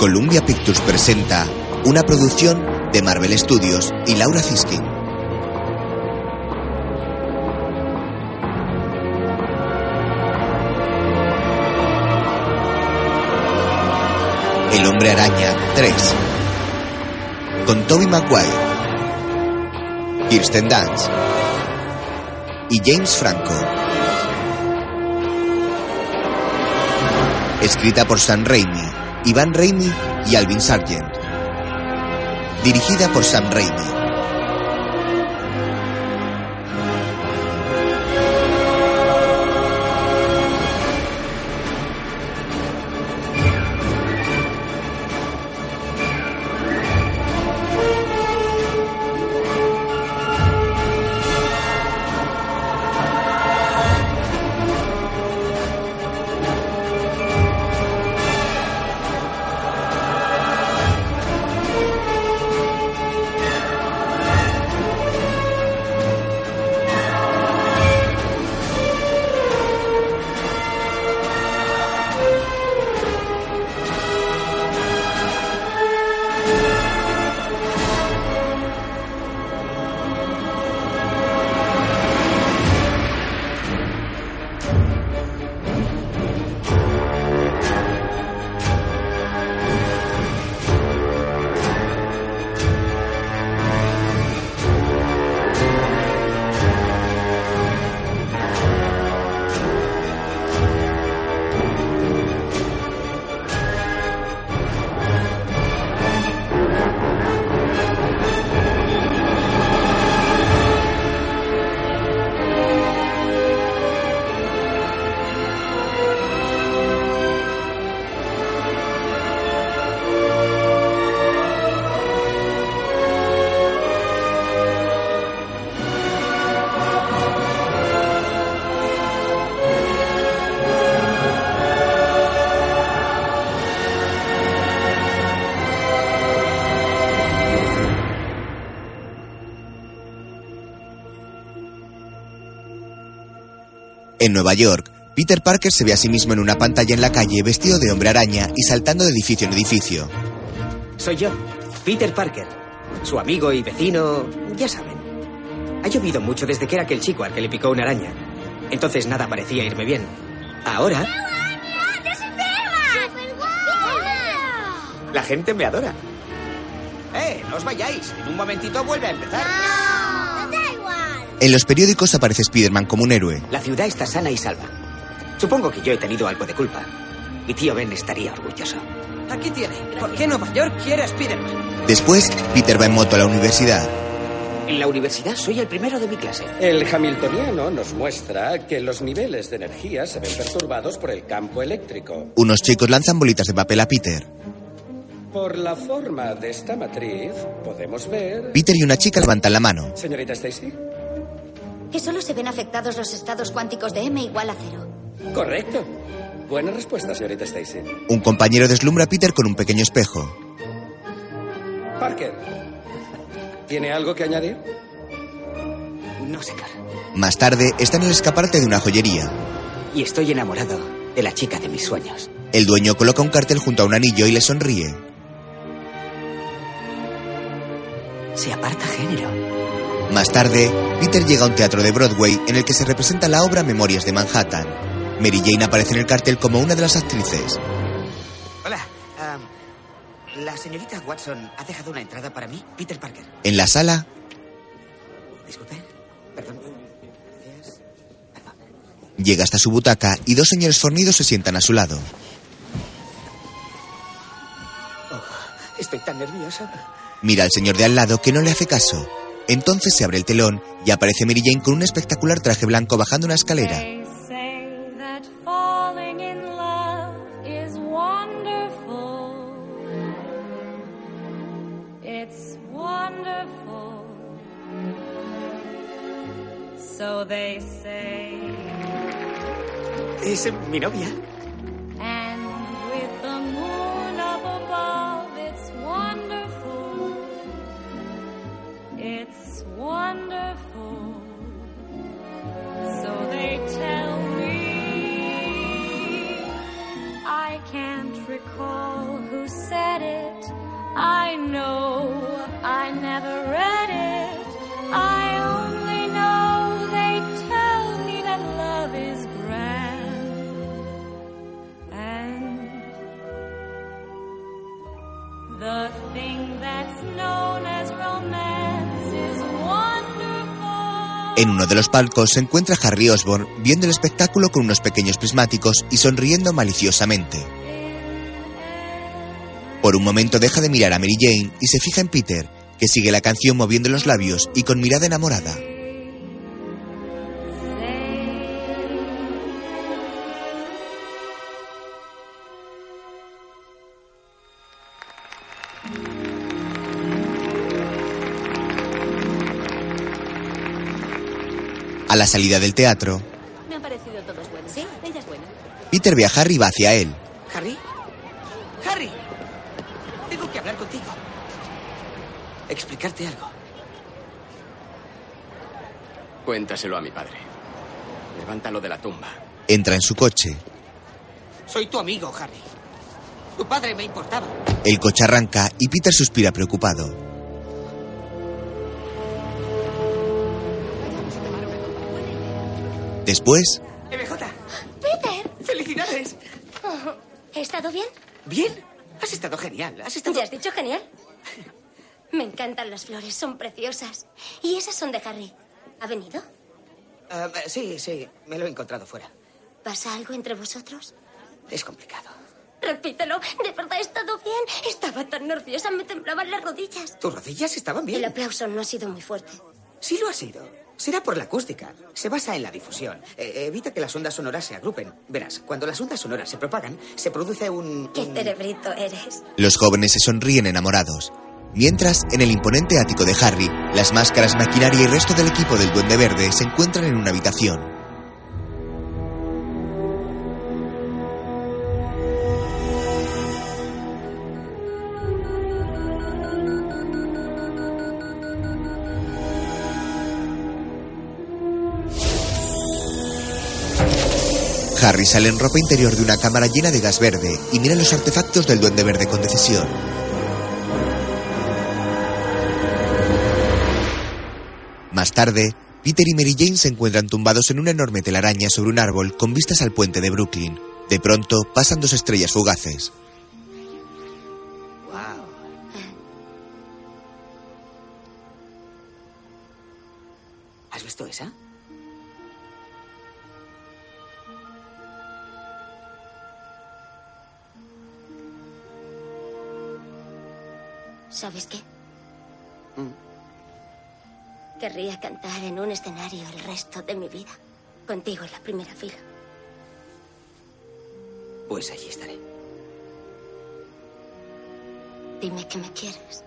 Columbia Pictures presenta una producción de Marvel Studios y Laura Ziskin. El Hombre Araña 3 con Toby Maguire, Kirsten Dunst y James Franco. Escrita por Sam Raimi, Ivan Raimi y Alvin Sargent. Dirigida por Sam Raimi. En Nueva York, Peter Parker se ve a sí mismo en una pantalla en la calle vestido de hombre araña y saltando de edificio en edificio. Soy yo, Peter Parker. Su amigo y vecino, ya saben. Ha llovido mucho desde que era aquel chico al que le picó una araña. Entonces nada parecía irme bien. Ahora, la gente me adora. ¡Eh! No os vayáis. En un momentito vuelve a empezar. En los periódicos aparece Spider-Man como un héroe. La ciudad está sana y salva. Supongo que yo he tenido algo de culpa. Mi tío Ben estaría orgulloso. Aquí tiene. ¿Por qué Nueva York quiere a Spider-Man? Después, Peter va en moto a la universidad. En la universidad soy el primero de mi clase. El hamiltoniano nos muestra que los niveles de energía se ven perturbados por el campo eléctrico. Unos chicos lanzan bolitas de papel a Peter. Por la forma de esta matriz, podemos ver... Peter y una chica levantan la mano. Señorita Stacy. Solo se ven afectados los estados cuánticos de M igual a cero. Correcto. Buena respuesta, señorita Stacy. Un compañero deslumbra a Peter con un pequeño espejo. Parker. ¿Tiene algo que añadir? No, señor. Más tarde, está en el escaparate de una joyería. Y estoy enamorado de la chica de mis sueños. El dueño coloca un cartel junto a un anillo y le sonríe. Se aparta género. Más tarde, Peter llega a un teatro de Broadway en el que se representa la obra Memorias de Manhattan. Mary Jane aparece en el cartel como una de las actrices. Hola. la señorita Watson ha dejado una entrada para mí, Peter Parker. En la sala, Disculpe. Perdón. Gracias. llega hasta su butaca y dos señores fornidos se sientan a su lado. Estoy tan nervioso. Mira al señor de al lado que no le hace caso. Entonces se abre el telón y aparece Mary Jane con un espectacular traje blanco bajando una escalera. They say that wonderful. So they tell me. I can't recall who said it. I know I never read it. I only know they tell me that love is grand. And the thing that's known as romance. En uno de los palcos se encuentra Harry Osborn viendo el espectáculo con unos pequeños prismáticos y sonriendo maliciosamente. Por un momento deja de mirar a Mary Jane y se fija en Peter, que sigue la canción moviendo los labios y con mirada enamorada. A la salida del teatro, Me han parecido todos buenos. Sí, ella es buena. Peter ve a Harry y va hacia él. ¿Harry? ¡Harry! Tengo que hablar contigo. Explicarte algo. Cuéntaselo a mi padre. Levántalo de la tumba. Entra en su coche. Soy tu amigo, Harry. Tu padre me importaba. El coche arranca y Peter suspira preocupado. Después, MJ, ¡Peter! felicidades. Oh, ¿He estado bien? ¿Bien? Has estado genial. Has estado... ¿Ya has dicho genial? Me encantan las flores, son preciosas. Y esas son de Harry. ¿Ha venido? Ah, sí, sí. Me lo he encontrado fuera. ¿Pasa algo entre vosotros? Es complicado. Repítelo, ¿de verdad he estado bien? Estaba tan nerviosa, me temblaban las rodillas. Tus rodillas estaban bien. El aplauso no ha sido muy fuerte. Sí lo ha sido. Será por la acústica. Se basa en la difusión. Eh, evita que las ondas sonoras se agrupen. Verás, cuando las ondas sonoras se propagan, se produce un... ¡Qué un- cerebrito eres! los jóvenes se sonríen enamorados. Mientras, en el imponente ático de Harry, las máscaras, maquinaria y resto del equipo del Duende Verde se encuentran en una habitación. Harry sale en ropa interior de una cámara llena de gas verde y mira los artefactos del Duende Verde con decisión. Más tarde, Peter y Mary Jane se encuentran tumbados en una enorme telaraña sobre un árbol con vistas al puente de Brooklyn. De pronto, pasan dos estrellas fugaces. ¿Has visto esa? ¿Sabes qué? Mm. Querría cantar en un escenario el resto de mi vida. Contigo en la primera fila. Pues allí estaré. Dime que me quieres.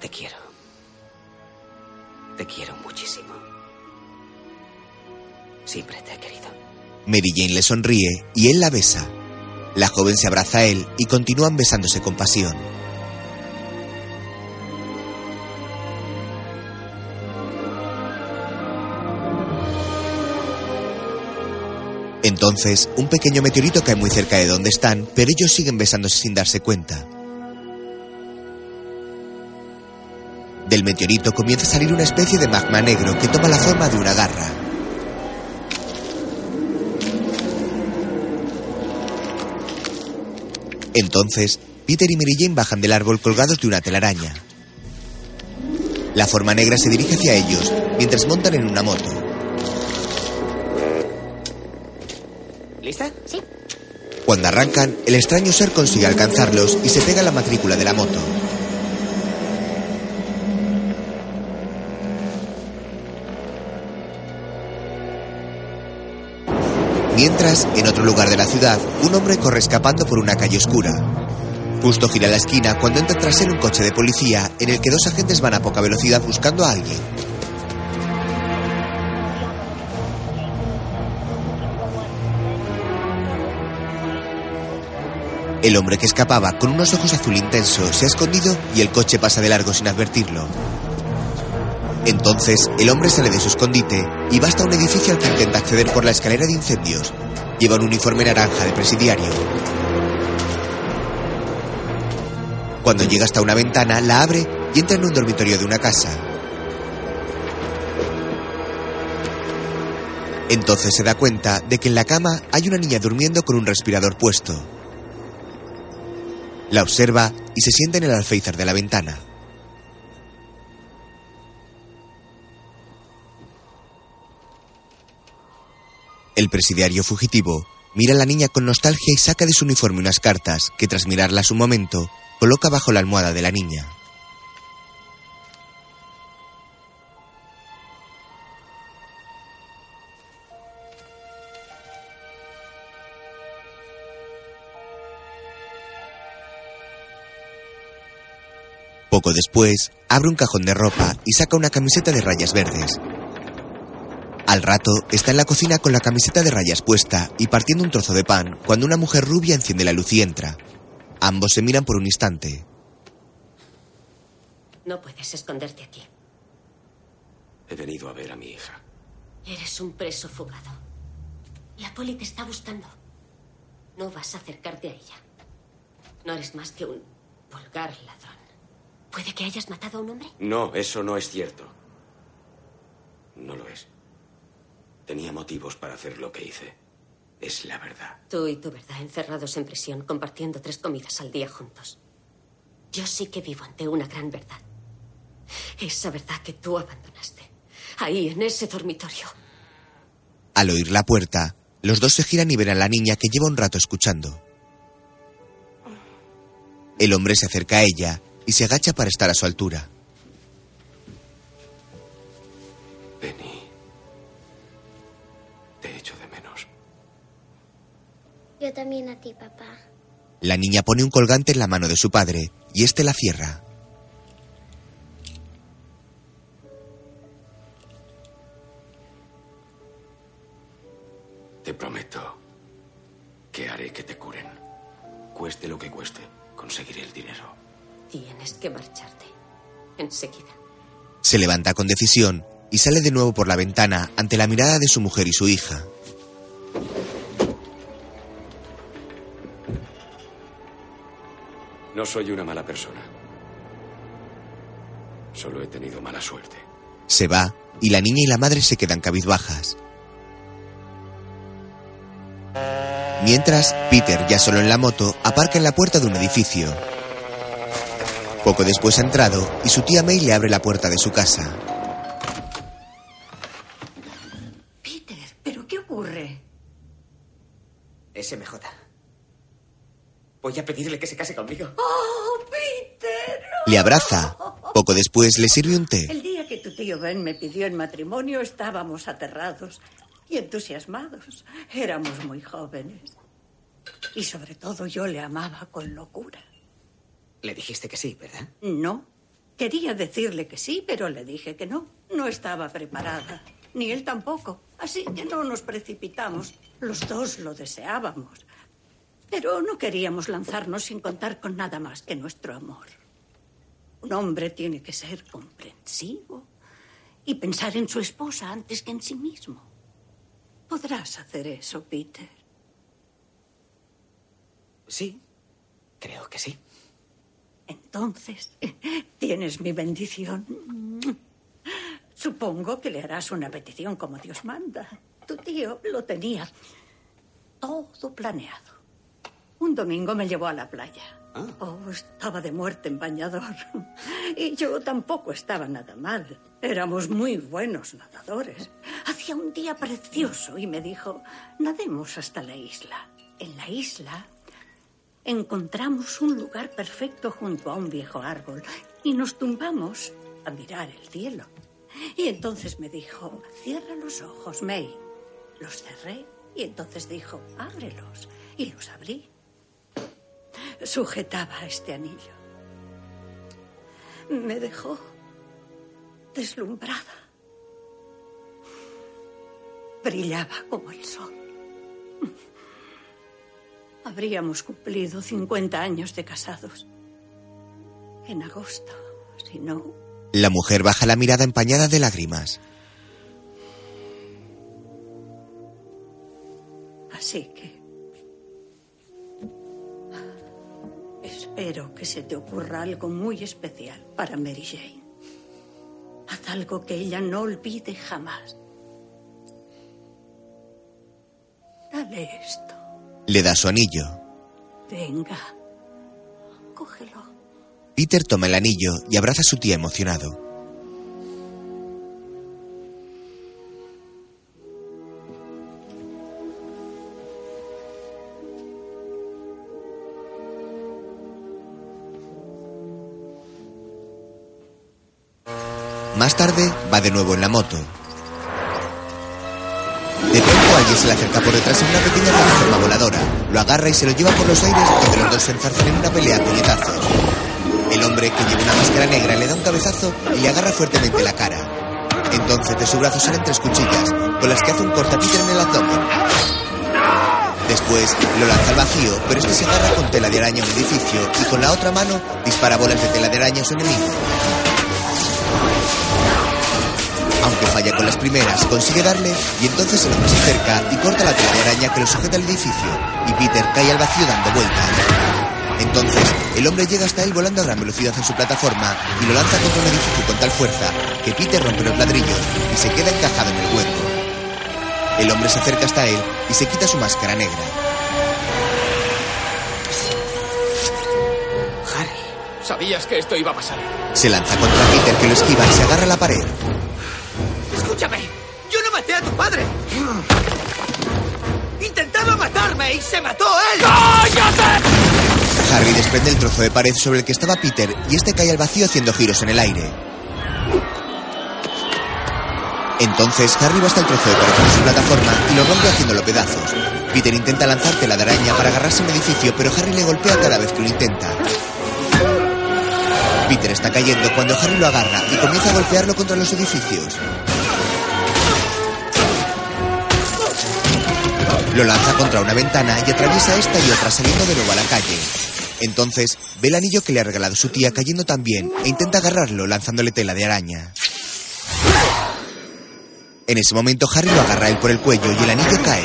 Te quiero. Te quiero muchísimo. Siempre te he querido. Mary Jane le sonríe y él la besa. La joven se abraza a él y continúan besándose con pasión. Entonces, un pequeño meteorito cae muy cerca de donde están, pero ellos siguen besándose sin darse cuenta. Del meteorito comienza a salir una especie de magma negro que toma la forma de una garra. Entonces, Peter y Mary Jane bajan del árbol colgados de una telaraña. La forma negra se dirige hacia ellos mientras montan en una moto. ¿Lista? Sí. Cuando arrancan, el extraño ser consigue alcanzarlos y se pega a la matrícula de la moto. Mientras, en otro lugar de la ciudad, un hombre corre escapando por una calle oscura. Justo gira la esquina cuando entra tras él un coche de policía en el que dos agentes van a poca velocidad buscando a alguien. El hombre que escapaba con unos ojos azul intenso se ha escondido y el coche pasa de largo sin advertirlo. Entonces, el hombre sale de su escondite y va hasta un edificio al que intenta acceder por la escalera de incendios. Lleva un uniforme naranja de presidiario. Cuando llega hasta una ventana, la abre y entra en un dormitorio de una casa. Entonces se da cuenta de que en la cama hay una niña durmiendo con un respirador puesto. La observa y se sienta en el alféizar de la ventana. El presidiario fugitivo mira a la niña con nostalgia y saca de su uniforme unas cartas que tras mirarlas un momento coloca bajo la almohada de la niña. Poco después, abre un cajón de ropa y saca una camiseta de rayas verdes. Al rato, está en la cocina con la camiseta de rayas puesta y partiendo un trozo de pan cuando una mujer rubia enciende la luz y entra. Ambos se miran por un instante. No puedes esconderte aquí. He venido a ver a mi hija. Eres un preso fugado. La poli te está buscando. No vas a acercarte a ella. No eres más que un vulgar ladrón. ¿Puede que hayas matado a un hombre? No, eso no es cierto. No lo es. Tenía motivos para hacer lo que hice. Es la verdad. Tú y tu verdad encerrados en prisión, compartiendo tres comidas al día juntos. Yo sí que vivo ante una gran verdad. Esa verdad que tú abandonaste. Ahí, en ese dormitorio. Al oír la puerta, los dos se giran y ven a la niña que lleva un rato escuchando. El hombre se acerca a ella y se agacha para estar a su altura. Yo también a ti, papá. La niña pone un colgante en la mano de su padre y éste la cierra. Te prometo que haré que te curen. Cueste lo que cueste, conseguiré el dinero. Tienes que marcharte. Enseguida. Se levanta con decisión y sale de nuevo por la ventana ante la mirada de su mujer y su hija. No soy una mala persona. Solo he tenido mala suerte. Se va y la niña y la madre se quedan cabizbajas. Mientras, Peter, ya solo en la moto, aparca en la puerta de un edificio. Poco después ha entrado y su tía May le abre la puerta de su casa. Peter, ¿pero qué ocurre? SMJ. Voy a pedirle que se case conmigo. ¡Oh, Peter! Le abraza. Poco después le sirve un té. El día que tu tío Ben me pidió en matrimonio estábamos aterrados y entusiasmados. Éramos muy jóvenes. Y sobre todo yo le amaba con locura. Le dijiste que sí, ¿verdad? No. Quería decirle que sí, pero le dije que no. No estaba preparada. Ni él tampoco. Así que no nos precipitamos. Los dos lo deseábamos. Pero no queríamos lanzarnos sin contar con nada más que nuestro amor. Un hombre tiene que ser comprensivo y pensar en su esposa antes que en sí mismo. ¿Podrás hacer eso, Peter? Sí, creo que sí. Entonces, tienes mi bendición. Supongo que le harás una petición como Dios manda. Tu tío lo tenía todo planeado. Un domingo me llevó a la playa. Oh, estaba de muerte en bañador. Y yo tampoco estaba nada mal. Éramos muy buenos nadadores. Hacía un día precioso y me dijo, nademos hasta la isla. En la isla encontramos un lugar perfecto junto a un viejo árbol y nos tumbamos a mirar el cielo. Y entonces me dijo, cierra los ojos, May. Los cerré y entonces dijo, ábrelos. Y los abrí. Sujetaba este anillo. Me dejó deslumbrada. Brillaba como el sol. Habríamos cumplido 50 años de casados. En agosto, si no, La mujer baja la mirada empañada de lágrimas. Así que... Espero que se te ocurra algo muy especial para Mary Jane. Haz algo que ella no olvide jamás. Dale esto. Le da su anillo. Venga. cógelo. Peter toma el anillo y abraza a su tía emocionado. Más tarde va de nuevo en la moto. De pronto alguien se le acerca por detrás en una pequeña plataforma voladora, lo agarra y se lo lleva por los aires donde los dos se enzarzan en una pelea a puñetazos. El hombre, que lleva una máscara negra, le da un cabezazo y le agarra fuertemente la cara. Entonces de su brazo salen tres cuchillas, con las que hace un Peter en el abdomen. Después lo lanza al vacío, pero este se agarra con tela de araña a un edificio y con la otra mano dispara bolas de tela de araña a su enemigo. Falla con las primeras, consigue darle y entonces el hombre se acerca y corta la tela de araña que lo sujeta al edificio y Peter cae al vacío dando vueltas. Entonces, el hombre llega hasta él volando a gran velocidad en su plataforma y lo lanza contra un edificio con tal fuerza que Peter rompe los ladrillos y se queda encajado en el hueco. El hombre se acerca hasta él y se quita su máscara negra. Sabías que esto iba a pasar. Se lanza contra Peter que lo esquiva y se agarra a la pared. Harry desprende el trozo de pared sobre el que estaba Peter y este cae al vacío haciendo giros en el aire. Entonces Harry va hasta el trozo de pared de su plataforma y lo rompe haciéndolo pedazos. Peter intenta lanzar tela de araña para agarrarse a un edificio, pero Harry le golpea cada vez que lo intenta. Peter está cayendo cuando Harry lo agarra y comienza a golpearlo contra los edificios. Lo lanza contra una ventana y atraviesa esta y otra saliendo de nuevo a la calle. Entonces ve el anillo que le ha regalado su tía cayendo también e intenta agarrarlo lanzándole tela de araña. En ese momento Harry lo agarra a él por el cuello y el anillo cae.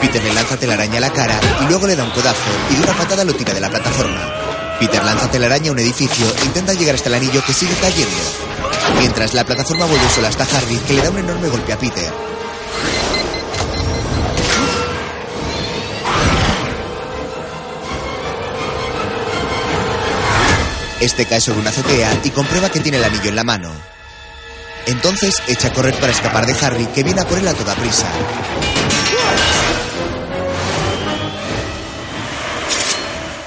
Peter le lanza telaraña a la cara y luego le da un codazo y de una patada lo tira de la plataforma. Peter lanza telaraña a un edificio e intenta llegar hasta el anillo que sigue cayendo. Mientras la plataforma vuelve sola hasta Harry que le da un enorme golpe a Peter. Este cae sobre una azotea y comprueba que tiene el anillo en la mano. Entonces echa a correr para escapar de Harry, que viene a por él a toda prisa.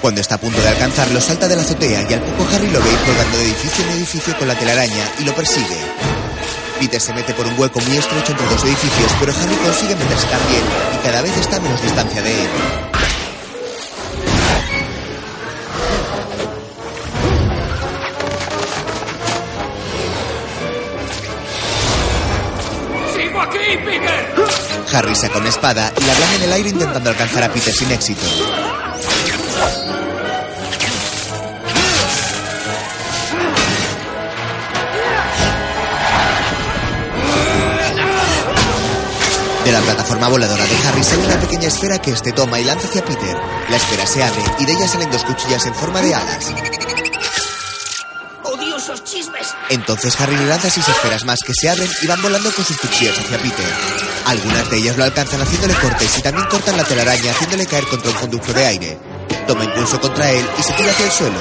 Cuando está a punto de alcanzarlo, salta de la azotea y al poco Harry lo ve ir colgando de edificio en edificio con la telaraña y lo persigue. Peter se mete por un hueco muy estrecho entre dos edificios, pero Harry consigue meterse también y cada vez está a menos distancia de él. Harry saca una espada y la blande en el aire intentando alcanzar a Peter sin éxito. De la plataforma voladora de Harry sale una pequeña esfera que este toma y lanza hacia Peter. La esfera se abre y de ella salen dos cuchillas en forma de alas. Entonces Harry lanza seis esferas más que se abren y van volando con sus cuchillas hacia Peter. Algunas de ellas lo alcanzan haciéndole cortes y también cortan la telaraña haciéndole caer contra un conducto de aire. Toma impulso contra él y se tira hacia el suelo.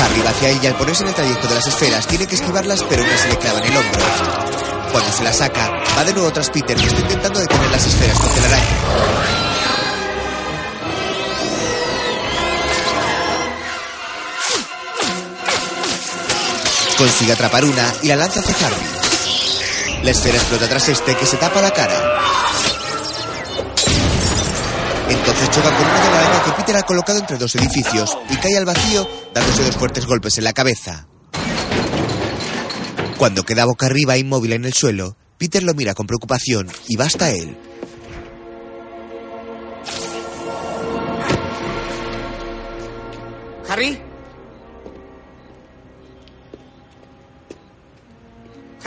Harry va hacia y al ponerse en el trayecto de las esferas tiene que esquivarlas pero una se le clava en el hombro. Cuando se la saca, va de nuevo tras Peter que está intentando detener las esferas con telaraña. Consigue atrapar una y la lanza hacia Harry. La esfera explota tras este que se tapa la cara. Entonces choca con una telaraña que Peter ha colocado entre dos edificios y cae al vacío dándose dos fuertes golpes en la cabeza. Cuando queda boca arriba inmóvil en el suelo, Peter lo mira con preocupación y va hasta él. ¿Harry?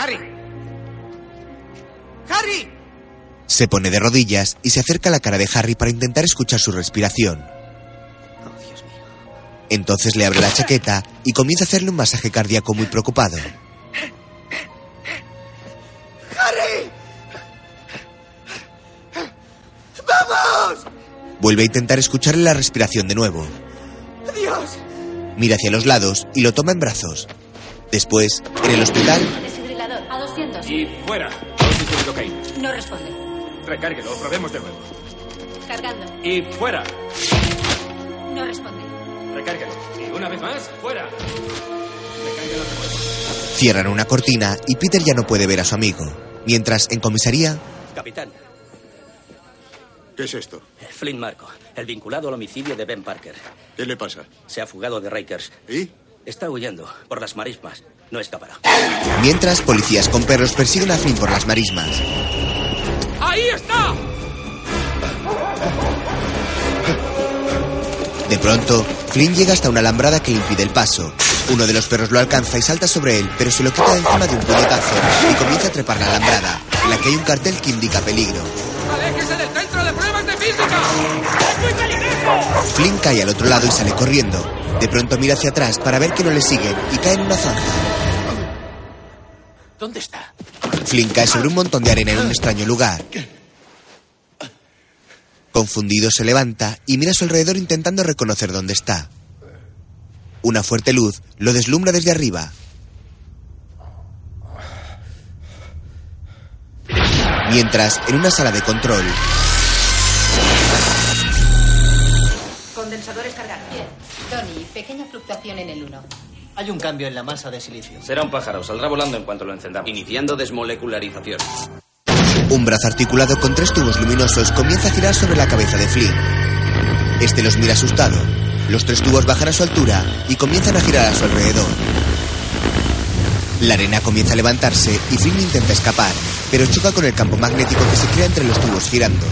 ¡Harry! ¡Harry! Se pone de rodillas y se acerca a la cara de Harry para intentar escuchar su respiración. Entonces le abre la chaqueta y comienza a hacerle un masaje cardíaco muy preocupado. ¡Harry! ¡Vamos! Vuelve a intentar escucharle la respiración de nuevo. ¡Dios Mira hacia los lados y lo toma en brazos. Después, en el hospital, Desfibrilador. A 200. Y fuera. Dosis de cocaína. No responde. Recárguelo, probemos de nuevo. Cargando. Y fuera. No responde. Recárguelo. Y una vez más, fuera. Recárguelo de nuevo. cierran una cortina y Peter ya no puede ver a su amigo. Mientras, en comisaría, Capitán, ¿Qué es esto? Flynn Marco, el vinculado al homicidio de Ben Parker. ¿Qué le pasa? Se ha fugado de Rikers. ¿Y? Está huyendo por las marismas. No escapará. mientras policías con perros persiguen a Flynn por las marismas. ¡Ahí está! De pronto, Flynn llega hasta una alambrada que le impide el paso. Uno de los perros lo alcanza y salta sobre él, pero se lo quita de encima de un puñetazo y comienza a trepar la alambrada, en la que hay un cartel que indica peligro. ¡Aléjese del centro de pruebas de física! ¡Es muy peligroso! Flynn cae al otro lado y sale corriendo. De pronto mira hacia atrás para ver que no le siguen y cae en una zanja. ¿Dónde está? Flynn cae sobre un montón de arena en un extraño lugar. Confundido se levanta y mira a su alrededor intentando reconocer dónde está. Una fuerte luz lo deslumbra desde arriba. Mientras, en una sala de control, Condensadores cargados. Bien. Tony, pequeña fluctuación en el 1. Hay un cambio en la masa de silicio. Será un pájaro. Saldrá volando en cuanto lo encendamos. Iniciando desmolecularización. un brazo articulado con tres tubos luminosos comienza a girar sobre la cabeza de Flynn. Este los mira asustado. Los tres tubos bajan a su altura y comienzan a girar a su alrededor. La arena comienza a levantarse y Flynn intenta escapar, pero choca con el campo magnético que se crea entre los tubos girando.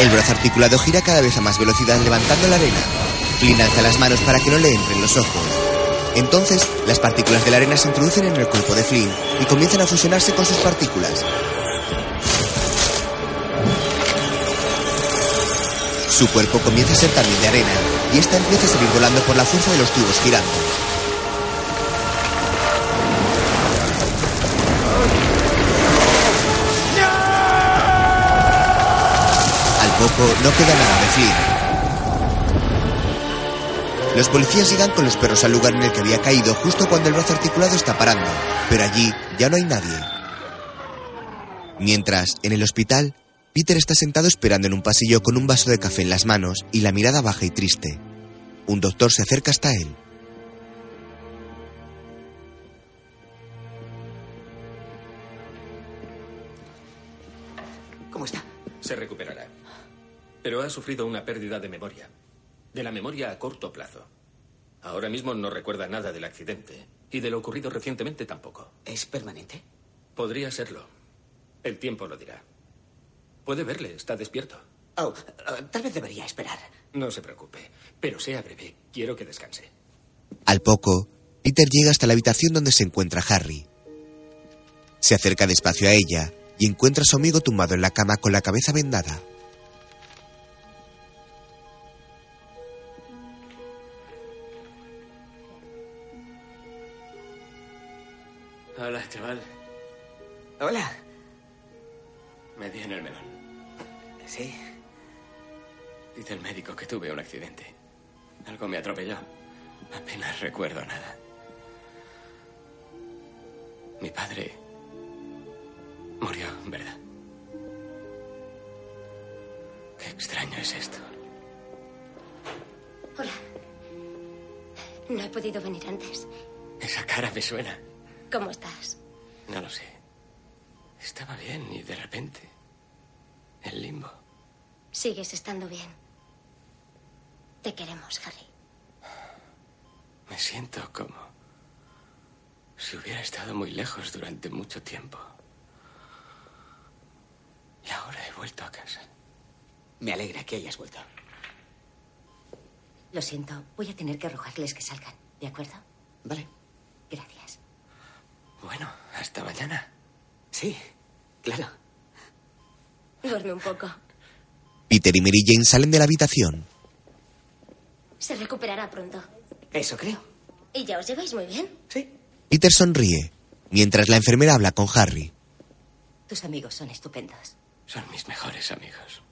El brazo articulado gira cada vez a más velocidad levantando la arena. Flynn alza las manos para que no le entren los ojos. Entonces, las partículas de la arena se introducen en el cuerpo de Flynn y comienzan a fusionarse con sus partículas. Su cuerpo comienza a ser también de arena y esta empieza a salir volando por la fuerza de los tubos girando. Poco no queda nada de Flynn. Los policías llegan con los perros al lugar en el que había caído justo cuando el brazo articulado está parando, pero allí ya no hay nadie. Mientras, en el hospital, Peter está sentado esperando en un pasillo con un vaso de café en las manos y la mirada baja y triste. Un doctor se acerca hasta él. ¿Cómo está? Se recuperará. Pero ha sufrido una pérdida de memoria. De la memoria a corto plazo. Ahora mismo no recuerda nada del accidente. Y de lo ocurrido recientemente tampoco. ¿Es permanente? Podría serlo. El tiempo lo dirá. Puede verle, está despierto. Oh, eh, tal vez debería esperar. No se preocupe. Pero sea breve. Quiero que descanse. Al poco, Peter llega hasta la habitación donde se encuentra Harry. Se acerca despacio a ella y encuentra a su amigo tumbado en la cama con la cabeza vendada. Hola, chaval. Hola. Me di en el melón. Sí. Dice el médico que tuve un accidente. Algo me atropelló. Apenas recuerdo nada. Mi padre murió, ¿verdad? Qué extraño es esto. Hola. No he podido venir antes. Esa cara me suena. ¿Cómo estás? No lo sé. Estaba bien y de repente. El limbo. Sigues estando bien. Te queremos, Harry. Me siento como si hubiera estado muy lejos durante mucho tiempo. Y ahora he vuelto a casa. Me alegra que hayas vuelto. Lo siento, voy a tener que rogarles que salgan, ¿de acuerdo? Vale. Gracias. Bueno, hasta mañana. Sí, claro. Duerme un poco. Peter y Mary Jane salen de la habitación. Se recuperará pronto. Eso creo. ¿Y ya os lleváis muy bien? Sí. Peter sonríe. mientras la enfermera habla con Harry. Tus amigos son estupendos. Son mis mejores amigos.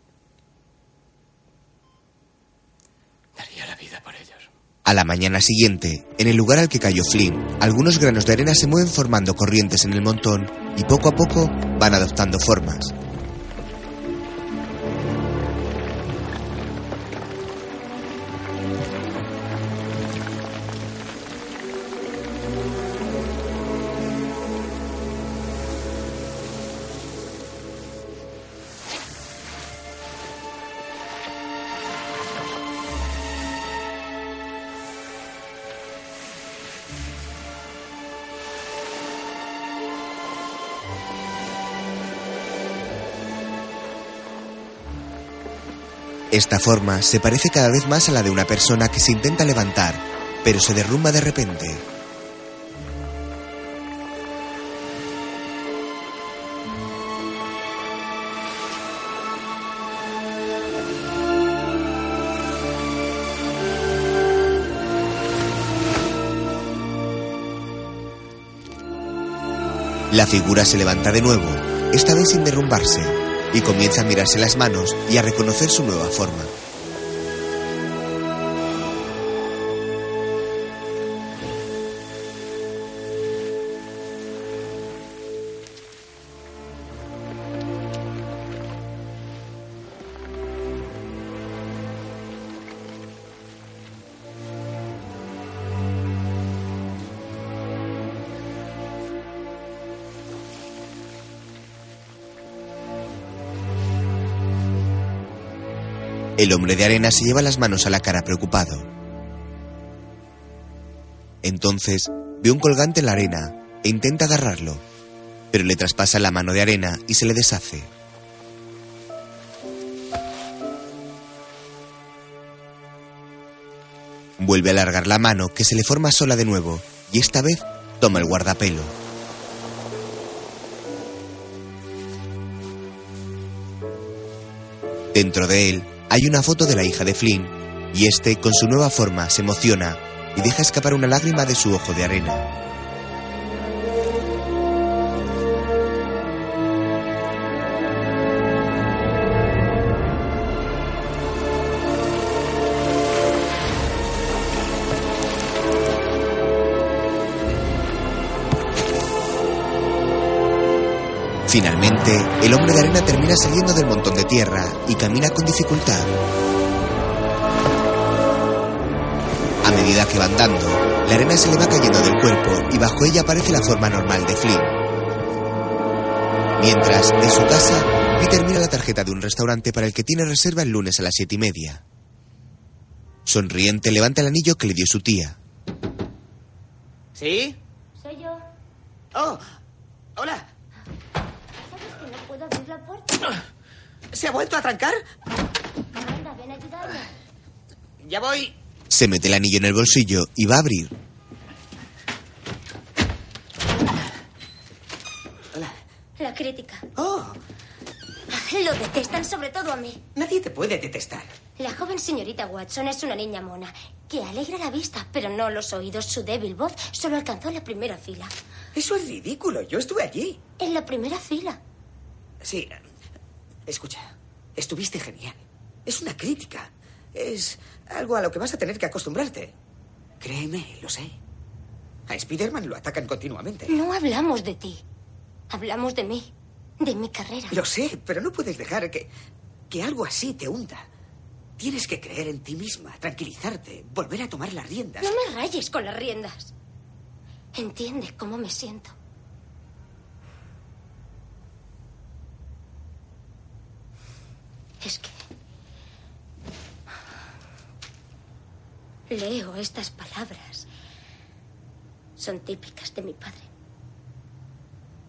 Daría la vida por ellos. A la mañana siguiente, en el lugar al que cayó Flynn, algunos granos de arena se mueven formando corrientes en el montón y poco a poco van adoptando formas. Esta forma se parece cada vez más a la de una persona que se intenta levantar, pero se derrumba de repente. La figura se levanta de nuevo, esta vez sin derrumbarse, y comienza a mirarse las manos y a reconocer su nueva forma. El hombre de arena se lleva las manos a la cara preocupado. Entonces ve un colgante en la arena e intenta agarrarlo, pero le traspasa la mano de arena y se le deshace. Vuelve a alargar la mano que se le forma sola de nuevo y esta vez toma el guardapelo. Dentro de él hay una foto de la hija de Flynn y este, con su nueva forma, se emociona y deja escapar una lágrima de su ojo de arena. Finalmente, el hombre de arena termina saliendo del montón de tierra y camina con dificultad. A medida que va andando, la arena se le va cayendo del cuerpo y bajo ella aparece la forma normal de Flynn. Mientras, en su casa, Peter mira la tarjeta de un restaurante para el que tiene reserva el lunes a las siete y media. Sonriente levanta el anillo que le dio su tía. ¿Sí? Soy yo. Oh, hola. ¿Sabes que no puedo abrir la puerta? ¿Se ha vuelto a trancar? Anda, ven a ayudarme. Ya voy. Se mete el anillo en el bolsillo y va a abrir. La crítica. Oh, Lo detestan, sobre todo a mí. nadie te puede detestar. La joven señorita Watson es una niña mona que alegra la vista, pero no los oídos. Su débil voz solo alcanzó la primera fila. Eso es ridículo. Yo estuve allí. En la primera fila. Sí. Escucha, estuviste genial. Es una crítica. Es algo a lo que vas a tener que acostumbrarte. Créeme, lo sé. A Spider-Man lo atacan continuamente. No hablamos de ti. Hablamos de mí. De mi carrera. Lo sé, pero no puedes dejar que, que algo así te hunda. Tienes que creer en ti misma, tranquilizarte, volver a tomar las riendas. No me rayes con las riendas. Entiende cómo me siento. Es que... Leo estas palabras. Son típicas de mi padre.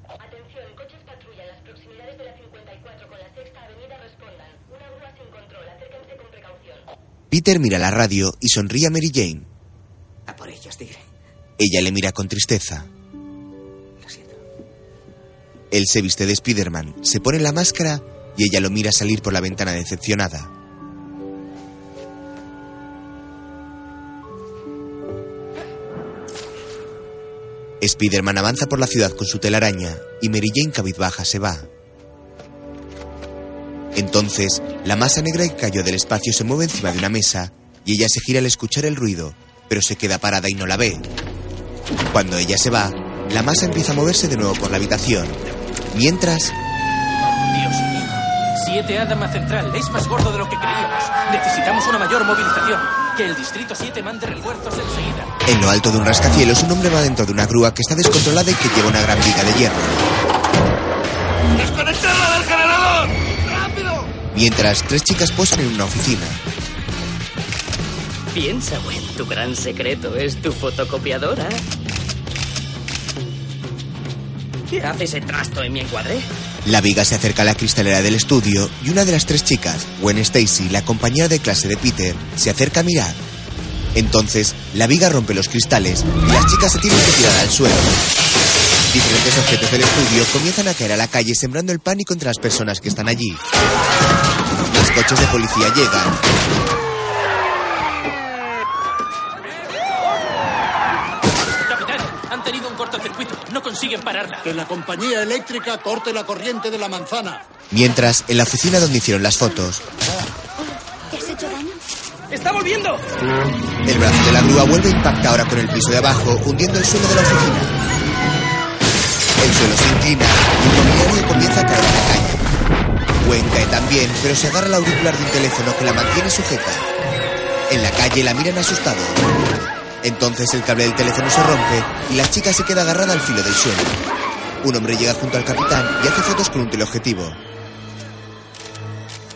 Atención, coches patrulla en las proximidades de la 54 con la sexta avenida respondan. Una grúa sin control, acérquense con precaución. Peter mira la radio y sonríe a Mary Jane. A por ellos, tigre. Ella le mira con tristeza. Lo siento. Él se viste de Spider-Man, se pone la máscara y ella lo mira salir por la ventana decepcionada. Spider-Man avanza por la ciudad con su telaraña y Mary Jane cabizbaja se va. Entonces, la masa negra que cayó del espacio se mueve encima de una mesa y ella se gira al escuchar el ruido, pero se queda parada y no la ve. Cuando ella se va, la masa empieza a moverse de nuevo por la habitación. Mientras. 7A Dama Central. Es más gordo de lo que creíamos. Necesitamos una mayor movilización. Que el Distrito 7 mande refuerzos enseguida. en lo alto de un rascacielos, un hombre va dentro de una grúa que está descontrolada y que lleva una gran viga de hierro. ¡Desconectarla del generador! ¡Rápido! Mientras, tres chicas posan en una oficina. Piensa, Gwen, tu gran secreto es tu fotocopiadora. ¿Qué hace ese trasto en mi encuadre? La viga se acerca a la cristalera del estudio y una de las tres chicas, Gwen Stacy, la compañera de clase de Peter, se acerca a mirar. Entonces, la viga rompe los cristales y las chicas se tienen que tirar al suelo. Diferentes objetos del estudio comienzan a caer a la calle sembrando el pánico entre las personas que están allí. Los coches de policía llegan. Capitán, han tenido un cortocircuito. No consiguen pararla. Que la compañía eléctrica corte la corriente de la manzana. Mientras, en la oficina donde hicieron las fotos, ¿Te has hecho daño? ¡Está volviendo! el brazo de la grúa vuelve a impactar ahora con el piso de abajo, hundiendo el suelo de la oficina. El suelo se inclina y el mobiliario comienza a caer a la calle. Gwen cae también, pero se agarra al auricular de un teléfono que la mantiene sujeta. En la calle la miran asustado. Entonces el cable del teléfono se rompe y la chica se queda agarrada al filo del suelo. Un hombre llega junto al capitán y hace fotos con un teleobjetivo.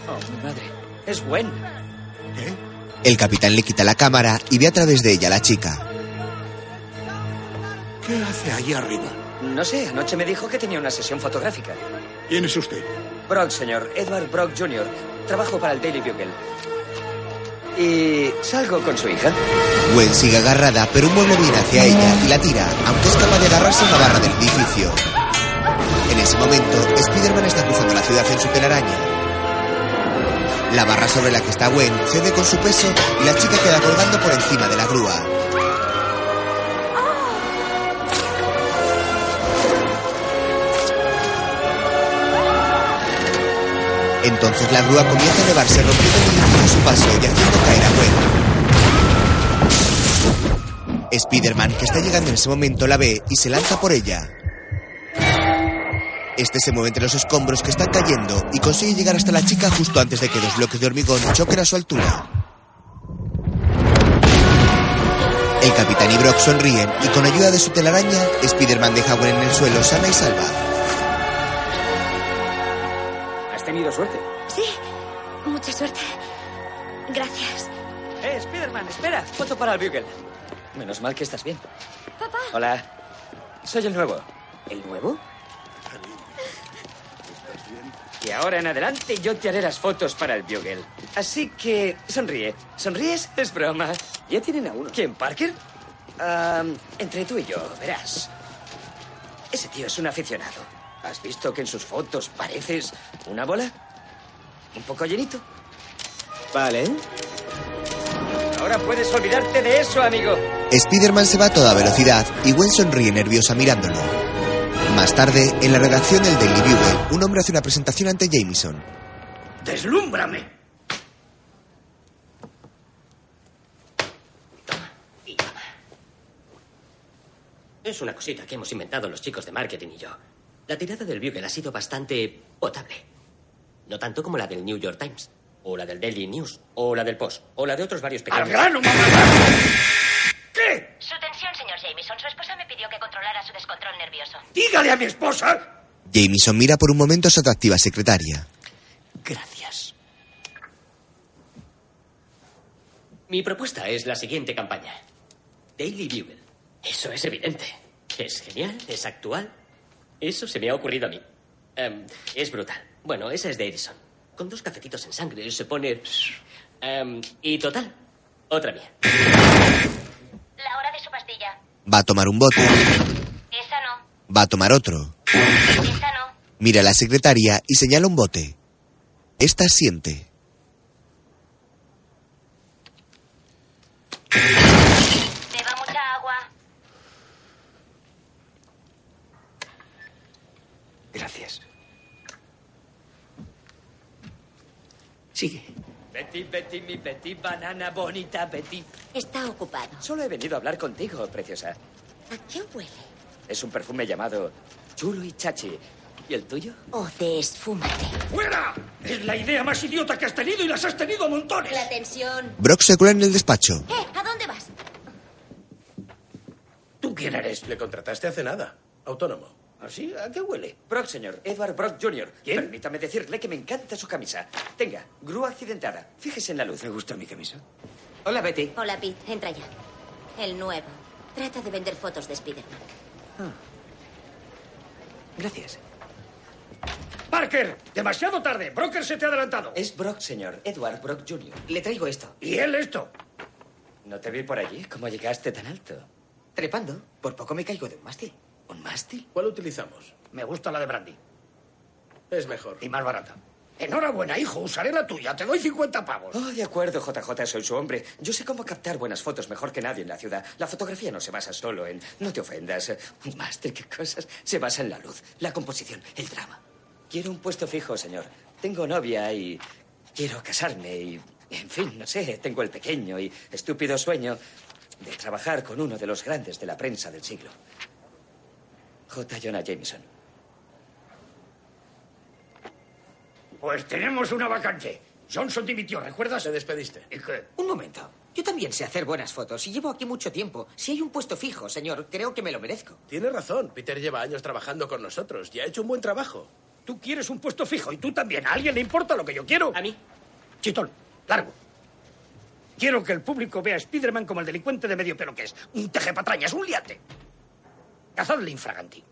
Oh, mi madre. Es Gwen. El capitán le quita la cámara y ve a través de ella a la chica. ¿Qué hace allí arriba? No sé, anoche me dijo que tenía una sesión fotográfica. ¿Quién es usted? Brock, señor. Edward Brock Jr. Trabajo para el Daily Bugle. Y salgo con su hija. Gwen sigue agarrada, pero un mueble viene hacia ella y la tira, aunque es capaz de agarrarse a una barra del edificio. En ese momento, Spider-Man está cruzando la ciudad en su telaraña. La barra sobre la que está Gwen cede con su peso y la chica queda colgando por encima de la grúa. Entonces la grúa comienza a elevarse rompiendo el edificio su paso y haciendo caer a Gwen. Spider-Man, que está llegando en ese momento, la ve y se lanza por ella. Este se mueve entre los escombros que están cayendo y consigue llegar hasta la chica justo antes de que dos bloques de hormigón choquen a su altura. El capitán y Brock sonríen y con ayuda de su telaraña, Spider-Man deja a Gwen en el suelo sana y salva. ¿Has tenido suerte? Sí, mucha suerte. Gracias. Eh, Spiderman, espera. Foto para el Bugle. Menos mal que estás bien. Papá. Hola. Soy el nuevo. ¿El nuevo? Y ahora en adelante yo te haré las fotos para el Bugle. Así que sonríe. ¿Sonríes? Es broma. Ya tienen a uno. ¿Quién, Parker? Ah, entre tú y yo, verás. Ese tío es un aficionado. ¿Has visto que en sus fotos pareces una bola? ¿Un poco llenito? Vale. Ahora puedes olvidarte de eso, amigo. Spider-Man se va a toda velocidad y Gwen sonríe nerviosa mirándolo. Más tarde, en la redacción del Daily Bugle, un hombre hace una presentación ante Jameson. ¡Deslúmbrame! Es una cosita que hemos inventado los chicos de marketing y yo. La tirada del Bugle ha sido bastante potable. No tanto como la del New York Times, o la del Daily News, o la del Post, o la de otros varios pequeños. ¡Al grano, mamá! ¿Qué? Su tensión, señor Jameson. Su esposa me pidió que controlara su descontrol nervioso. ¡Dígale a mi esposa! Jameson mira por un momento a su atractiva secretaria. Gracias. Mi propuesta es la siguiente campaña. Daily Bugle. Eso es evidente. Es genial, es actual. Eso se me ha ocurrido a mí. Em, es brutal. Bueno, esa es de Edison. Con dos cafetitos en sangre se pone... Em, y total, otra mía. La hora de su pastilla. Va a tomar un bote. Esa no. Va a tomar otro. Esa no. Mira a la secretaria y señala un bote. Esta siente. Beba mucha agua. Sigue. Betty, Betty, mi Betty, banana bonita, Betty. Está ocupado. Solo he venido a hablar contigo, preciosa. ¿A qué huele? Es un perfume llamado Chulo y Chachi. ¿Y el tuyo? O de esfúmate. ¡Fuera! Es la idea más idiota que has tenido y las has tenido a montones. La tensión. Brock se cuela en el despacho. ¿Eh? ¿A dónde vas? ¿Tú quién eres? Le contrataste hace nada. Autónomo. ¿Así? ¿A qué huele? Brock, señor. Edward Brock Jr. ¿Quién? Permítame decirle que me encanta su camisa. Tenga, grúa accidentada. Fíjese en la luz. Me gusta mi camisa. Hola, Betty. Hola, Pete. Entra ya. El nuevo. Trata de vender fotos de Spiderman. Gracias. ¡Parker! ¡Demasiado tarde! ¡Broker se te ha adelantado! Es Brock, señor. Edward Brock Jr. Le traigo esto. ¿Y él esto? ¿No te vi por allí? ¿Cómo llegaste tan alto? Trepando. Por poco me caigo de un mástil. ¿Un mástil? ¿Cuál utilizamos? Me gusta la de Brandy. Es mejor. Y más barata. Enhorabuena, hijo. Usaré la tuya. Te doy 50 pavos. Oh, de acuerdo, JJ, soy su hombre. Yo sé cómo captar buenas fotos mejor que nadie en la ciudad. La fotografía no se basa solo en... No te ofendas. Un máster, qué cosas. Se basa en la luz, la composición, el drama. Quiero un puesto fijo, señor. Tengo novia y... Quiero casarme y... En fin, no sé, tengo el pequeño y estúpido sueño de trabajar con uno de los grandes de la prensa del siglo. J. Jonah Jameson. Pues tenemos una vacante. Johnson dimitió, ¿recuerdas? Te despediste. ¿Y qué? Un momento. Yo también sé hacer buenas fotos y llevo aquí mucho tiempo. Si hay un puesto fijo, señor, creo que me lo merezco. Tienes razón. Peter lleva años trabajando con nosotros y ha hecho un buen trabajo. Tú quieres un puesto fijo y tú también. ¿A alguien le importa lo que yo quiero? ¿A mí? Chitón, largo. Quiero que el público vea a Spiderman como el delincuente de medio pelo que es. Un tejepatrañas, un liante. Cazadle infraganti.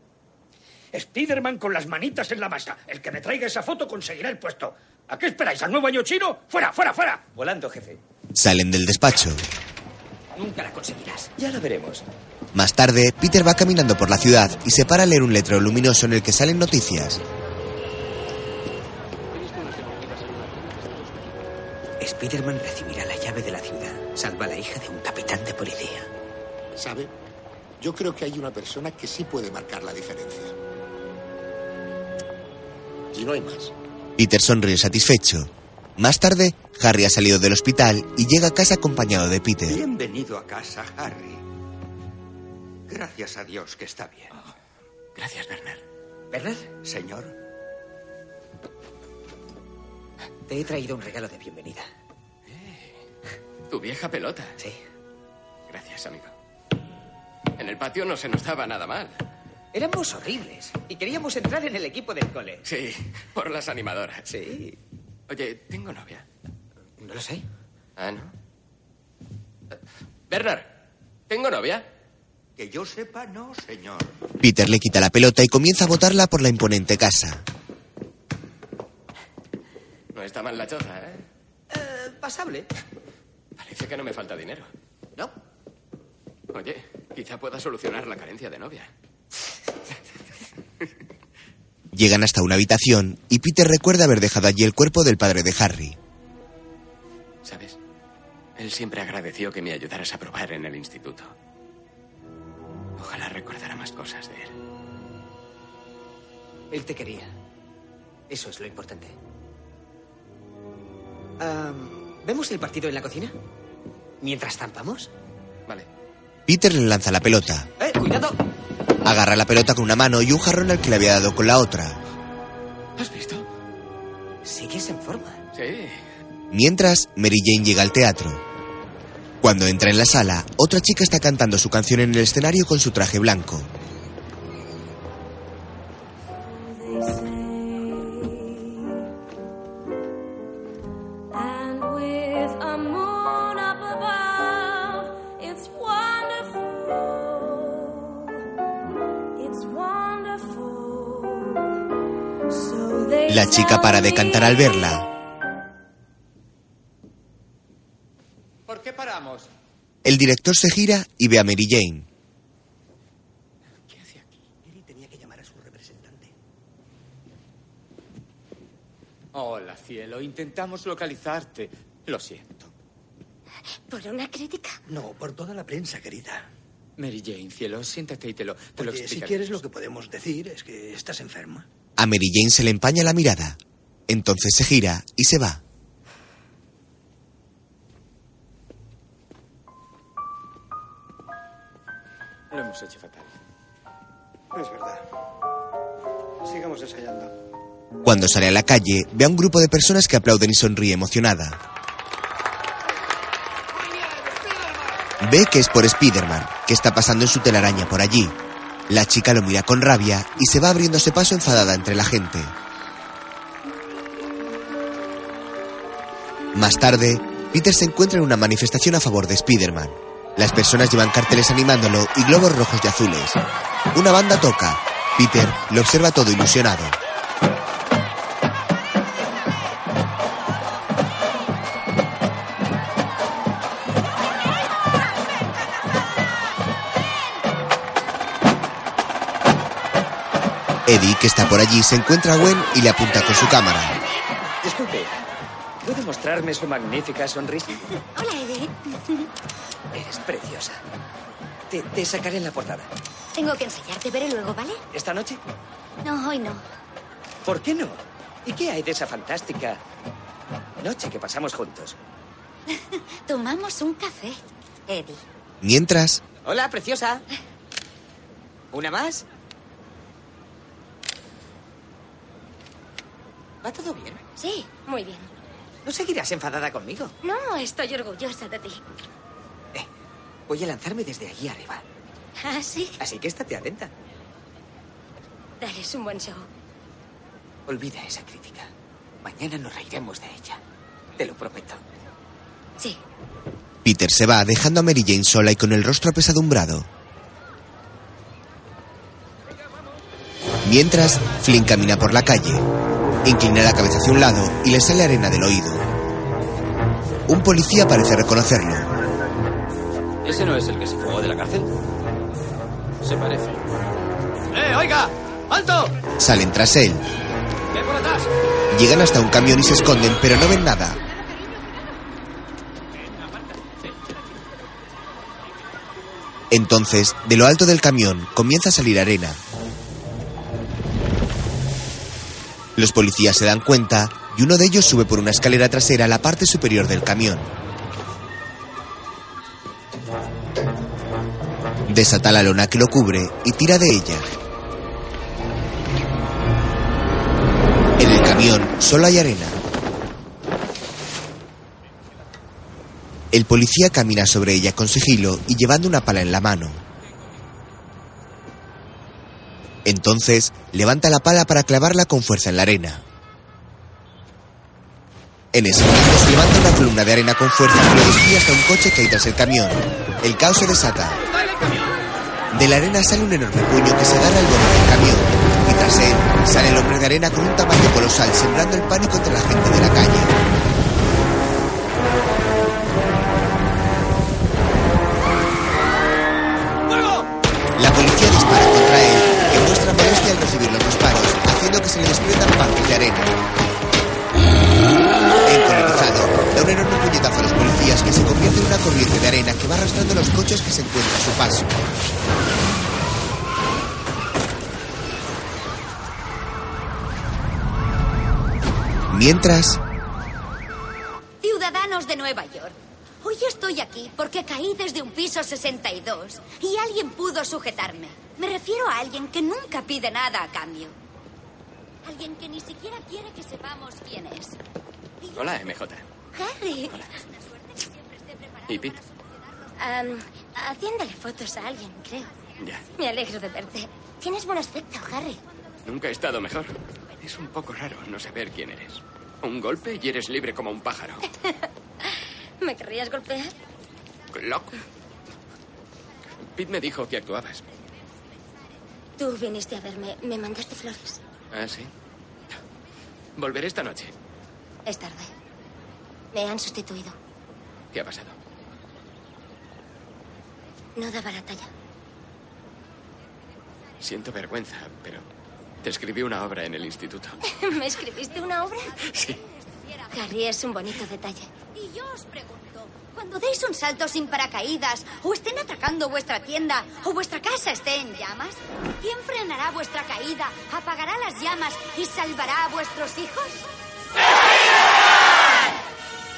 Spiderman con las manitas en la masa. El que me traiga esa foto conseguirá el puesto. ¿A qué esperáis? ¿Al nuevo año chino? ¡Fuera, fuera, fuera! Volando, jefe. Salen del despacho. Nunca la conseguirás. Ya lo veremos. Más tarde, Peter va caminando por la ciudad y se para a leer un letrero luminoso en el que salen noticias. Spiderman recibirá la llave de la ciudad. Salva a la hija de un capitán de policía. ¿Sabe? Yo creo que hay una persona que sí puede marcar la diferencia. Y no hay más. Peter sonríe satisfecho. Más tarde, Harry ha salido del hospital y llega a casa acompañado de Peter. Bienvenido a casa, Harry. Gracias a Dios que está bien. Gracias, Bernard. ¿Verdad? Señor, Te he traído un regalo de bienvenida. Tu vieja pelota. Sí. Gracias, amigo. En el patio no se nos daba nada mal. Éramos horribles y queríamos entrar en el equipo del cole. Sí, por las animadoras. Sí. Oye, tengo novia. No lo sé. Ah, ¿no? Bernard, ¿tengo novia? que yo sepa, no, señor. Peter le quita la pelota y comienza a botarla por la imponente casa. No está mal la choza, ¿eh? Eh, pasable. Parece que no me falta dinero. ¿No? Oye, quizá pueda solucionar la carencia de novia. Llegan hasta una habitación y Peter recuerda haber dejado allí el cuerpo del padre de Harry. ¿Sabes? Él siempre agradeció que me ayudaras a probar en el instituto. Ojalá recordara más cosas de él. Él te quería. Eso es lo importante. ¿Vemos el partido en la cocina? ¿Mientras zampamos? Vale. Peter le lanza la pelota. ¡Eh, cuidado! Agarra la pelota con una mano y un jarrón al que le había dado con la otra. ¿Has visto? Sigues en forma. Sí. Mientras, Mary Jane llega al teatro. Cuando entra en la sala, otra chica está cantando su canción en el escenario con su traje blanco. La chica para de cantar al verla. ¿Por qué paramos? El director se gira y ve a Mary Jane. Hola, cielo. Intentamos localizarte. Lo siento. ¿Por una crítica? No, por toda la prensa, querida. Mary Jane, cielo, siéntate y te lo, te lo si quieres lo que podemos decir es que estás enferma. A Mary Jane se le empaña la mirada. Entonces se gira y se va. Lo hemos hecho fatal. Es verdad. Sigamos ensayando. Cuando sale a la calle, ve a un grupo de personas que aplauden y sonríe emocionada. Ve que es por Spider-Man, que está pasando en su telaraña por allí. La chica lo mira con rabia y se va abriéndose paso enfadada entre la gente. Más tarde, Peter se encuentra en una manifestación a favor de Spider-Man. Las personas llevan carteles animándolo y globos rojos y azules. Una banda toca. Peter lo observa todo ilusionado. Eddie, que está por allí, se encuentra a Gwen y le apunta con su cámara. Disculpe, ¿puede mostrarme su magnífica sonrisa? Hola, Eddie. Eres preciosa. Te, te sacaré en la portada. Tengo que ensayarte, veré luego, ¿vale? ¿Esta noche? No, hoy no. ¿Por qué no? ¿Y qué hay de esa fantástica noche que pasamos juntos? Tomamos un café, Eddie. Mientras, Hola, preciosa. ¿Una más? ¿Va todo bien? Sí, muy bien. ¿No seguirás enfadada conmigo? No, estoy orgullosa de ti. Voy a lanzarme desde allí arriba. ¿Ah, sí? Así que estate atenta. Dales un buen show. Olvida esa crítica. Mañana nos reiremos de ella. Te lo prometo. Sí. Peter se va dejando a Mary Jane sola y con el rostro apesadumbrado. Mientras, Flynn camina por la calle. Inclina la cabeza hacia un lado y le sale arena del oído. Un policía parece reconocerlo. ¿Ese no es el que se fugó de la cárcel? Se parece. ¡Eh, oiga! ¡Alto! Salen tras él. ¡Ve por atrás! Llegan hasta un camión y se esconden, pero no ven nada. Entonces, de lo alto del camión, comienza a salir arena. Los policías se dan cuenta y uno de ellos sube por una escalera trasera a la parte superior del camión. Desata la lona que lo cubre y tira de ella. En el camión solo hay arena. El policía camina sobre ella con sigilo y llevando una pala en la mano. Entonces levanta la pala para clavarla con fuerza en la arena. En ese momento se levanta una columna de arena con fuerza que lo desvía hasta un coche que hay tras el camión. El caos se desata. De la arena sale un enorme puño que se agarra al borde del camión. Y tras él sale el hombre de arena con un tamaño colosal, sembrando el pánico entre la gente de la calle. Ciudadanos de Nueva York, hoy estoy aquí porque caí desde un piso 62 y alguien pudo sujetarme. Me refiero a alguien que nunca pide nada a cambio. Alguien que ni siquiera quiere que sepamos quién es. Hola, MJ. Harry. ¿Y Pete? Haciéndole fotos a alguien, creo. Ya. Me alegro de verte. Tienes buen aspecto, Harry. Nunca he estado mejor. Es un poco raro no saber quién eres. Un golpe y eres libre como un pájaro. ¿Me querrías golpear? Loco. Pete me dijo que actuabas. Tú viniste a verme. Me mandaste flores. ¿Ah, sí? Volveré esta noche. Es tarde. Me han sustituido. ¿Qué ha pasado? No daba la talla. Siento vergüenza, pero te escribí una obra en el instituto. ¿Me escribiste una obra? Sí. Harry, es un bonito detalle. Y yo os pregunto, cuando deis un salto sin paracaídas, o estén atacando vuestra tienda, o vuestra casa esté en llamas, ¿quién frenará vuestra caída, apagará las llamas y salvará a vuestros hijos?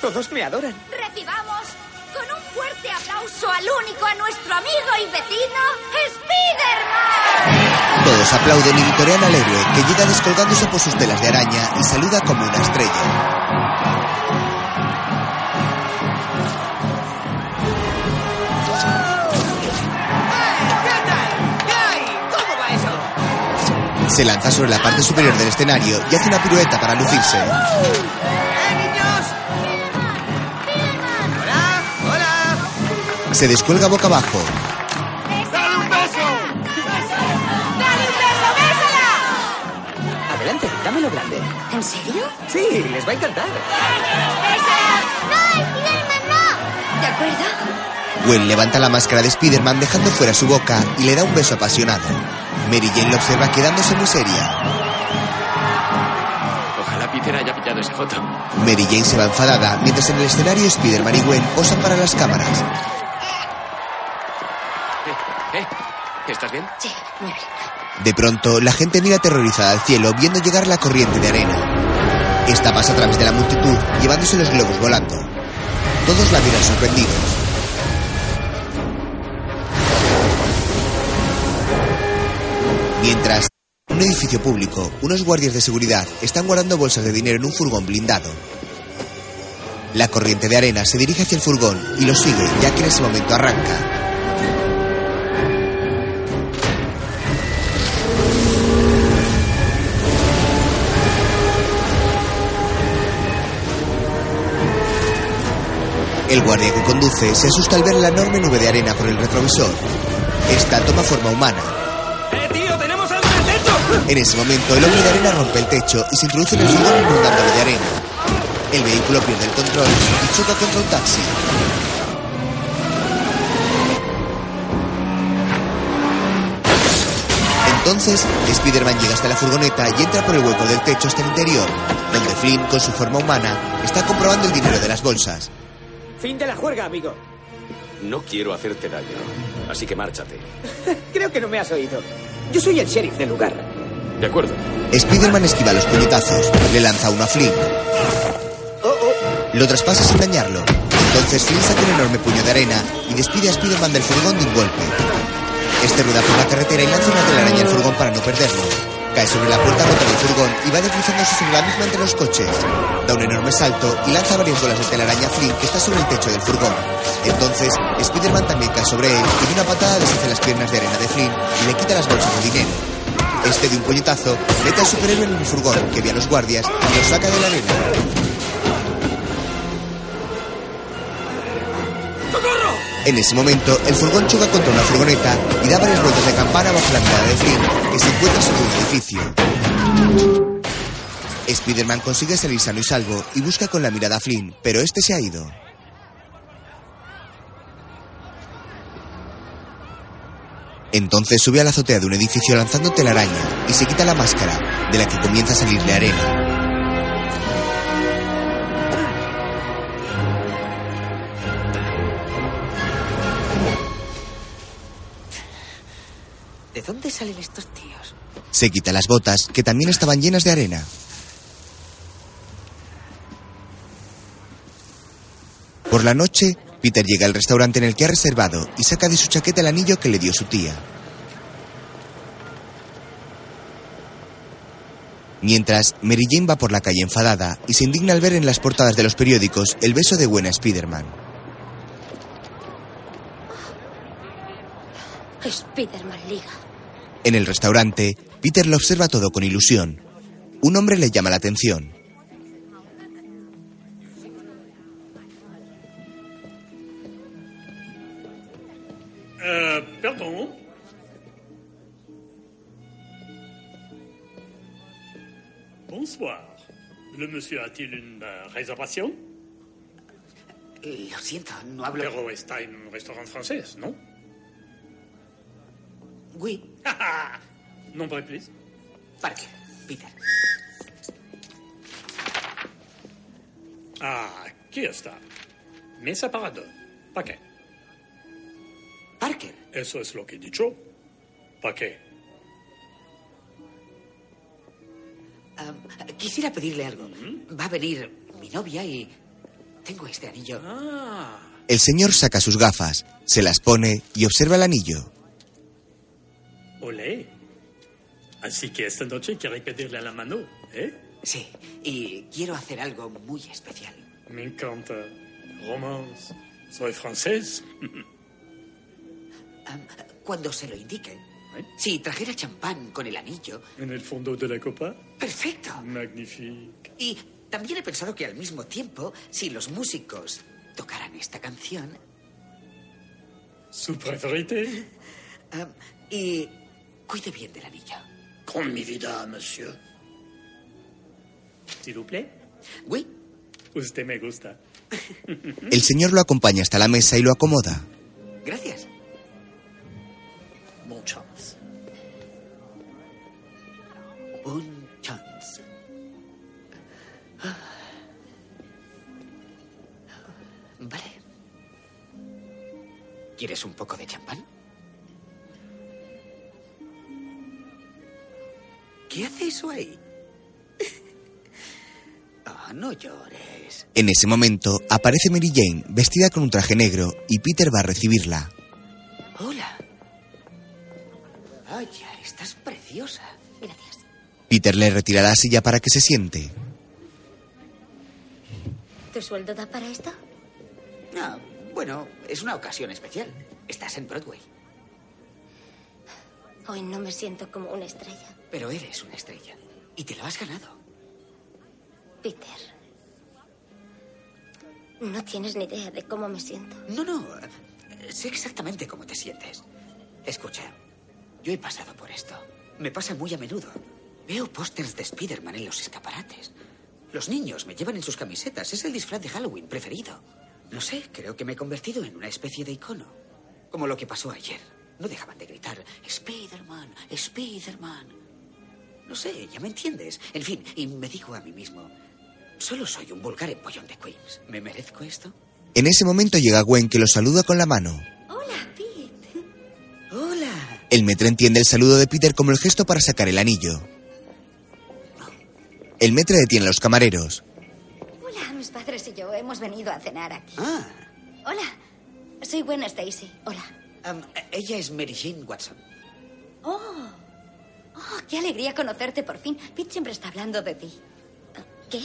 Todos me adoran. Recibamos con un fuerte aplauso al único, a nuestro amigo y vecino, Spiderman. Todos aplauden y vitorean al héroe, que llega descolgándose por sus telas de araña y saluda como una estrella. ¿Cómo va eso? Se lanza sobre la parte superior del escenario y hace una pirueta para lucirse. Se descuelga boca abajo. ¡Dale un beso! ¡Dale un beso, bésala! Adelante, dámelo grande. ¿En serio? Sí, les va a encantar. ¡Bésala! ¡No, Spiderman, no! ¿De acuerdo? Gwen levanta la máscara de Spider-Man dejando fuera su boca y le da un beso apasionado. Mary Jane lo observa quedándose muy seria. Ojalá Peter haya pillado esa foto. Mary Jane se va enfadada mientras en el escenario Spider-Man y Gwen posan para las cámaras. ¿Estás bien? Sí, muy bien. De pronto, la gente mira aterrorizada al cielo viendo llegar la corriente de arena. Esta pasa a través de la multitud, llevándose los globos volando. Todos la miran sorprendidos. Mientras, en un edificio público, unos guardias de seguridad están guardando bolsas de dinero en un furgón blindado. La corriente de arena se dirige hacia el furgón y lo sigue, ya que en ese momento arranca. El guardia que conduce se asusta al ver la enorme nube de arena por el retrovisor. Esta toma forma humana. ¡Eh, tío! ¡Tenemos algo en el techo! En ese momento, el hombre de arena rompe el techo y se introduce en el furgón inundándolo de arena. El vehículo pierde el control y choca contra un taxi. Entonces, Spider-Man llega hasta la furgoneta y entra por el hueco del techo hasta el interior, donde Flynn, con su forma humana, está comprobando el dinero de las bolsas. Fin de la juerga, amigo. No quiero hacerte daño, así que márchate. Creo que no me has oído. Yo soy el sheriff del lugar. De acuerdo. Spider-Man esquiva los puñetazos, le lanza uno a Flynn. Lo traspasa sin dañarlo. Entonces Flynn saca un enorme puño de arena y despide a Spider-Man del furgón de un golpe. Este rueda por la carretera y lanza una telaraña al furgón para no perderlo. Cae sobre la puerta rota del furgón y va deslizándose sobre la misma entre los coches. Da un enorme salto y lanza varias bolas de telaraña Flynn que está sobre el techo del furgón. Entonces, Spider-Man también cae sobre él y de una patada deshace las piernas de arena de Flynn y le quita las bolsas de dinero. Este de un puñetazo mete al superhéroe en un furgón que ve a los guardias y los saca de la arena. En ese momento, el furgón choca contra una furgoneta y da varias vueltas de campana bajo la mirada de Flynn, que se encuentra sobre un edificio. Spider-Man consigue salir sano y salvo y busca con la mirada a Flynn, pero este se ha ido. Entonces sube a la azotea de un edificio lanzando telaraña y se quita la máscara, de la que comienza a salirle arena. ¿De dónde salen estos tíos? Se quita las botas, que también estaban llenas de arena. Por la noche, Peter llega al restaurante en el que ha reservado y saca de su chaqueta el anillo que le dio su tía. Mientras, Mary Jane va por la calle enfadada y se indigna al ver en las portadas de los periódicos el beso de buena Spider-Man. Spiderman Liga. En el restaurante, Peter lo observa todo con ilusión. Un hombre le llama la atención. Euh, pardon Bonsoir. Le monsieur a-t-il une euh, réservation Lo siento, no hablo. Pero está en un restaurant francés, ¿no? Oui. Nombre, please. Parker, Peter. Ah, aquí está. Mesa para dos. ¿Para qué? Parker. Eso es lo que he dicho. ¿Para qué? Ah, quisiera pedirle algo. Va a venir mi novia y tengo este anillo. Ah, El señor saca sus gafas, se las pone y observa el anillo. Olé. Así que esta noche quiere pedirle a la mano, ¿eh? Sí, y quiero hacer algo muy especial. Me encanta. Romance. Soy francés. Cuando se lo indique, si trajera champán con el anillo. En el fondo de la copa. Perfecto. Magnifique. Y también he pensado que al mismo tiempo, si los músicos tocaran esta canción. ¿Su preferite? y cuide bien del anillo. Con mi vida, monsieur. S'il vous plaît. Oui. Usted me gusta. El señor lo acompaña hasta la mesa y lo acomoda. Gracias. Bon chance. Un chance. Vale. ¿Quieres un poco de champán? ¿Qué hace eso ahí? Ah, no llores. En ese momento aparece Mary Jane vestida con un traje negro y Peter va a recibirla. Hola. Vaya, estás preciosa. Gracias. Peter le retira la silla para que se siente. ¿Tu sueldo da para esto? Ah, bueno, es una ocasión especial. Estás en Broadway, Hoy no me siento como una estrella. Pero eres una estrella. Y te lo has ganado. Peter. No tienes ni idea de cómo me siento. No, no. Sé exactamente cómo te sientes. Escucha, yo he pasado por esto. Me pasa muy a menudo. Veo pósters de Spider-Man en los escaparates. Los niños me llevan en sus camisetas. Es el disfraz de Halloween preferido. No sé, creo que me he convertido en una especie de icono. Como lo que pasó ayer. No dejaban de gritar, Spider-Man, Spider-Man. No sé, ya me entiendes. En fin, y me digo a mí mismo, solo soy un vulgar empollón de Queens. ¿Me merezco esto? En ese momento llega Gwen que lo saluda con la mano. Hola, Pete. Hola. El metre entiende el saludo de Peter como el gesto para sacar el anillo. El metre detiene a los camareros. Hola, mis padres y yo hemos venido a cenar aquí. Ah, Hola. Soy Gwen Stacy. Hola. ella es Mary Jane Watson. Oh. Oh, qué alegría conocerte por fin. Pete siempre está hablando de ti. ¿Qué?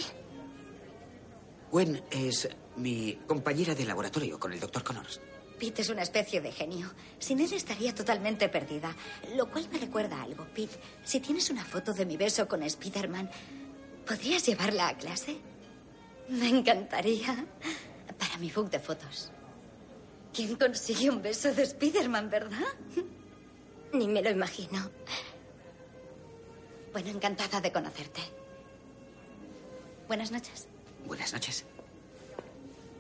Gwen es mi compañera de laboratorio con el doctor Connors. Pete es una especie de genio. Sin él estaría totalmente perdida. Lo cual me recuerda a algo. Pete, si tienes una foto de mi beso con Spider-Man, ¿podrías llevarla a clase? Me encantaría. Para mi book de fotos. ¿Quién consigue un beso de Spider-Man, verdad? Ni me lo imagino. Bueno, encantada de conocerte. Buenas noches. Buenas noches.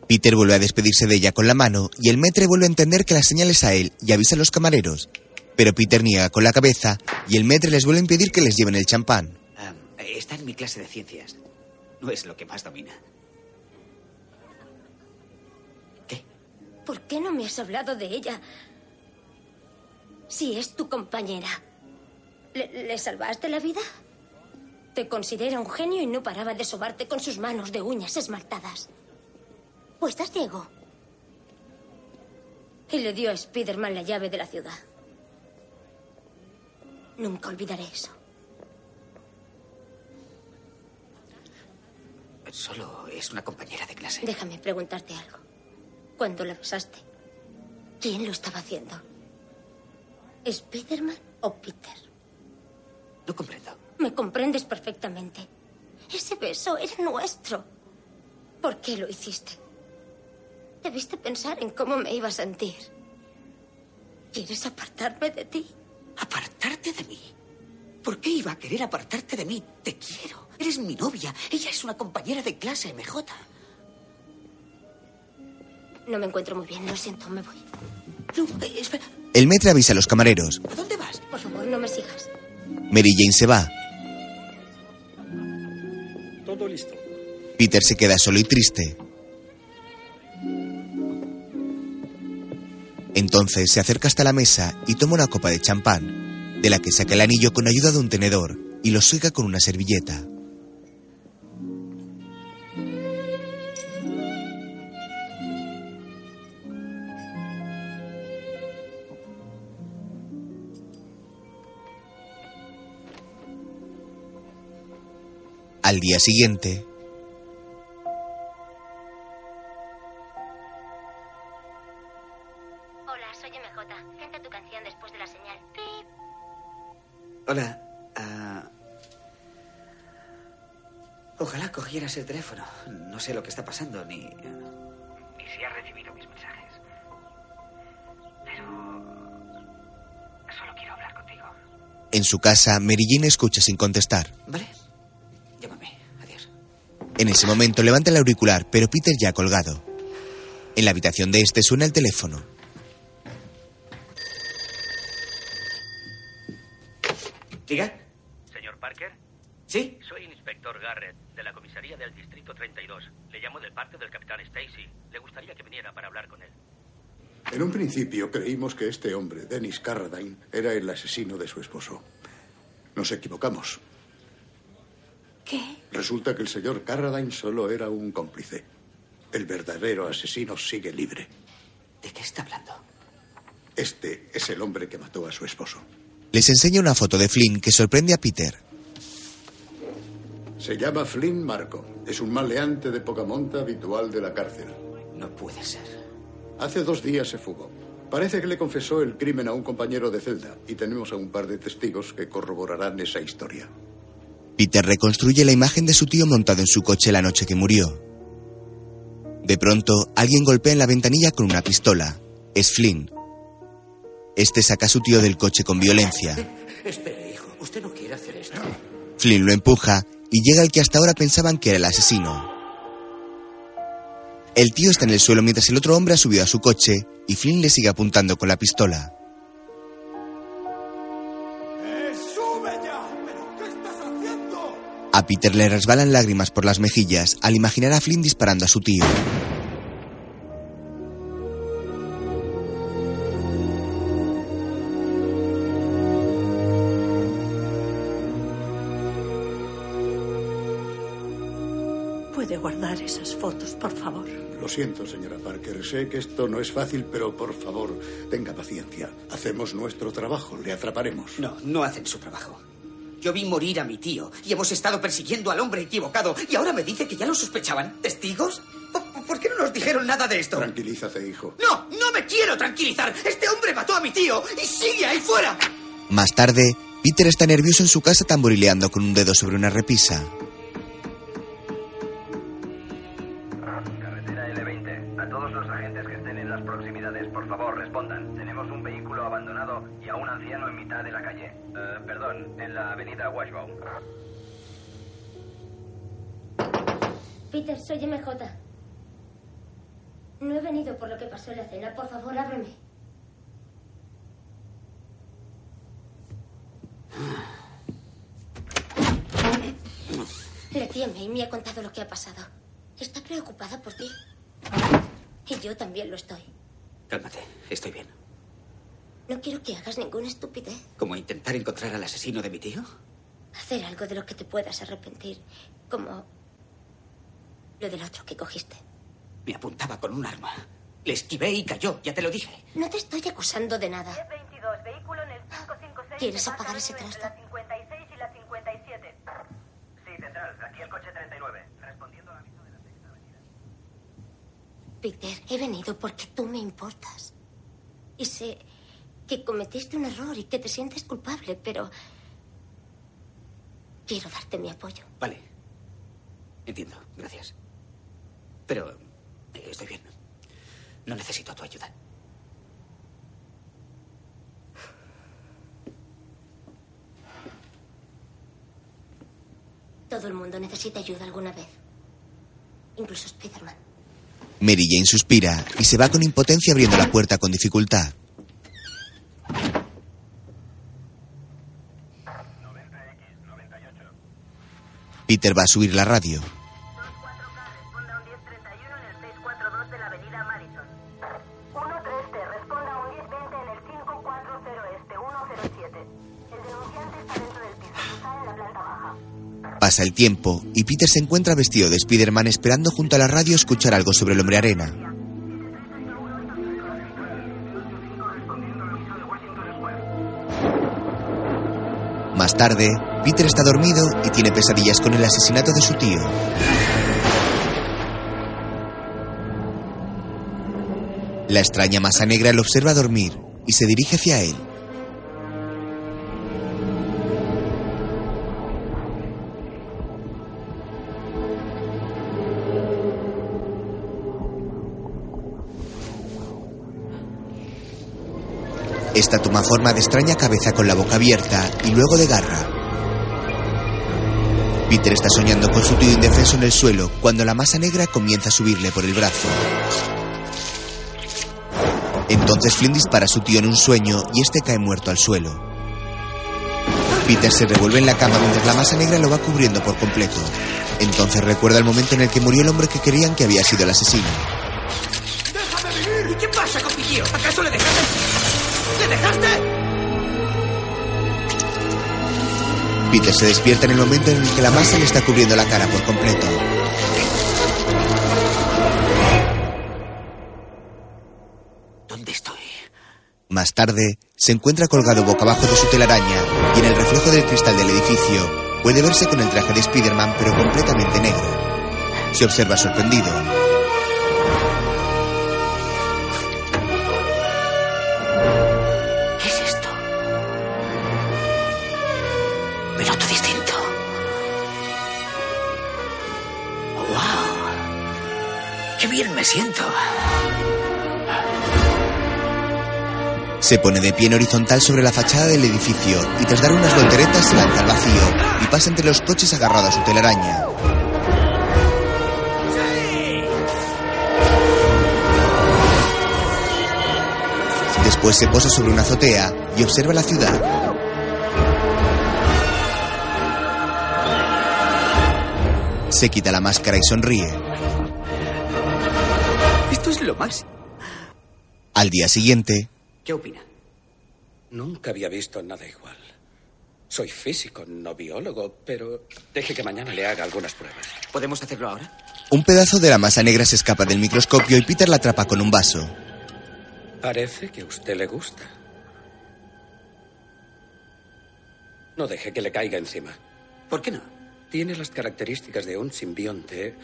Peter vuelve a despedirse de ella con la mano y el metre vuelve a entender que la señal es a él y avisa a los camareros. Pero Peter niega con la cabeza y el metre les vuelve a impedir que les lleven el champán. Am, está en mi clase de ciencias. No es lo que más domina. ¿Por qué no me has hablado de ella? Si es tu compañera. ¿Le, le salvaste la vida? Te considera un genio y no paraba de sobarte con sus manos de uñas esmaltadas. ¿O estás ciego? Y le dio a Spider-Man la llave de la ciudad. Nunca olvidaré eso. Solo es una compañera de clase. Déjame preguntarte algo. Cuando la besaste, ¿quién lo estaba haciendo? ¿Spiderman o Peter? No comprendo. Me comprendes perfectamente. Ese beso era nuestro. ¿Por qué lo hiciste? Debiste pensar en cómo me iba a sentir. ¿Quieres apartarme de ti? ¿Apartarte de mí? ¿Por qué iba a querer apartarte de mí? Te quiero. Eres mi novia. Ella es una compañera de clase, MJ. No me encuentro muy bien, lo siento, me voy. No, eh, espera. El metre avisa a los camareros. ¿A dónde vas? Por favor, no me sigas. Mary Jane se va. Todo listo. Peter se queda solo y triste. Entonces se acerca hasta la mesa y toma una copa de champán, de la que saca el anillo con ayuda de un tenedor y lo suega con una servilleta. Al día siguiente, Hola, soy MJ. Canta tu canción después de la señal. Pip. Hola. ah, Ojalá cogieras el teléfono. No sé lo que está pasando, ni. ni si has recibido mis mensajes. Pero. Solo quiero hablar contigo. en su casa, Mary Jane escucha sin contestar. Vale. En ese momento levanta el auricular, pero Peter ya ha colgado. En la habitación de este suena el teléfono. ¿Diga? Señor Parker. ¿Sí? Soy el inspector Garrett, de la comisaría del Distrito 32. Le llamo del parte del capitán Stacy. Le gustaría que viniera para hablar con él. En un principio creímos que este hombre, Dennis Carradine, era el asesino de su esposo. Nos equivocamos. ¿Qué? Resulta que el señor Carradine solo era un cómplice. El verdadero asesino sigue libre. ¿De qué está hablando? Este es el hombre que mató a su esposo. Les enseña una foto de Flynn que sorprende a Peter. Se llama Flynn Marco. Es un maleante de poca monta habitual de la cárcel. No puede ser. Hace dos días se fugó. Parece que le confesó el crimen a un compañero de celda y tenemos a un par de testigos que corroborarán esa historia. Peter reconstruye la imagen de su tío montado en su coche la noche que murió. De pronto, alguien golpea en la ventanilla con una pistola. Es Flynn. Este saca a su tío del coche con violencia. Espere, hijo. Usted no quiere hacer esto. Flynn lo empuja y llega el que hasta ahora pensaban que era el asesino. El tío está en el suelo mientras el otro hombre ha subido a su coche y Flynn le sigue apuntando con la pistola. A Peter le resbalan lágrimas por las mejillas al imaginar a Flynn disparando a su tío. ¿Puede guardar esas fotos, por favor? Lo siento, señora Parker. Sé que esto no es fácil, pero por favor, tenga paciencia. Hacemos nuestro trabajo. Le atraparemos. No, no hacen su trabajo. Yo vi morir a mi tío y hemos estado persiguiendo al hombre equivocado y ahora me dice que ya lo sospechaban. ¿Testigos? ¿Por, qué no nos dijeron nada de esto? Tranquilízate, hijo. No, no me quiero tranquilizar. Este hombre mató a mi tío y sigue ahí fuera. Más tarde, Peter está nervioso en su casa tamborileando con un dedo sobre una repisa. Peter, soy MJ. No he venido por lo que pasó en la cena. Por favor, ábreme. La tía May me ha contado lo que ha pasado. Está preocupada por ti. Y yo también lo estoy. Cálmate, estoy bien. No quiero que hagas ninguna estupidez. ¿Como intentar encontrar al asesino de mi tío? Hacer algo de lo que te puedas arrepentir. Como lo del otro que cogiste. Me apuntaba con un arma. Le esquivé y cayó, ya te lo dije. No te estoy acusando de nada. 22, vehículo en el 556. ¿Quieres apagar ese trasto? La 56 y la 57. Sí, central. Aquí el coche 39. Respondiendo al aviso de la sexta avenida. Peter, he venido porque tú me importas. Y sé que cometiste un error y que te sientes culpable, pero quiero darte mi apoyo. Vale. Entiendo, gracias. Pero eh, estoy bien. No necesito tu ayuda. Todo el mundo necesita ayuda alguna vez. Incluso Spiderman. Mary Jane suspira y se va con impotencia abriendo la puerta con dificultad. Peter va a subir la radio. Pasa el tiempo y Peter se encuentra vestido de Spider-Man esperando junto a la radio escuchar algo sobre el hombre arena. Más tarde, Peter está dormido y tiene pesadillas con el asesinato de su tío. La extraña masa negra lo observa dormir y se dirige hacia él. Toma forma de extraña cabeza con la boca abierta y luego de garra. Peter está soñando con su tío indefenso en el suelo cuando la masa negra comienza a subirle por el brazo. Entonces Flynn dispara a su tío en un sueño y este cae muerto al suelo. Peter se revuelve en la cama mientras la masa negra lo va cubriendo por completo. Entonces recuerda el momento en el que murió el hombre que creían que había sido el asesino. ¿Y qué pasa con mi tío? ¿Acaso le dejaste? ¿Le dejaste? Peter se despierta en el momento en el que la masa le está cubriendo la cara por completo. ¿Dónde estoy? Más tarde, se encuentra colgado boca abajo de su telaraña y en el reflejo del cristal del edificio puede verse con el traje de Spider-Man pero completamente negro. Se observa sorprendido. Siento! Se pone de pie en horizontal sobre la fachada del edificio y tras dar unas volteretas se lanza al vacío y pasa entre los coches agarrado a su telaraña. Después se posa sobre una azotea y observa la ciudad. Se quita la máscara y sonríe. Es lo más. Al día siguiente, ¿Qué opina? Nunca había visto nada igual. Soy físico, no biólogo, pero deje que mañana le haga algunas pruebas. ¿Podemos hacerlo ahora? un pedazo de la masa negra se escapa del microscopio y Peter la atrapa con un vaso. Parece que a usted le gusta. No deje que le caiga encima. ¿Por qué no? Tiene las características de un simbionte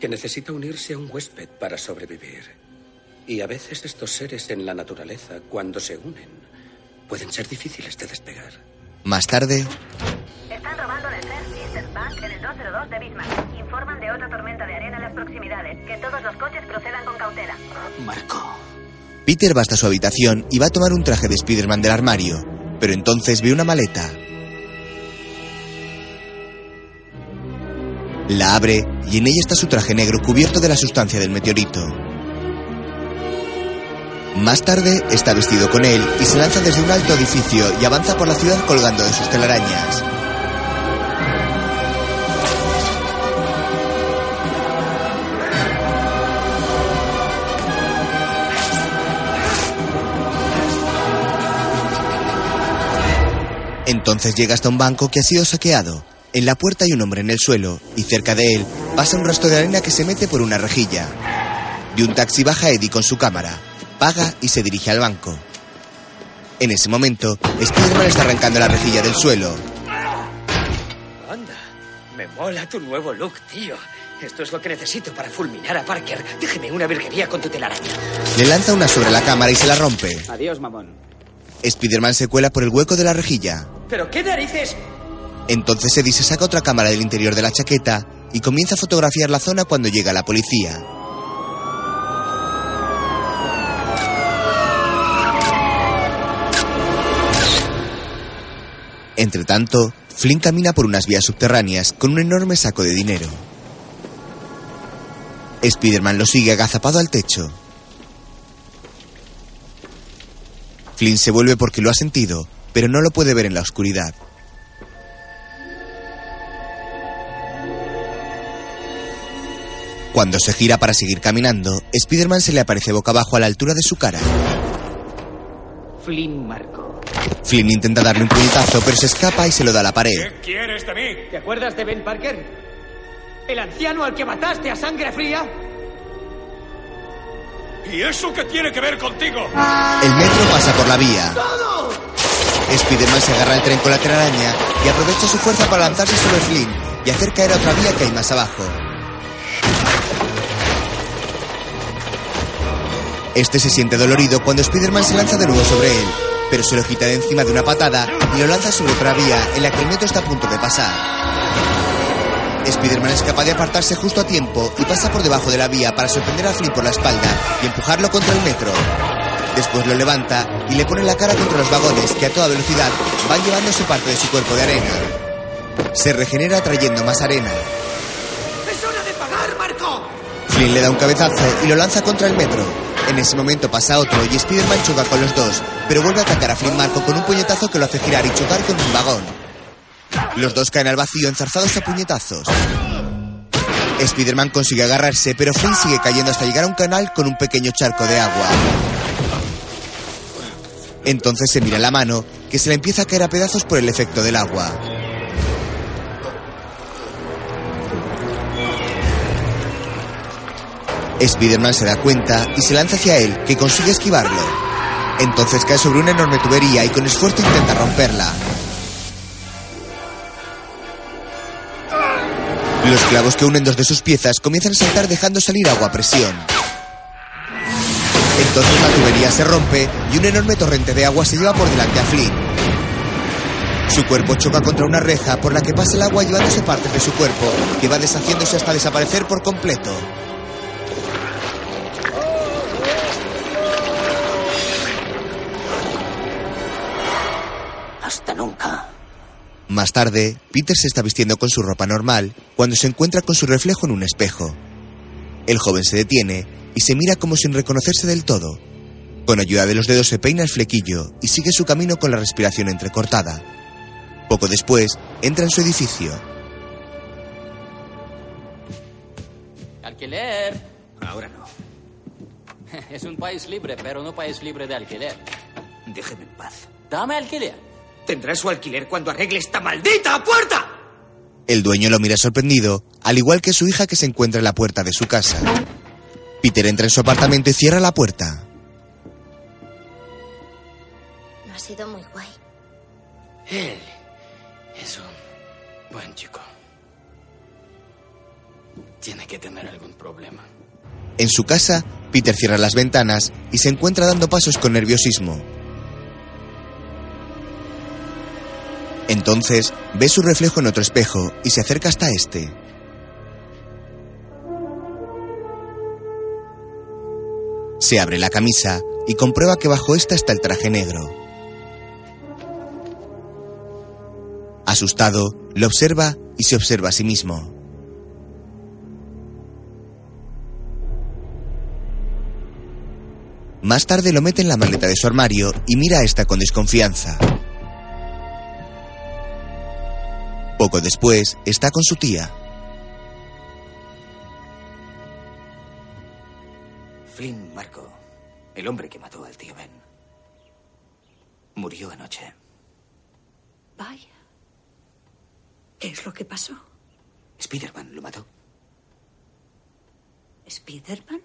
que necesita unirse a un huésped para sobrevivir. Y a veces estos seres en la naturaleza, cuando se unen, pueden ser difíciles de despegar. Más tarde, Están robando el First Eastern Bank en el 202 de Bismarck. Informan de otra tormenta de arena en las proximidades. Que todos los coches procedan con cautela. Marco. Peter va hasta su habitación y va a tomar un traje de Spider-Man del armario, pero entonces ve una maleta. La abre y en ella está su traje negro cubierto de la sustancia del meteorito. Más tarde está vestido con él y se lanza desde un alto edificio y avanza por la ciudad colgando de sus telarañas. Entonces llega hasta un banco que ha sido saqueado. En la puerta hay un hombre en el suelo y cerca de él pasa un rastro de arena que se mete por una rejilla. De un taxi baja Eddie con su cámara, paga y se dirige al banco. En ese momento, Spider-Man está arrancando la rejilla del suelo. Anda, me mola tu nuevo look, tío. Esto es lo que necesito para fulminar a Parker. Déjeme una virguería con tu telaraña. Le lanza una sobre la cámara y se la rompe. Adiós, mamón. Spider-Man se cuela por el hueco de la rejilla. ¿Pero qué narices? Entonces Eddie se saca otra cámara del interior de la chaqueta y comienza a fotografiar la zona cuando llega la policía. Entre tanto, Flynn camina por unas vías subterráneas con un enorme saco de dinero. Spider-Man lo sigue agazapado al techo. Flynn se vuelve porque lo ha sentido, pero no lo puede ver en la oscuridad. Cuando se gira para seguir caminando, Spider-Man se le aparece boca abajo a la altura de su cara. Flynn Marco. Flynn intenta darle un puñetazo, pero se escapa y se lo da a la pared. ¿Quieres de mí? ¿Te acuerdas de Ben Parker? ¿El anciano al que mataste a sangre fría? ¿Y eso qué tiene que ver contigo? El metro pasa por la vía. ¡Todo! Spider-Man se agarra al tren con la telaraña y aprovecha su fuerza para lanzarse sobre Flynn y hacer caer a otra vía que hay más abajo. Este se siente dolorido cuando Spider-Man se lanza de nuevo sobre él, pero se lo quita de encima de una patada y lo lanza sobre otra vía en la que el metro está a punto de pasar. Spider-Man es capaz de apartarse justo a tiempo y pasa por debajo de la vía para sorprender a Flynn por la espalda y empujarlo contra el metro. Después lo levanta y le pone la cara contra los vagones que a toda velocidad van llevándose parte de su cuerpo de arena. Se regenera trayendo más arena. Flynn le da un cabezazo y lo lanza contra el metro. En ese momento pasa otro y Spider-Man choca con los dos, pero vuelve a atacar a Flynn Marco con un puñetazo que lo hace girar y chocar con un vagón. Los dos caen al vacío enzarzados a puñetazos. Spider-Man consigue agarrarse, pero Flynn sigue cayendo hasta llegar a un canal con un pequeño charco de agua. Entonces se mira la mano, que se le empieza a caer a pedazos por el efecto del agua. Spider-Man se da cuenta y se lanza hacia él, que consigue esquivarlo. Entonces cae sobre una enorme tubería y con esfuerzo intenta romperla. Los clavos que unen dos de sus piezas comienzan a saltar dejando salir agua a presión. Entonces la tubería se rompe y un enorme torrente de agua se lleva por delante a Flynn. Su cuerpo choca contra una reja por la que pasa el agua llevándose partes de su cuerpo, que va deshaciéndose hasta desaparecer por completo. Hasta nunca. Más tarde, Peter se está vistiendo con su ropa normal cuando se encuentra con su reflejo en un espejo. El joven se detiene y se mira como sin reconocerse del todo. Con ayuda de los dedos se peina el flequillo y sigue su camino con la respiración entrecortada. Poco después, entra en su edificio. Alquiler. Ahora no. Es un país libre, pero no país libre de alquiler. Déjeme en paz. Dame alquiler. Tendrá su alquiler cuando arregle esta maldita puerta. El dueño lo mira sorprendido, al igual que su hija que se encuentra en la puerta de su casa. Peter entra en su apartamento y cierra la puerta. No ha sido muy guay. Él es un buen chico. Tiene que tener algún problema. En su casa, Peter cierra las ventanas y se encuentra dando pasos con nerviosismo. Entonces, ve su reflejo en otro espejo y se acerca hasta este. Se abre la camisa y comprueba que bajo esta está el traje negro. Asustado, lo observa y se observa a sí mismo. Más tarde lo mete en la maleta de su armario y mira a esta con desconfianza. Poco después, está con su tía. Flynn Marco, el hombre que mató al tío Ben, murió anoche. Vaya. ¿Qué es lo que pasó? Spiderman lo mató. ¿Spiderman?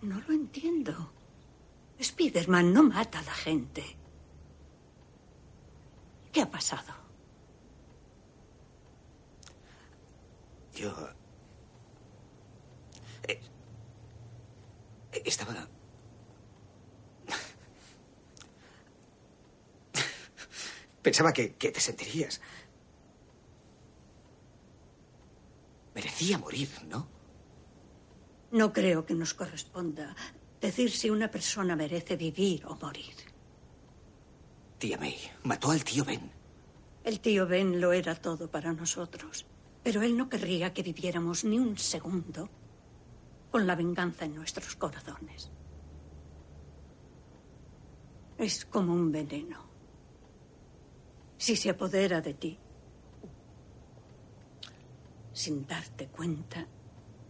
No lo entiendo. Spiderman no mata a la gente. ¿Qué ha pasado? Yo... eh, estaba... Pensaba que, que te sentirías. Merecía morir, ¿no? No creo que nos corresponda decir si una persona merece vivir o morir. Tía May mató al tío Ben. El tío Ben lo era todo para nosotros, pero él no querría que viviéramos ni un segundo con la venganza en nuestros corazones. Es como un veneno. Si se apodera de ti, sin darte cuenta,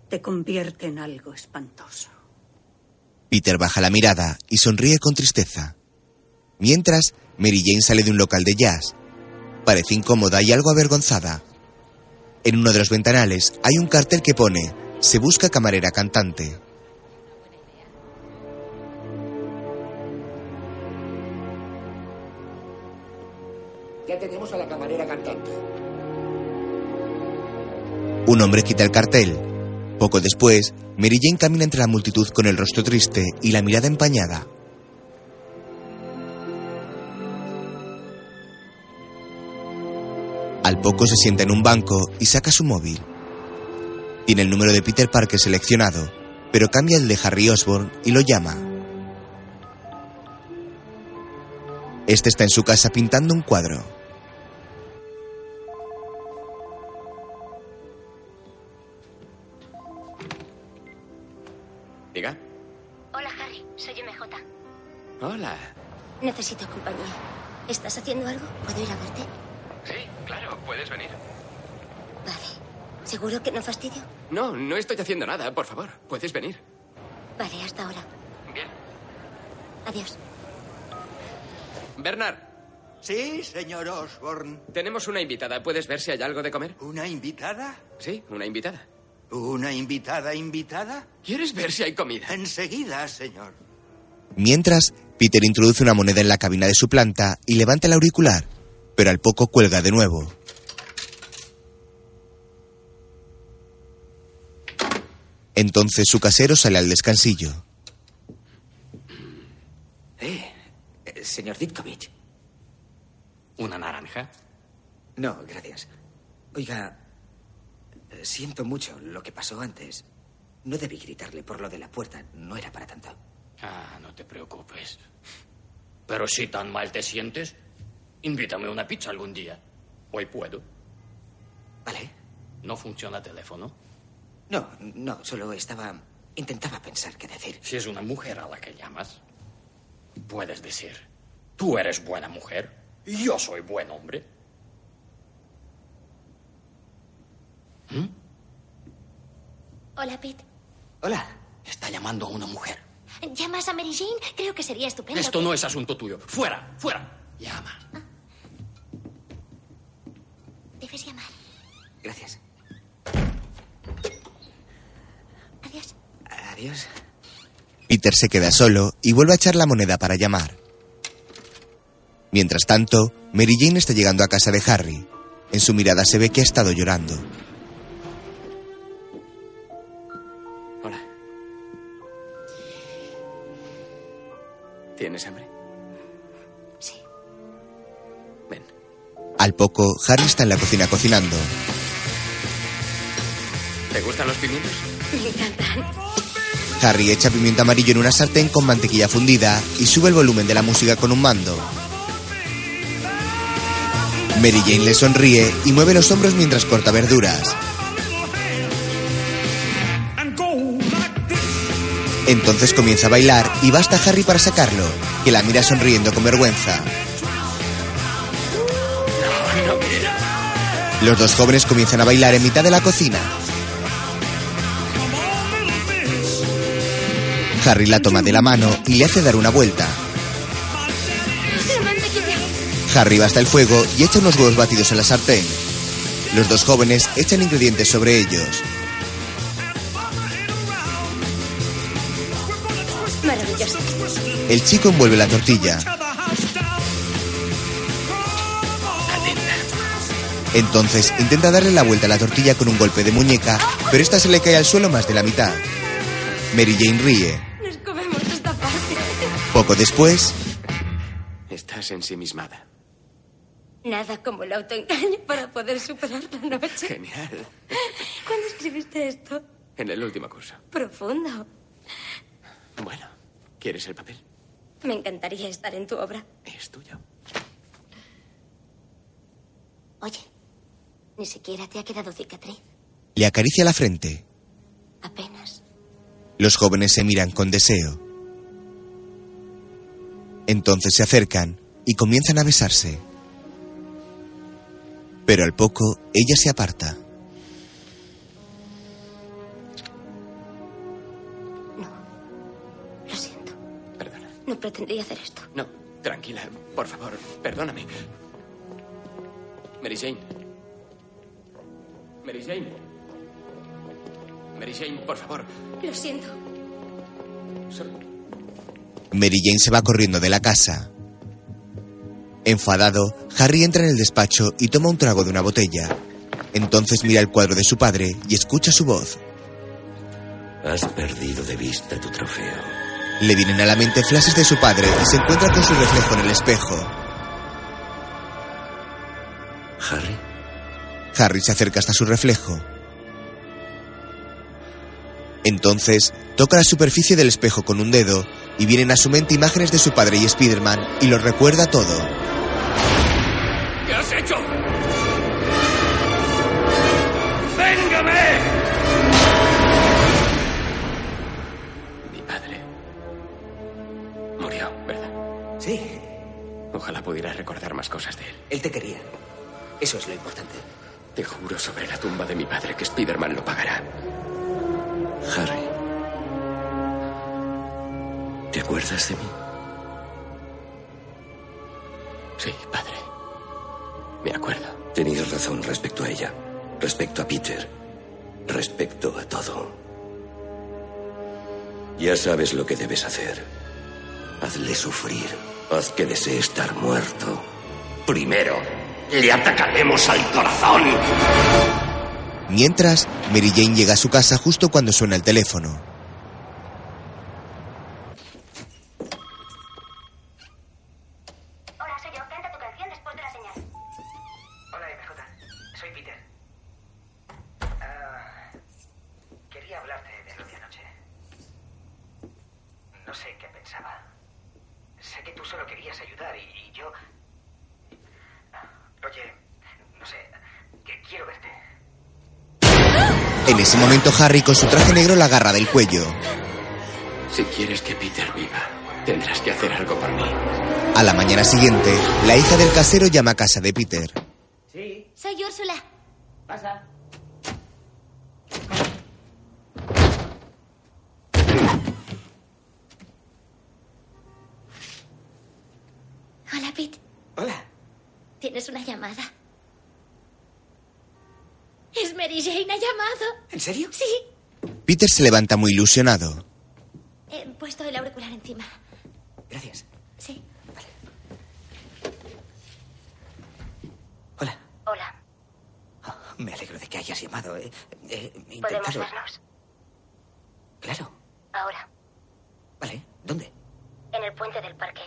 te convierte en algo espantoso. Peter baja la mirada y sonríe con tristeza. Mientras, Mary Jane sale de un local de jazz. Parece incómoda y algo avergonzada. En uno de los ventanales hay un cartel que pone Se busca camarera cantante. Ya tenemos a la camarera cantando. Un hombre quita el cartel. Poco después, Mary Jane camina entre la multitud con el rostro triste y la mirada empañada. Al poco se sienta en un banco y saca su móvil. Tiene el número de Peter Parker seleccionado, pero cambia el de Harry Osborn y lo llama. Este está en su casa pintando un cuadro. Diga. Hola, Harry. Soy MJ. Hola. Necesito compañía. ¿Estás haciendo algo? ¿Puedo ir a verte? Sí, claro, puedes venir. ¿Seguro que no fastidio? No, no estoy haciendo nada, por favor. Puedes venir. Vale, hasta ahora. Bien. Adiós. Bernard. Sí, señor Osborne. Tenemos una invitada. ¿Puedes ver si hay algo de comer? ¿Una invitada? Sí, una invitada. ¿Una invitada invitada? ¿Quieres ver si hay comida? Enseguida, señor. Mientras, Peter introduce una moneda en la cabina de su planta y levanta el auricular, pero al poco cuelga de nuevo. Entonces su casero sale al descansillo. Eh, eh, señor Ditkovich. ¿Una naranja? No, gracias. Oiga, eh, siento mucho lo que pasó antes. No debí gritarle por lo de la puerta. No era para tanto. Ah, no te preocupes. Pero si tan mal te sientes, invítame una pizza algún día. Hoy puedo. Vale. ¿No funciona el teléfono? No, no, solo estaba... Intentaba pensar qué decir. Si es una mujer a la que llamas, puedes decir, tú eres buena mujer y yo soy buen hombre. Hola, Pete. Hola. Está llamando a una mujer. ¿Llamas a Mary Jane? Creo que sería estupendo. Esto no es asunto tuyo. Fuera, fuera. Llama. Debes llamar. Gracias. Adiós. Adiós. Peter se queda solo y vuelve a echar la moneda para llamar. Mientras tanto, Mary Jane está llegando a casa de Harry. En su mirada se ve que ha estado llorando. Hola. ¿Tienes hambre? Al poco, Harry está en la cocina cocinando. ¿Te gustan los pimientos? Me encantan. Harry echa pimiento amarillo en una sartén con mantequilla fundida y sube el volumen de la música con un mando. Mary Jane le sonríe y mueve los hombros mientras corta verduras. Entonces comienza a bailar y basta Harry para sacarlo, que la mira sonriendo con vergüenza. Los dos jóvenes comienzan a bailar en mitad de la cocina. Harry la toma de la mano y le hace dar una vuelta. Harry va hasta el fuego y echa unos huevos batidos en la sartén. Los dos jóvenes echan ingredientes sobre ellos. Maravilloso. El chico envuelve la tortilla. Entonces intenta darle la vuelta a la tortilla con un golpe de muñeca, pero esta se le cae al suelo más de la mitad. Mary Jane ríe. Nos comemos esta parte. Poco después, Estás ensimismada. Nada como el autoengaño para poder superar la noche. Genial. ¿Cuándo escribiste esto? En el último curso. Profundo. Bueno, ¿quieres el papel? Me encantaría estar en tu obra. Es tuyo. Oye, ni siquiera te ha quedado cicatriz. le acaricia la frente. Apenas. Los jóvenes se miran con deseo. Entonces se acercan y comienzan a besarse. Pero al poco, ella se aparta. Lo siento. Perdona. No pretendía hacer esto. No, tranquila, por favor, perdóname. Mary Jane. Mary Jane. Mary Jane, por favor. Lo siento. Mary Jane se va corriendo de la casa. Enfadado, Harry entra en el despacho y toma un trago de una botella. Entonces mira el cuadro de su padre y escucha su voz. Has perdido de vista tu trofeo. Le vienen a la mente flashes de su padre y se encuentra con su reflejo en el espejo. Harry. Harry se acerca hasta su reflejo. Entonces, toca la superficie del espejo con un dedo y vienen a su mente imágenes de su padre y Spider-Man y lo recuerda todo. ¿Qué has hecho? ¡Véngame! Mi padre murió, ¿verdad? Sí, Ojalá pudiera recordar más cosas de él. él te quería. Eso es lo importante. Te juro sobre la tumba de mi padre que Spider-Man lo pagará. Harry. ¿Te acuerdas de mí? Sí, padre. Me acuerdo. Tenías razón respecto a ella, respecto a Peter, respecto a todo. Ya sabes lo que debes hacer. Hazle sufrir. Haz que desee estar muerto. Primero, le atacaremos al corazón. Mientras, Mary Jane llega a su casa justo cuando suena el teléfono. Hola, soy yo. Canta tu canción después de la señal. Hola, MJ. Soy Peter. Ah, quería hablarte de lo de anoche. No sé qué pensaba. Sé que tú solo querías ayudar y, y yo... Oye, no sé, que quiero verte. En ese momento, Harry con su traje negro la agarra del cuello. Si quieres que Peter viva, tendrás que hacer algo por mí. A la mañana siguiente, la hija del casero llama a casa de Peter. Sí. Soy Úrsula. Pasa. Hola, Pete. Hola. ¿Tienes una llamada? Es Mary Jane, ha llamado. ¿En serio? Sí. Peter se levanta muy ilusionado. He puesto el auricular encima. Gracias. Sí. Hola. Hola. Me alegro de que hayas llamado. He, he ¿Podemos vernos? Claro. Ahora. Vale. ¿Dónde? En el puente del parque.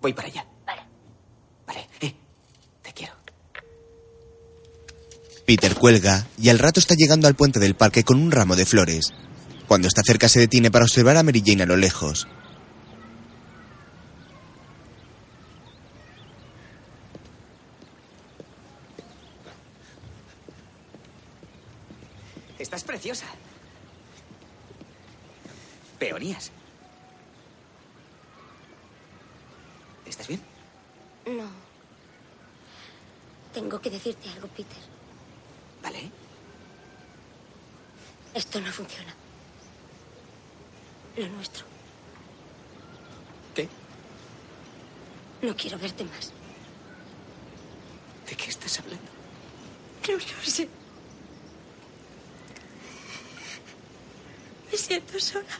Voy para allá. Vale. Vale. Eh, te quiero. Peter cuelga y al rato está llegando al puente del parque con un ramo de flores. Cuando está cerca se detiene para observar a Mary Jane a lo lejos. Estás preciosa. Peonías. ¿Estás bien? No. Tengo que decirte algo, Peter. Vale. Esto no funciona. Lo nuestro. ¿Qué? No quiero verte más. ¿De qué estás hablando? No lo sé. Me siento sola.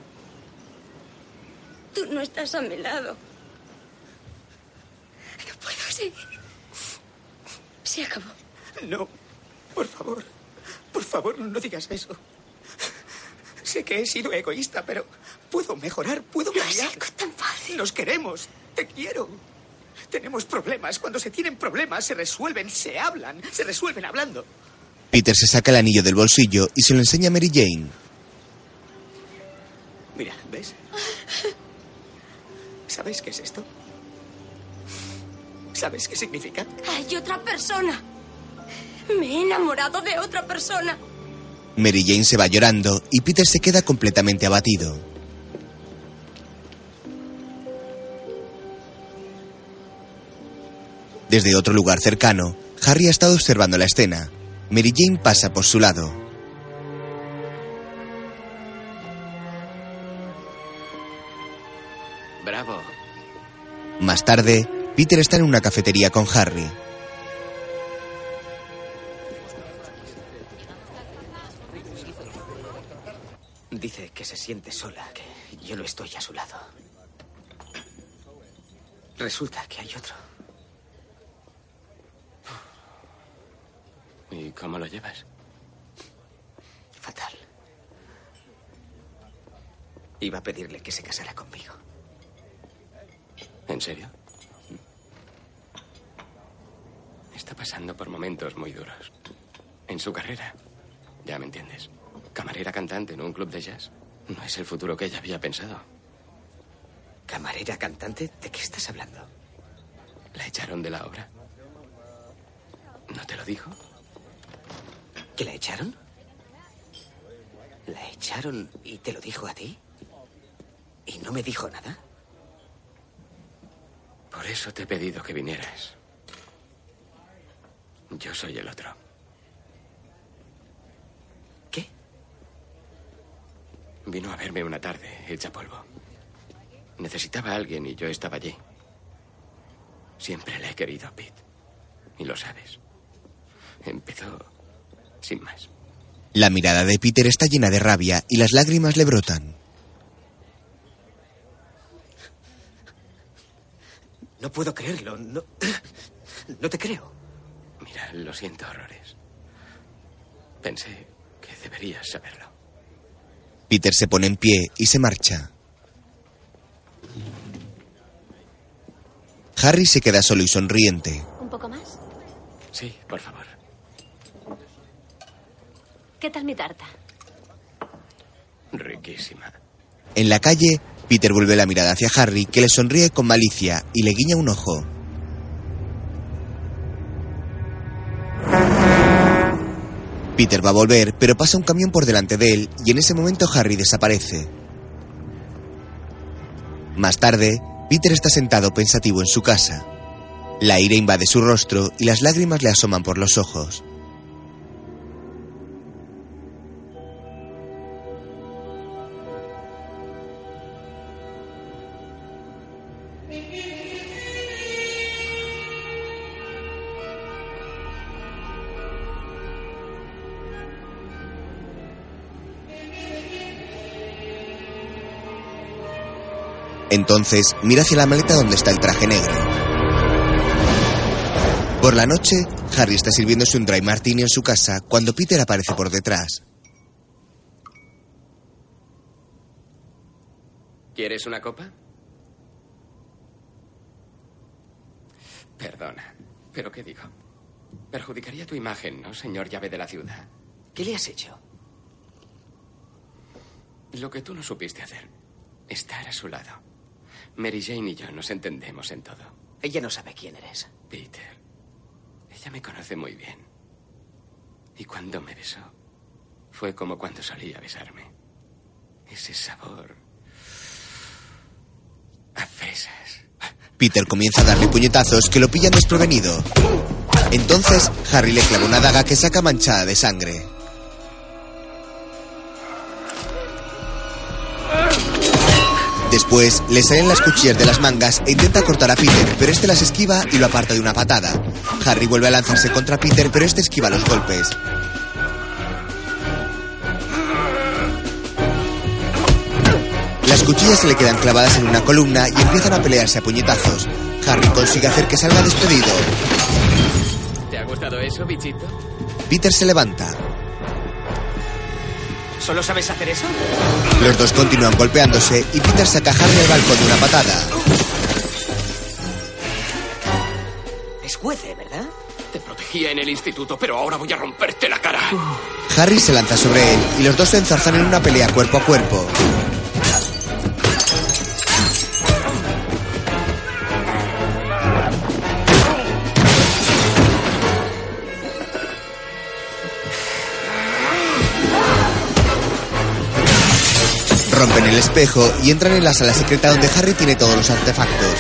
Tú no estás a mi lado. No puedo seguir. Se acabó. No. Por favor. Por favor, no digas eso. Sé que he sido egoísta, pero puedo mejorar, puedo No cambiar. es algo tan fácil. Nos queremos. Te quiero. Tenemos problemas. Cuando se tienen problemas, se resuelven, se hablan, se resuelven hablando. Peter se saca el anillo del bolsillo y se lo enseña a Mary Jane. Mira, ¿ves? ¿Sabes qué es esto? ¿Sabes qué significa? Hay otra persona. Me he enamorado de otra persona. Mary Jane se va llorando y Peter se queda completamente abatido. Desde otro lugar cercano, Harry ha estado observando la escena. Mary Jane pasa por su lado. Bravo. Más tarde, Peter está en una cafetería con Harry. Dice que se siente sola, que yo lo estoy a su lado. Resulta que hay otro. ¿Y cómo lo llevas? Fatal. Iba a pedirle que se casara conmigo. ¿En serio? Está pasando por momentos muy duros. En su carrera, ya me entiendes. Camarera cantante en un club de jazz. No es el futuro que ella había pensado. ¿Camarera cantante? ¿De qué estás hablando? La echaron de la obra. ¿No te lo dijo? ¿Que la echaron? ¿La echaron y te lo dijo a ti? ¿Y no me dijo nada? Por eso te he pedido que vinieras. Yo soy el otro. Vino a verme una tarde, hecha polvo. Necesitaba a alguien y yo estaba allí. Siempre le he querido a Pete. Y lo sabes. Empezó sin más. La mirada de Peter está llena de rabia y las lágrimas le brotan. No puedo creerlo. No, no te creo. Mira, lo siento horrores. Pensé que deberías saberlo. Peter se pone en pie y se marcha. Harry se queda solo y sonriente. ¿Un poco más? Sí, por favor. ¿Qué tal mi tarta? Riquísima. En la calle, Peter vuelve la mirada hacia Harry, que le sonríe con malicia y le guiña un ojo. Peter va a volver, pero pasa un camión por delante de él y en ese momento Harry desaparece. Más tarde, Peter está sentado pensativo en su casa. La ira invade su rostro y las lágrimas le asoman por los ojos. Entonces mira hacia la maleta donde está el traje negro. Por la noche, Harry está sirviéndose un dry martini en su casa cuando Peter aparece por detrás. ¿Quieres una copa? Perdona, pero ¿qué digo? Perjudicaría tu imagen, ¿no, señor llave de la ciudad? ¿Qué le has hecho? Lo que tú no supiste hacer. Estar a su lado. Mary Jane y yo nos entendemos en todo. Ella no sabe quién eres. Peter. Ella me conoce muy bien. Y cuando me besó, fue como cuando solía besarme. Ese sabor a fresas. Peter comienza a darle puñetazos que lo pillan desprevenido. Entonces, Harry le clava una daga que saca manchada de sangre. Después, le salen las cuchillas de las mangas e intenta cortar a Peter, pero este las esquiva y lo aparta de una patada. Harry vuelve a lanzarse contra Peter, pero este esquiva los golpes. Las cuchillas se le quedan clavadas en una columna y empiezan a pelearse a puñetazos. Harry consigue hacer que salga despedido. ¿Te ha gustado eso, bichito? Peter se levanta. ¿Solo sabes hacer eso? Los dos continúan golpeándose y Peter saca a Harry al balcón de una patada. Es juece, ¿verdad? Te protegía en el instituto, pero ahora voy a romperte la cara. Harry se lanza sobre él y los dos se enzarzan en una pelea cuerpo a cuerpo. Rompen el espejo y entran en la sala secreta donde Harry tiene todos los artefactos.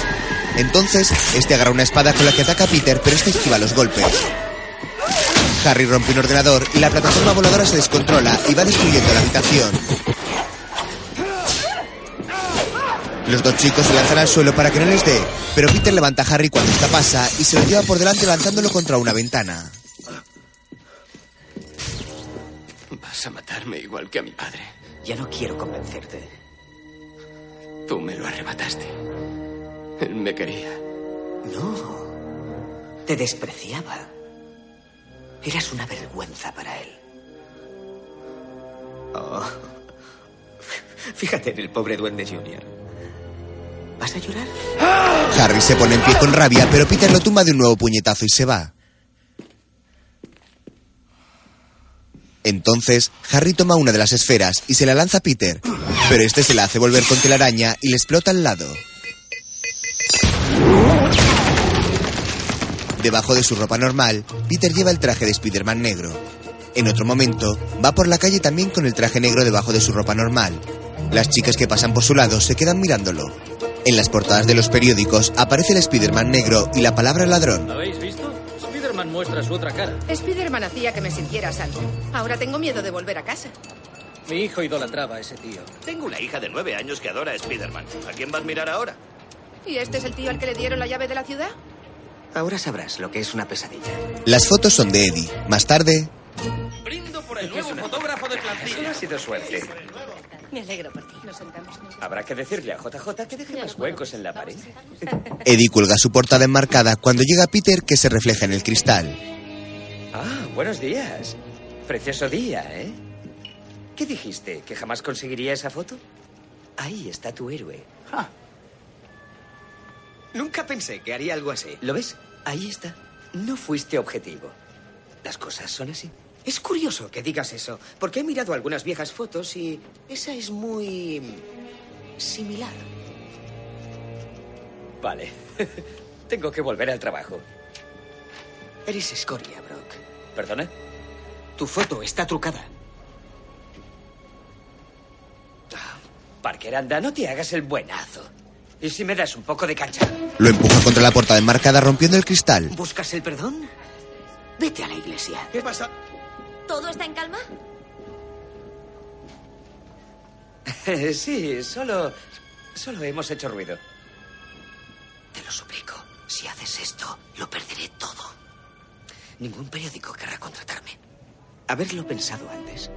Entonces, este agarra una espada con la que ataca a Peter, pero este esquiva los golpes. Harry rompe un ordenador y la plataforma voladora se descontrola y va destruyendo la habitación. Los dos chicos se lanzan al suelo para que no les dé, pero Peter levanta a Harry cuando esta pasa y se lo lleva por delante lanzándolo contra una ventana. Vas a matarme igual que a mi padre. Ya no quiero convencerte. Tú me lo arrebataste. Él me quería. No. Te despreciaba. Eras una vergüenza para él. Oh. Fíjate en el pobre duende Junior. ¿Vas a llorar? Harry se pone en pie con rabia, pero Peter lo tumba de un nuevo puñetazo y se va. Entonces, Harry toma una de las esferas y se la lanza a Peter, pero este se la hace volver con telaraña y le explota al lado. Debajo de su ropa normal, Peter lleva el traje de Spider-Man negro. En otro momento, va por la calle también con el traje negro debajo de su ropa normal. Las chicas que pasan por su lado se quedan mirándolo. En las portadas de los periódicos aparece el Spider-Man negro y la palabra ladrón. Muestra su otra cara. Spiderman hacía que me sintiera salvo. Ahora tengo miedo de volver a casa. Mi hijo idolatraba a ese tío. Tengo una hija de nueve años que adora a Spider-Man. ¿A quién va a admirar ahora? ¿Y este es el tío al que le dieron la llave de la ciudad? Ahora sabrás lo que es una pesadilla. Las fotos son de Eddie. Más tarde, Brindo por el nuevo fotógrafo de plantilla. Ha sido suerte. Me alegro por ti. Nos sentamos. Habrá que decirle a JJ que deje más huecos en la pared. Eddie cuelga su portada enmarcada cuando llega Peter que se refleja en el cristal. Ah, buenos días. Precioso día, ¿eh? ¿Qué dijiste? ¿Que jamás conseguiría esa foto? Ahí está tu héroe. Nunca pensé que haría algo así. ¿Lo ves? Ahí está. No fuiste objetivo. Las cosas son así. Es curioso que digas eso, porque he mirado algunas viejas fotos y esa es muy similar. Vale. Tengo que volver al trabajo. Eres escoria, Brock. ¿Perdona? Tu foto está trucada. Parker, anda, no te hagas el buenazo. ¿Y si me das un poco de cancha? Lo empuja contra la portada enmarcada rompiendo el cristal. ¿Buscas el perdón? Vete a la iglesia. ¿Qué pasa? ¿Todo está en calma? sí, solo. Solo hemos hecho ruido. Te lo suplico. Si haces esto, lo perderé todo. Ningún periódico querrá contratarme. Haberlo pensado antes.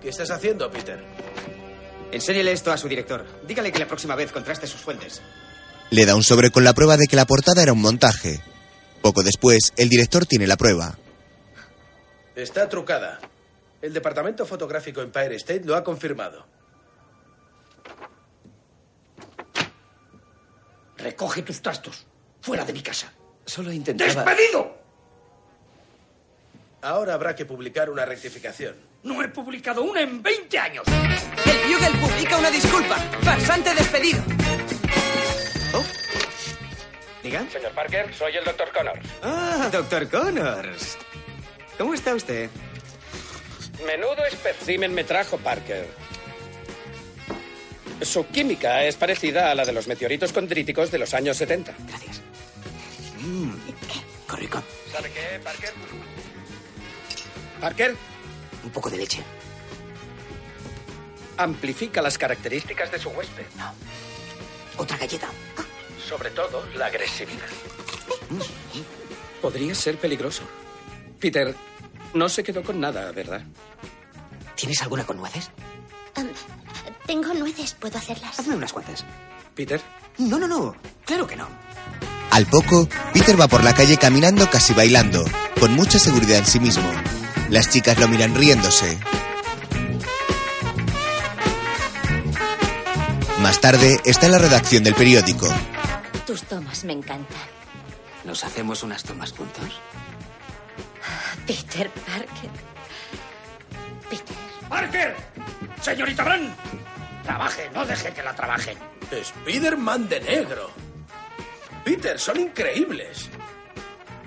¿Qué estás haciendo, Peter? Enséñele esto a su director. Dígale que la próxima vez contraste sus fuentes. Le da un sobre con la prueba de que la portada era un montaje. Poco después, el director tiene la prueba. Está trucada. El departamento fotográfico Empire State lo ha confirmado. Recoge tus trastos. Fuera de mi casa. Solo intentaba. ¡Despedido! Ahora habrá que publicar una rectificación. No he publicado una en 20 años. El Bugle publica una disculpa. Farsante despedido. ¿Diga? Señor Parker, soy el doctor Connors. Ah, doctor Connors. ¿Cómo está usted? Menudo espécimen me trajo Parker. Su química es parecida a la de los meteoritos condríticos de los años 70. Gracias. Mm, ricón. ¿Sabe qué, Parker? Parker, Un poco de leche. amplifica las características de su huésped. Otra galleta. Sobre todo la agresividad. Podría ser peligroso. Peter, no se quedó con nada, ¿verdad? ¿Tienes alguna con nueces? Tengo nueces, puedo hacerlas. Hazme unas cuantas. Peter. No, no, no. Claro que no. Al poco, Peter va por la calle caminando casi bailando, con mucha seguridad en sí mismo. Las chicas lo miran riéndose. Más tarde está en la redacción del periódico. Tus tomas me encantan. ¿Nos hacemos unas tomas juntos? Peter Parker. Peter. ¡Parker! ¡Señorita Bran! Trabaje, no deje que la trabajen. Spider-Man de negro. Peter, son increíbles.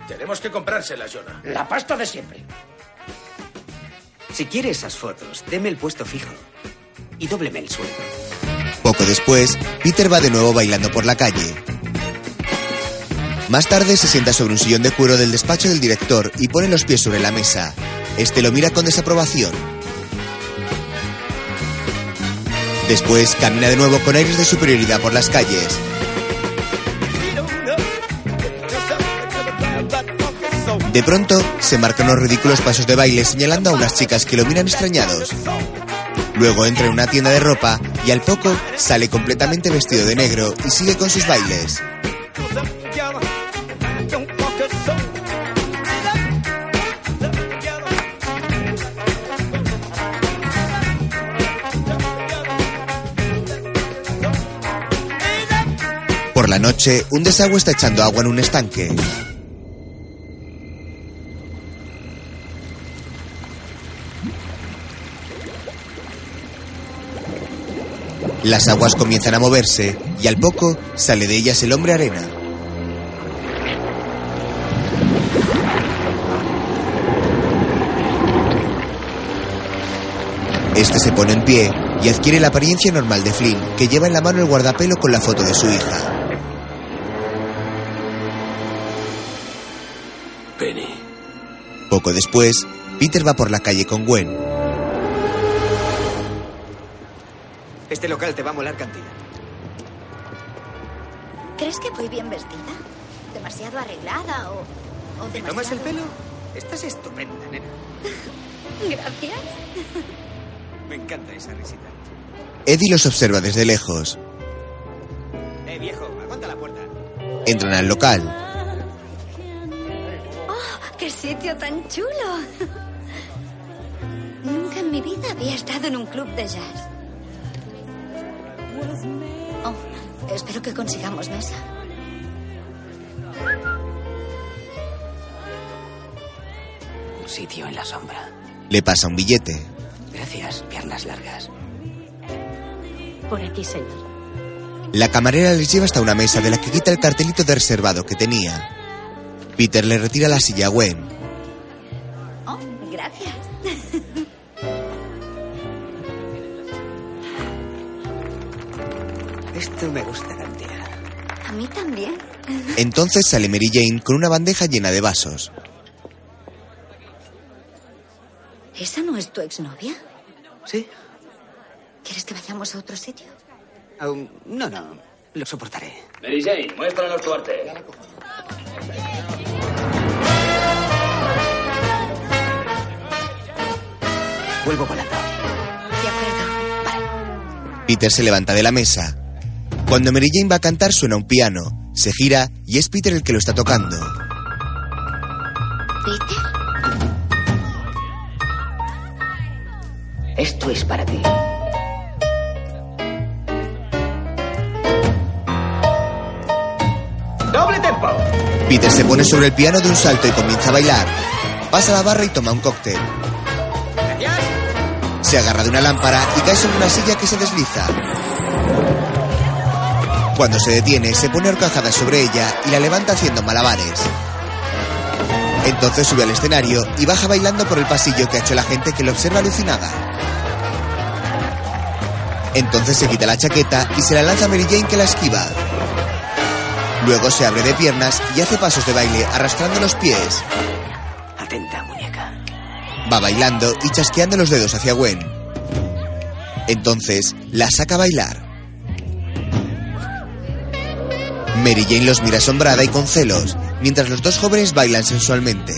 Tenemos que comprárselas, Jonah. La pasta de siempre. Si quiere esas fotos, deme el puesto fijo. Y dóbleme el sueldo. Poco después, Peter va de nuevo bailando por la calle. Más tarde se sienta sobre un sillón de cuero del despacho del director y pone los pies sobre la mesa. Este lo mira con desaprobación. Después camina de nuevo con aires de superioridad por las calles. De pronto, se marca unos ridículos pasos de baile señalando a unas chicas que lo miran extrañados. Luego entra en una tienda de ropa y al poco sale completamente vestido de negro y sigue con sus bailes. La noche, un desagüe está echando agua en un estanque. Las aguas comienzan a moverse y al poco sale de ellas el hombre arena. Este se pone en pie y adquiere la apariencia normal de Flynn, que lleva en la mano el guardapelo con la foto de su hija. Poco después, Peter va por la calle con Gwen. Este local te va a molar cantidad. ¿Crees que voy bien vestida? ¿Demasiado arreglada o, o ¿Me demasiado... tomas el pelo? Estás estupenda, nena. Gracias. Me encanta esa risita. Eddie los observa desde lejos. Eh, viejo, aguanta la puerta. Entran al local. ¡Oh, qué sitio tan chulo! Nunca en mi vida había estado en un club de jazz. Oh, espero que consigamos mesa. Un sitio en la sombra. Le pasa un billete. Gracias, piernas largas. Por aquí, señor. La camarera les lleva hasta una mesa de la que quita el cartelito de reservado que tenía. Peter le retira la silla a Gwen. Oh, gracias. Esto me gusta cantidad. A mí también. Entonces sale Mary Jane con una bandeja llena de vasos. ¿Esa no es tu exnovia? Sí. ¿Quieres que vayamos a otro sitio? No, no. Lo soportaré. Mary Jane, muéstranos tu arte. Vuelvo volando. De acuerdo. Peter se levanta de la mesa. Cuando Mary Jane va a cantar suena un piano. Se gira y es Peter el que lo está tocando. ¿Peter? Esto es para ti. ¡Doble tempo! Peter se pone sobre el piano de un salto y comienza a bailar. Pasa a la barra y toma un cóctel. Se agarra de una lámpara y cae sobre una silla que se desliza. Cuando se detiene, se pone horcajada sobre ella y la levanta haciendo malabares. Entonces sube al escenario y baja bailando por el pasillo que ha hecho la gente que lo observa alucinada. Entonces se quita la chaqueta y se la lanza a Mary Jane que la esquiva. Luego se abre de piernas y hace pasos de baile arrastrando los pies. Atenta. Va bailando y chasqueando los dedos hacia Gwen. Entonces la saca a bailar. Mary Jane los mira asombrada y con celos, mientras los dos jóvenes bailan sensualmente.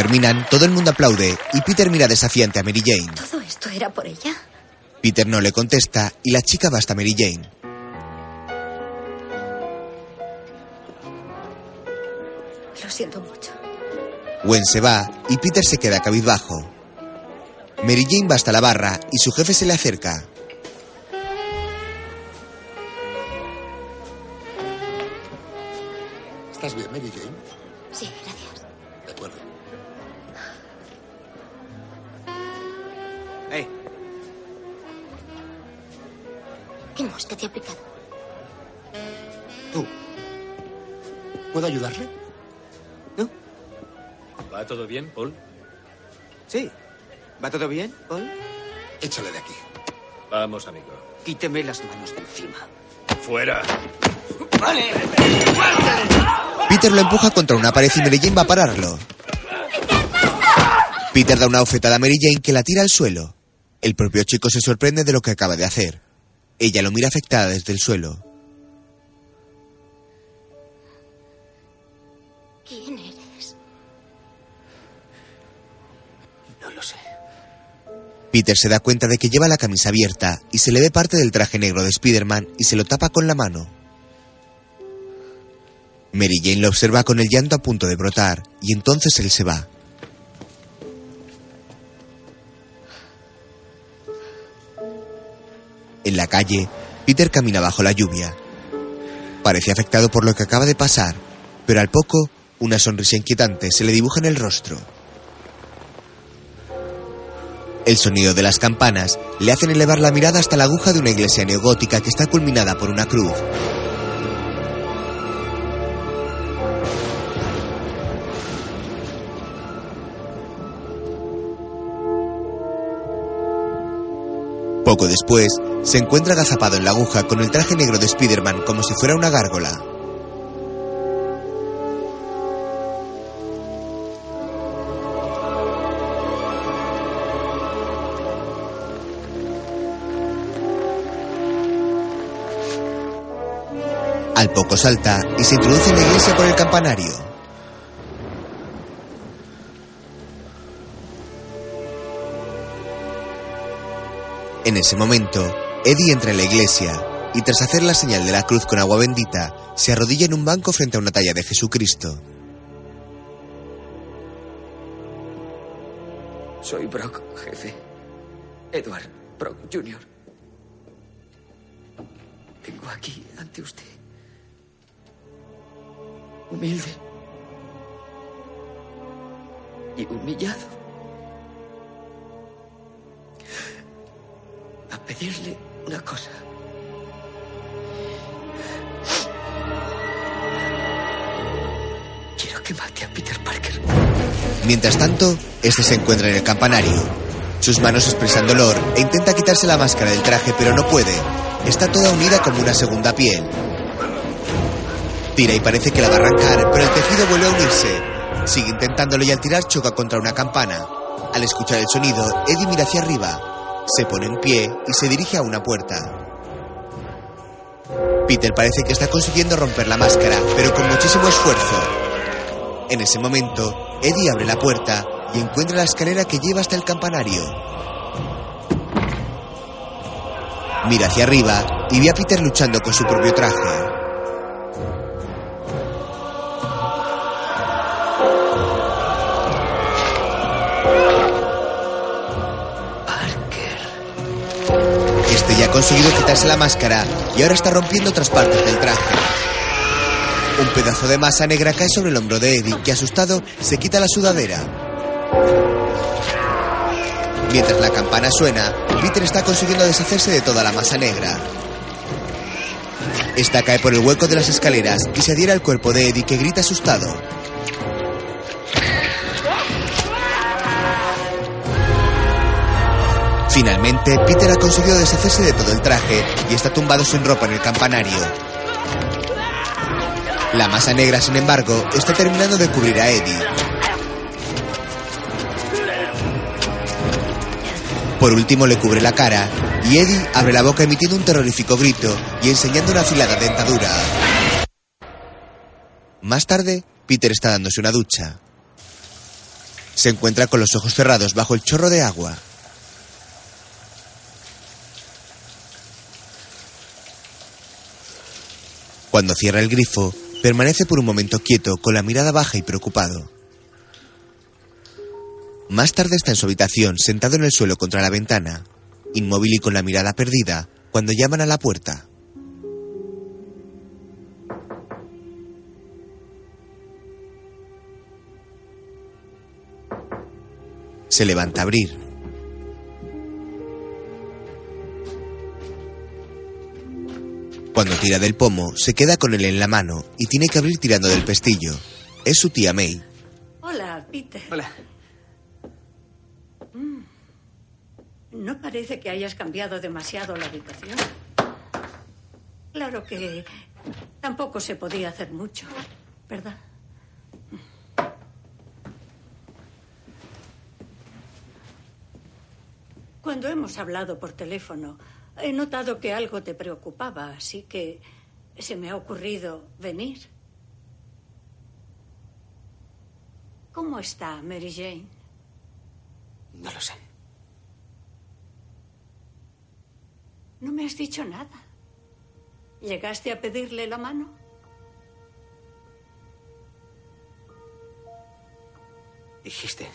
Terminan, todo el mundo aplaude y Peter mira desafiante a Mary Jane. ¿Todo esto era por ella? Peter no le contesta y la chica va hasta Mary Jane. Lo siento mucho. Gwen se va y Peter se queda cabizbajo. Mary Jane va hasta la barra y su jefe se le acerca. ¿Estás bien, Mary Jane? ¿Qué mosca te ha picado? Tú. ¿Puedo ayudarle? ¿Va todo bien, Paul? sí. ¿Va todo bien, Paul? Échale de aquí. Vamos, amigo. Quíteme las manos de encima. ¡Fuera! ¡Vale! Peter lo empuja contra una pared y Mary Jane va a pararlo. Peter da una ofetada a Mary Jane que la tira al suelo. El propio chico se sorprende de lo que acaba de hacer. Ella lo mira afectada desde el suelo. ¿Quién eres? No lo sé. Peter se da cuenta de que lleva la camisa abierta y se le ve parte del traje negro de Spider-Man y se lo tapa con la mano. Mary Jane lo observa con el llanto a punto de brotar y entonces él se va. Peter camina bajo la lluvia. Parece afectado por lo que acaba de pasar, pero al poco, una sonrisa inquietante se le dibuja en el rostro. El sonido de las campanas le hacen elevar la mirada hasta la aguja de una iglesia neogótica que está culminada por una cruz. Poco después, se encuentra agazapado en la aguja con el traje negro de Spider-Man como si fuera una gárgola. Al poco salta y se introduce en la iglesia por el campanario. En ese momento, Eddie entra en la iglesia y tras hacer la señal de la cruz con agua bendita, se arrodilla en un banco frente a una talla de Jesucristo. Soy Brock, jefe. Edward Brock Jr. Vengo aquí ante usted. Humilde. Y humillado. A pedirle una cosa. Quiero que mate a Peter Parker. Mientras tanto, este se encuentra en el campanario. Sus manos expresan dolor e intenta quitarse la máscara del traje, pero no puede. Está toda unida como una segunda piel. Tira y parece que la va a arrancar, pero el tejido vuelve a unirse. Sigue intentándolo y al tirar choca contra una campana. Al escuchar el sonido, Eddie mira hacia arriba. Se pone en pie y se dirige a una puerta. Peter parece que está consiguiendo romper la máscara, pero con muchísimo esfuerzo. En ese momento, Eddie abre la puerta y encuentra la escalera que lleva hasta el campanario. Mira hacia arriba y ve a Peter luchando con su propio traje. Conseguido quitarse la máscara y ahora está rompiendo otras partes del traje. Un pedazo de masa negra cae sobre el hombro de Eddie, que asustado se quita la sudadera. Mientras la campana suena, Peter está consiguiendo deshacerse de toda la masa negra. Esta cae por el hueco de las escaleras y se adhiere al cuerpo de Eddie, que grita asustado. Finalmente, Peter ha conseguido deshacerse de todo el traje y está tumbado sin ropa en el campanario. La masa negra, sin embargo, está terminando de cubrir a Eddie. Por último le cubre la cara y Eddie abre la boca emitiendo un terrorífico grito y enseñando una afilada dentadura. Más tarde, Peter está dándose una ducha. Se encuentra con los ojos cerrados bajo el chorro de agua. Cuando cierra el grifo, permanece por un momento quieto, con la mirada baja y preocupado. Más tarde está en su habitación, sentado en el suelo contra la ventana, inmóvil y con la mirada perdida, cuando llaman a la puerta. Se levanta a abrir. Cuando tira del pomo, se queda con él en la mano y tiene que abrir tirando del pestillo. Es su tía May. Hola, Peter. Hola. Mm. No parece que hayas cambiado demasiado la habitación. Claro que tampoco se podía hacer mucho, ¿verdad? Cuando hemos hablado por teléfono, he notado que algo te preocupaba, así que se me ha ocurrido venir. ¿Cómo está Mary Jane? No lo sé. No me has dicho nada. ¿Llegaste a pedirle la mano? Dijiste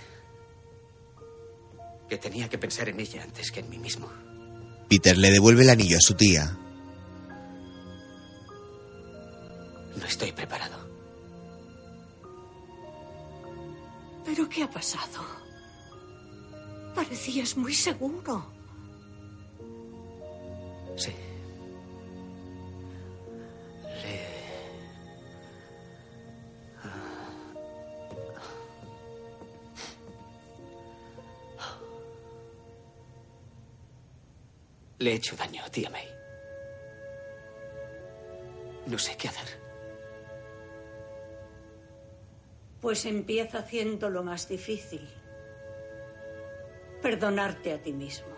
que tenía que pensar en ella antes que en mí mismo. Peter le devuelve el anillo a su tía. No estoy preparado. ¿Pero qué ha pasado? Parecías muy seguro. Sí. Le he hecho daño, tía May. No sé qué hacer. Pues empieza haciendo lo más difícil. Perdonarte a ti mismo.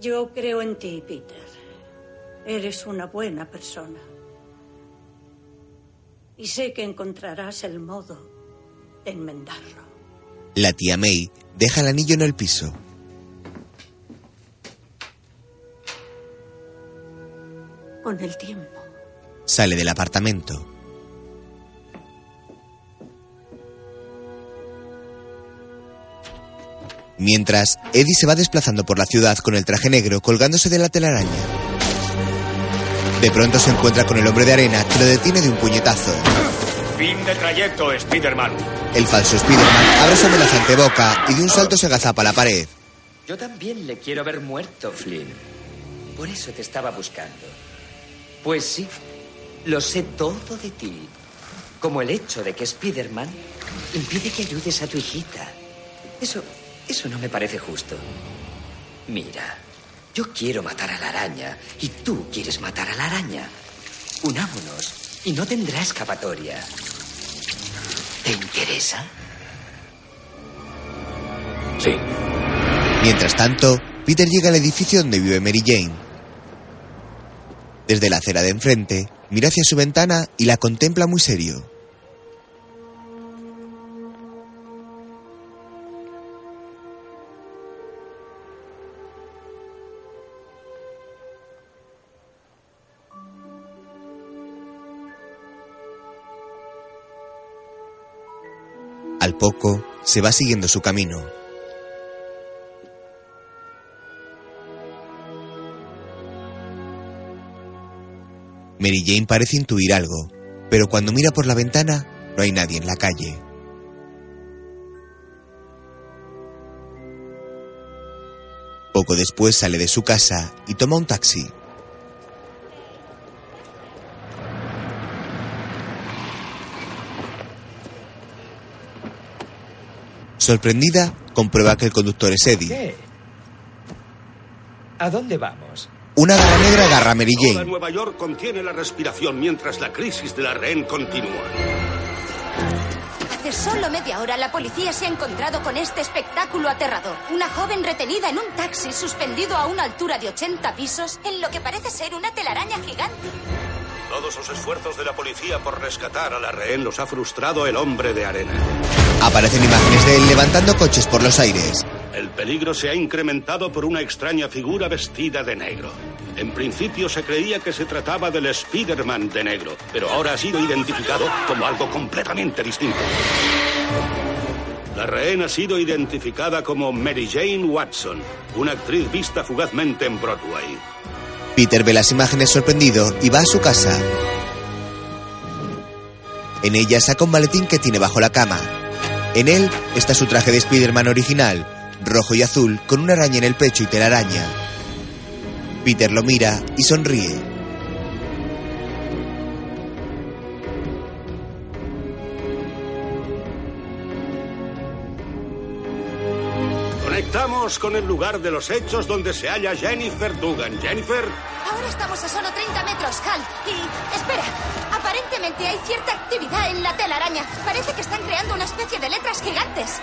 Yo creo en ti, Peter. Eres una buena persona. Y sé que encontrarás el modo de enmendarlo. La tía May deja el anillo en el piso. Con el tiempo. Sale del apartamento. Mientras, Eddie se va desplazando por la ciudad con el traje negro colgándose de la telaraña. De pronto se encuentra con el hombre de arena que lo detiene de un puñetazo. Fin de trayecto, Spider-Man. El falso Spider-Man abre su amenazante boca y de un salto se agazapa a la pared. Yo también le quiero ver muerto, Flynn. Por eso te estaba buscando. Pues sí, lo sé todo de ti. Como el hecho de que Spider-Man impide que ayudes a tu hijita. Eso, eso no me parece justo. Mira, yo quiero matar a la araña y tú quieres matar a la araña. Unámonos y no tendrá escapatoria. ¿Te interesa? Sí. Mientras tanto, Peter llega al edificio donde vive Mary Jane. Desde la acera de enfrente, mira hacia su ventana y la contempla muy serio. Al poco, se va siguiendo su camino. Mary Jane parece intuir algo, pero cuando mira por la ventana no hay nadie en la calle. Poco después sale de su casa y toma un taxi. Sorprendida, comprueba que el conductor es Eddie. ¿Qué? ¿A dónde vamos? Una garra negra agarra a Mary Toda Jane. Nueva York contiene la respiración mientras la crisis de la rehén continúa. Hace solo media hora la policía se ha encontrado con este espectáculo aterrador. Una joven retenida en un taxi suspendido a una altura de 80 pisos en lo que parece ser una telaraña gigante. Todos los esfuerzos de la policía por rescatar a la rehén los ha frustrado el hombre de arena. Aparecen imágenes de él levantando coches por los aires. El peligro se ha incrementado por una extraña figura vestida de negro. En principio se creía que se trataba del Spider-Man de negro, pero ahora ha sido identificado como algo completamente distinto. La rehén ha sido identificada como Mary Jane Watson, una actriz vista fugazmente en Broadway. Peter ve las imágenes sorprendido y va a su casa. En ella saca un maletín que tiene bajo la cama. En él está su traje de Spider-Man original, rojo y azul, con una araña en el pecho y telaraña. Peter lo mira y sonríe. Con el lugar de los hechos donde se halla Jennifer Dugan. Jennifer, Ahora estamos a solo 30 metros, Hal. Y espera, aparentemente hay cierta actividad en la telaraña. Parece que están creando una especie de letras gigantes.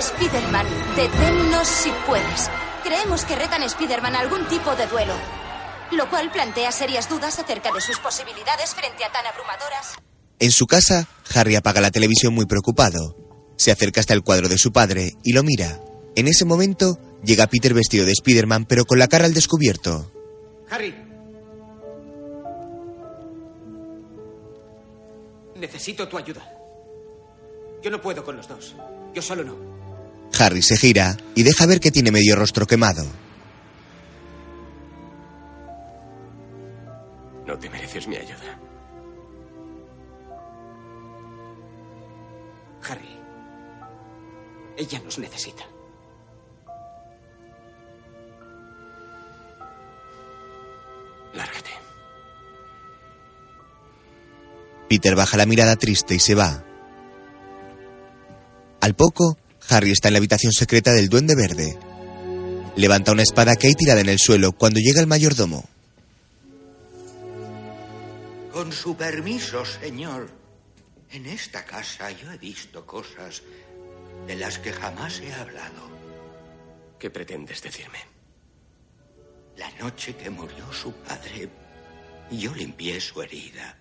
Spiderman, deténnos si puedes. Creemos que retan a Spiderman a algún tipo de duelo. Lo cual plantea serias dudas acerca de sus posibilidades frente a tan abrumadoras En su casa, Harry apaga la televisión muy preocupado. Se acerca hasta el cuadro de su padre y lo mira. En ese momento, llega Peter vestido de Spider-Man pero con la cara al descubierto. Harry. Necesito tu ayuda. Yo no puedo con los dos. Yo solo no. Harry se gira y deja ver que tiene medio rostro quemado. No te mereces mi ayuda. Harry. Ella nos necesita. Lárgate. Peter baja la mirada triste y se va. Al poco, Harry está en la habitación secreta del Duende Verde. Levanta una espada que hay tirada en el suelo cuando llega el mayordomo. Con su permiso, señor. En esta casa yo he visto cosas de las que jamás he hablado. ¿Qué pretendes decirme? La noche que murió su padre, yo limpié su herida.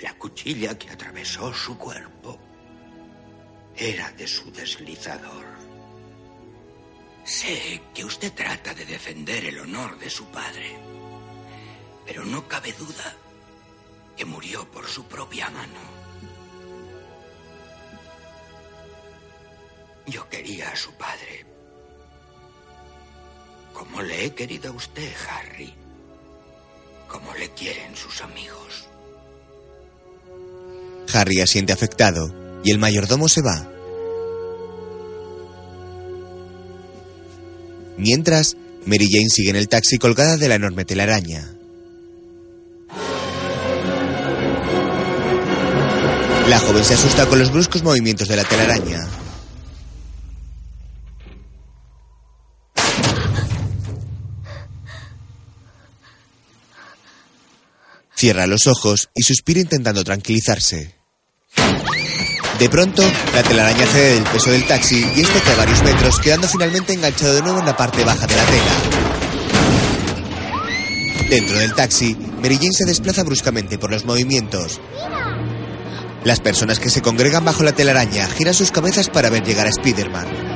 La cuchilla que atravesó su cuerpo era de su deslizador. Sé que usted trata de defender el honor de su padre, pero no cabe duda que murió por su propia mano. Yo quería a su padre, como le he querido a usted, Harry, como le quieren sus amigos. Harry asiente afectado y el mayordomo se va. Mientras, Mary Jane sigue en el taxi colgada de la enorme telaraña. La joven se asusta con los bruscos movimientos de la telaraña. Cierra los ojos y suspira intentando tranquilizarse. De pronto, la telaraña cede del peso del taxi y este cae varios metros, quedando finalmente enganchado de nuevo en la parte baja de la tela. Dentro del taxi, Mary Jane se desplaza bruscamente por los movimientos. Las personas que se congregan bajo la telaraña giran sus cabezas para ver llegar a Spider-Man.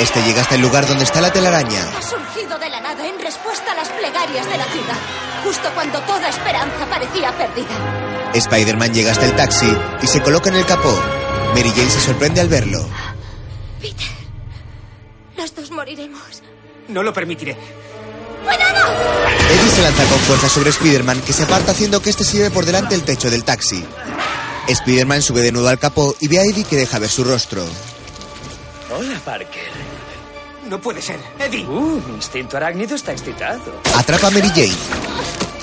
Este llega hasta el lugar donde está la telaraña. Ha surgido de la nada en respuesta a las plegarias de la ciudad, justo cuando toda esperanza parecía perdida. Spider-Man llega hasta el taxi y se coloca en el capó. Mary Jane se sorprende al verlo. Peter, los dos moriremos. No lo permitiré. ¡Cuidado! Eddie se lanza con fuerza sobre Spider-Man, que se aparta haciendo que este se lleve por delante el techo del taxi. Spider-Man sube de nuevo al capó y ve a Eddie que deja ver su rostro. Hola, Parker. No puede ser. Eddie. Uh, mi instinto arácnido está excitado. Atrapa a Mary Jane.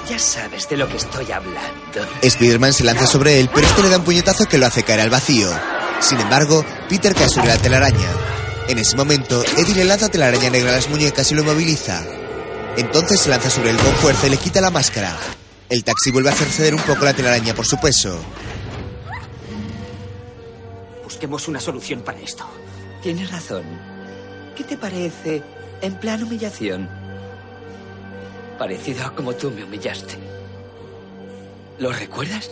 Ya sabes de lo que estoy hablando. Spider-Man se lanza sobre él, pero este le da un puñetazo que lo hace caer al vacío. Sin embargo, Peter cae sobre la telaraña. En ese momento, Eddie le lanza telaraña negra a las muñecas y lo moviliza. Entonces se lanza sobre él con fuerza y le quita la máscara. El taxi vuelve a hacer ceder un poco la telaraña por su peso. Busquemos una solución para esto. Tienes razón. ¿Qué te parece en plan humillación? Parecido a como tú me humillaste. ¿Lo recuerdas?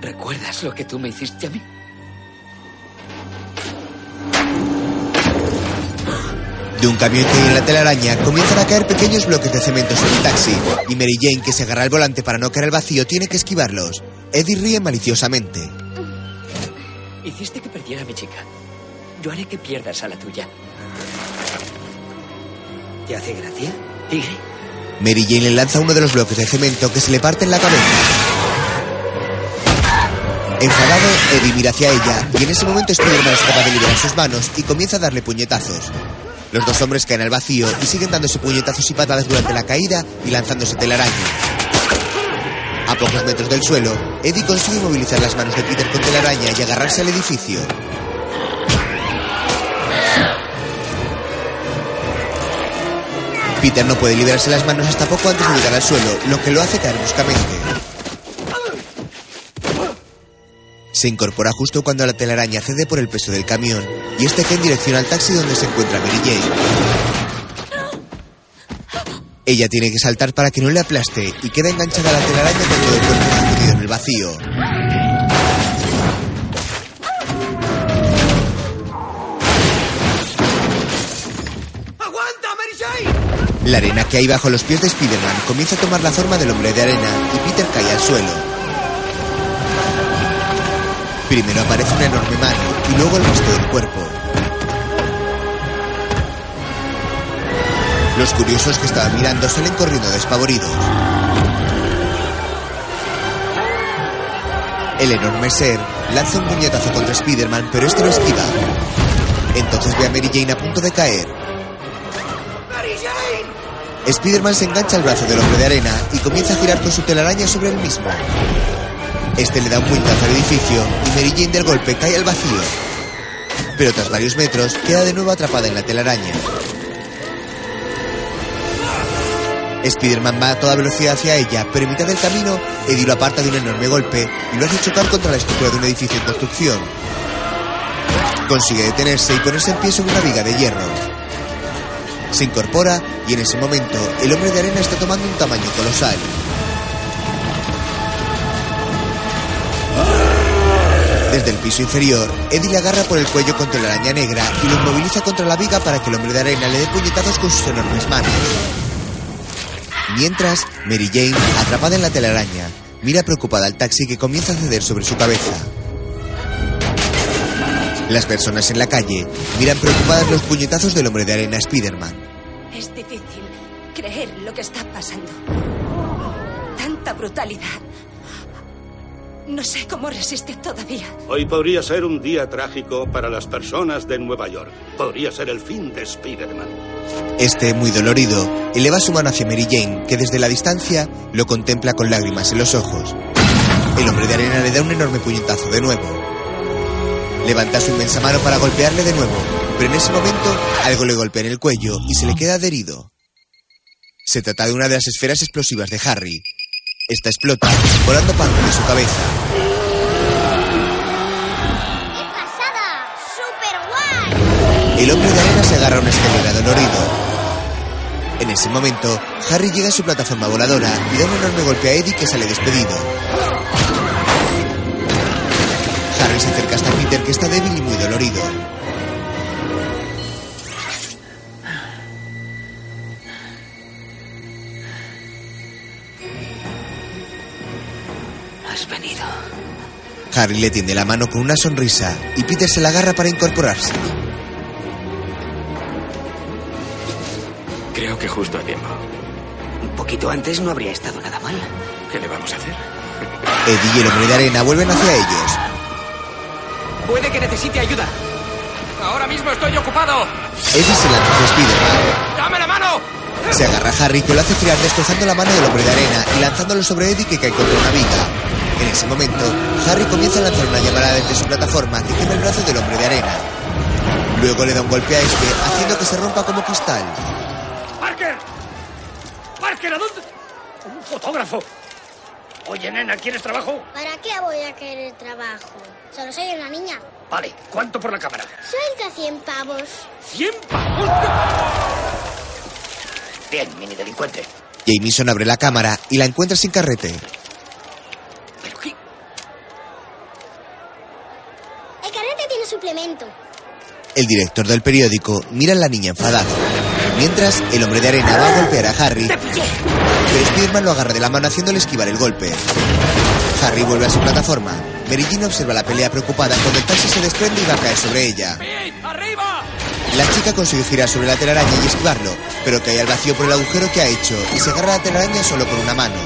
¿Recuerdas lo que tú me hiciste a mí? De un camión que hay en la telaraña comienzan a caer pequeños bloques de cemento sobre el taxi y Mary Jane, que se agarra al volante para no caer al vacío, tiene que esquivarlos. Eddie ríe maliciosamente. Hiciste que perdiera a mi chica. Yo haré que pierdas a la tuya. ¿Te hace gracia, tigre? Mary Jane le lanza uno de los bloques de cemento que se le parte en la cabeza. Enfadado, Eddie mira hacia ella y en ese momento Spider-Man es capaz de liberar sus manos y comienza a darle puñetazos. Los dos hombres caen al vacío y siguen dándose puñetazos y patadas durante la caída y lanzándose telaraña. A pocos metros del suelo, Eddie consigue movilizar las manos de Peter con telaraña y agarrarse al edificio. Peter no puede liberarse las manos hasta poco antes de llegar al suelo, lo que lo hace caer bruscamente. Se incorpora justo cuando la telaraña cede por el peso del camión y este cae en dirección al taxi donde se encuentra Mary Jane. Ella tiene que saltar para que no le aplaste y queda enganchada a la telaraña con todo el cuerpo en el vacío. La arena que hay bajo los pies de Spider-Man comienza a tomar la forma del hombre de arena y Peter cae al suelo. Primero aparece una enorme mano y luego el resto del cuerpo. Los curiosos que estaban mirando salen corriendo despavoridos. El enorme ser lanza un puñetazo contra Spider-Man, pero este lo esquiva. Entonces ve a Mary Jane a punto de caer. Spider-Man se engancha al brazo del hombre de arena y comienza a girar con su telaraña sobre el mismo. Este le da un puñetazo al edificio y Mary Jane del golpe cae al vacío. Pero tras varios metros queda de nuevo atrapada en la telaraña. Spider-Man va a toda velocidad hacia ella, pero en mitad del camino, Eddie lo aparta de un enorme golpe y lo hace chocar contra la estructura de un edificio en construcción. Consigue detenerse y ponerse en pie sobre una viga de hierro. Se incorpora y en ese momento el hombre de arena está tomando un tamaño colosal. Desde el piso inferior, Eddie le agarra por el cuello contra la araña negra y lo inmoviliza contra la viga para que el hombre de arena le dé puñetazos con sus enormes manos. Mientras, Mary Jane, atrapada en la telaraña, mira preocupada al taxi que comienza a ceder sobre su cabeza. Las personas en la calle miran preocupadas los puñetazos del hombre de arena Spider-Man. Es difícil creer lo que está pasando. Tanta brutalidad. No sé cómo resiste todavía. Hoy podría ser un día trágico para las personas de Nueva York. Podría ser el fin de Spider-Man. Este, muy dolorido, eleva su mano hacia Mary Jane, que desde la distancia lo contempla con lágrimas en los ojos. El hombre de arena le da un enorme puñetazo de nuevo. Levanta su inmensa mano para golpearle de nuevo, pero en ese momento algo le golpea en el cuello y se le queda adherido. Se trata de una de las esferas explosivas de Harry. Esta explota, volando parte de su cabeza. El hombre de arena se agarra a una escalera dolorido. En ese momento, Harry llega a su plataforma voladora y da un enorme golpe a Eddie que sale despedido. Harry se acerca hasta Peter que está débil y muy dolorido. Has venido. Harry le tiende la mano con una sonrisa y Peter se la agarra para incorporarse. Creo que justo a tiempo. Un poquito antes no habría estado nada mal. ¿Qué le vamos a hacer? Eddie y el hombre de arena vuelven hacia ellos. Puede que necesite ayuda. Ahora mismo estoy ocupado. Eddie se lanza hacia Spider-Man. ¡Dame la mano! Se agarra a Harry que lo hace girar destrozando la mano del hombre de arena y lanzándolo sobre Eddie que cae contra una viga. En ese momento, Harry comienza a lanzar una llamada desde su plataforma que quema el brazo del hombre de arena. Luego le da un golpe a este, haciendo que se rompa como cristal. ¡Parker! ¡Parker, ¿a dónde? ¡Un fotógrafo! Oye, nena, ¿quieres trabajo? ¿Para qué voy a querer trabajo? Solo soy una niña. Vale, ¿cuánto por la cámara? Suelta 100 pavos. ¡Cien pavos! Bien, mini delincuente. Jameson abre la cámara y la encuentra sin carrete. El carrete tiene suplemento. El director del periódico mira a la niña enfadada. Mientras, el hombre de arena va a golpear a Harry. Pero Spiderman lo agarra de la mano haciéndole esquivar el golpe. Harry vuelve a su plataforma. Mary Jane observa la pelea preocupada cuando el taxi se desprende y va a caer sobre ella. ¡Arriba! La chica consigue girar sobre la telaraña y esquivarlo, pero cae al vacío por el agujero que ha hecho y se agarra a la telaraña solo con una mano.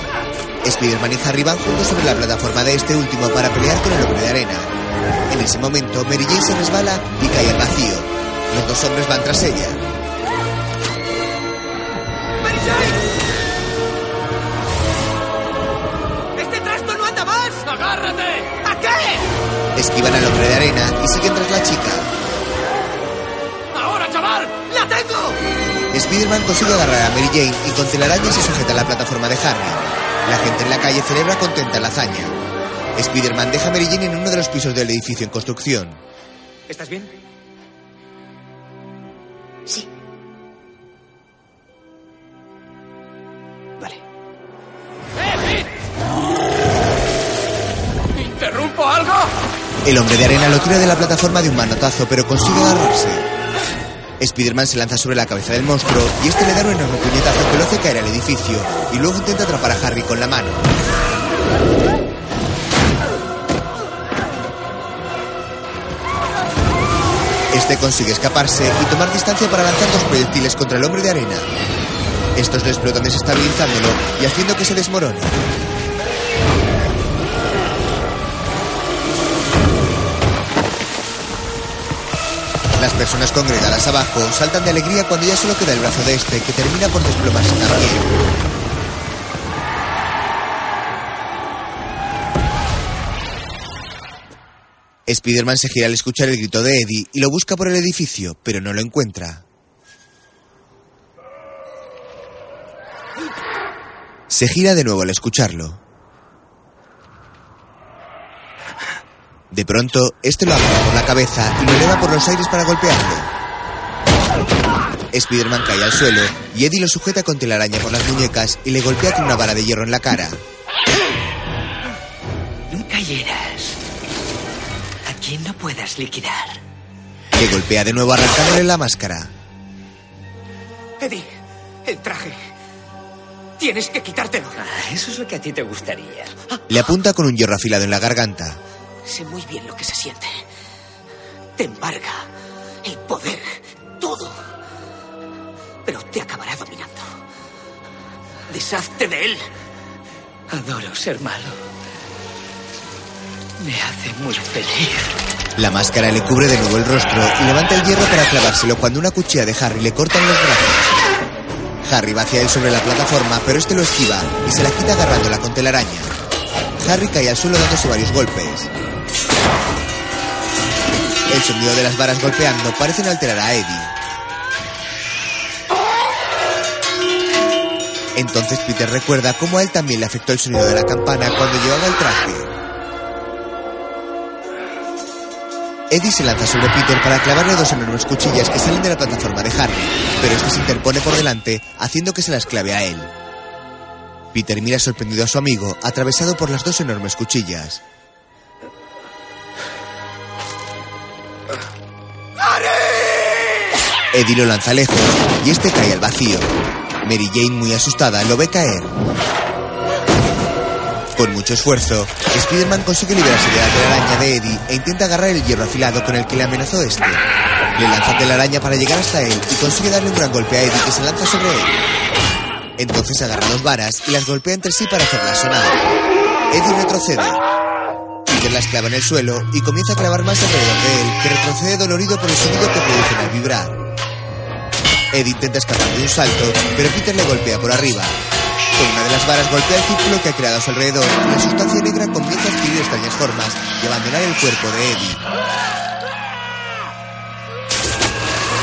Spiderman y Harry van juntos sobre la plataforma de este último para pelear con el hombre de arena. En ese momento, Mary Jane se resbala y cae al vacío. Los dos hombres van tras ella. ¡Este trasto no anda más! ¡Agárrate! ¿A qué? Esquivan al hombre de arena y siguen tras la chica. ¡Ahora, chaval! ¡La tengo! Spider-Man consigue agarrar a Mary Jane y con telaraña se sujeta a la plataforma de Harry. La gente en la calle celebra contenta la hazaña. Spider-Man deja a Mary Jane en uno de los pisos del edificio en construcción. ¿Estás bien? Sí. El hombre de arena lo tira de la plataforma de un manotazo, pero consigue agarrarse. Spider-Man se lanza sobre la cabeza del monstruo y este le da un enorme puñetazo que lo hace caer al edificio y luego intenta atrapar a Harry con la mano. Este consigue escaparse y tomar distancia para lanzar dos proyectiles contra el hombre de arena. Estos le explotan desestabilizándolo y haciendo que se desmorone. Las personas congregadas abajo saltan de alegría cuando ya solo queda el brazo de este, que termina por desplomarse también. Spider-Man se gira al escuchar el grito de Eddie y lo busca por el edificio, pero no lo encuentra. Se gira de nuevo al escucharlo. De pronto, este lo agarra por la cabeza y lo eleva por los aires para golpearlo. Spider-Man cae al suelo y Eddie lo sujeta con telaraña por las muñecas y le golpea con una vara de hierro en la cara. Nunca hieras a quien no puedas liquidar. Le golpea de nuevo arrancándole la máscara. Eddie, el traje. Tienes que quitártelo. Ah, eso es lo que a ti te gustaría. Le apunta con un hierro afilado en la garganta. Sé muy bien lo que se siente. Te embarga el poder, todo. Pero te acabará dominando. Deshazte de él. Adoro ser malo. Me hace muy feliz. La máscara le cubre de nuevo el rostro y levanta el hierro para clavárselo cuando una cuchilla de Harry le corta en los brazos. Harry va hacia él sobre la plataforma, pero este lo esquiva y se la quita agarrándola con telaraña. Harry cae al suelo dándose varios golpes. El sonido de las varas golpeando parecen alterar a Eddie. Entonces Peter recuerda cómo a él también le afectó el sonido de la campana cuando llevaba el traje. Eddie se lanza sobre Peter para clavarle dos enormes cuchillas que salen de la plataforma de Harry, pero este se interpone por delante, haciendo que se las clave a él. Peter mira sorprendido a su amigo, atravesado por las dos enormes cuchillas. Eddie lo lanza lejos y este cae al vacío. Mary Jane, muy asustada, lo ve caer. Con mucho esfuerzo, Spider-Man consigue librarse de la telaraña de Eddie e intenta agarrar el hierro afilado con el que le amenazó este. Le lanza telaraña para llegar hasta él y consigue darle un gran golpe a Eddie que se lanza sobre él. Entonces agarra dos varas y las golpea entre sí para hacerlas sonar. Eddie retrocede. Peter las clava en el suelo y comienza a clavar más alrededor de él, que retrocede dolorido por el sonido que producen al vibrar. Eddie intenta escapar de un salto, pero Peter le golpea por arriba. Con una de las varas golpea el círculo que ha creado a su alrededor y la sustancia negra comienza a adquirir extrañas formas y abandonar el cuerpo de Eddie.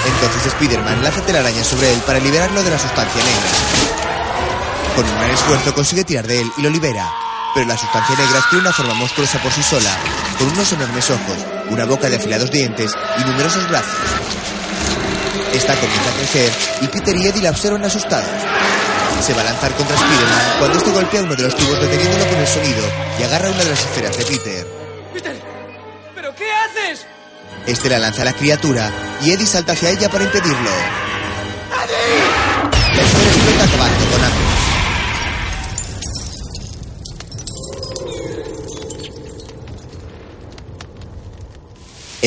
Entonces Spider-Man lanza telaraña sobre él para liberarlo de la sustancia negra. Con un gran esfuerzo consigue tirar de él y lo libera, pero la sustancia negra adquiere una forma monstruosa por sí sola, con unos enormes ojos, una boca de afilados dientes y numerosos brazos. Esta comienza a crecer y Peter y Eddie la observan asustados. Se va a lanzar contra Spider-Man cuando este golpea uno de los tubos deteniéndolo con el sonido y agarra una de las esferas de Peter. Peter, ¿pero qué haces? Este la lanza a la criatura y Eddie salta hacia ella para impedirlo. La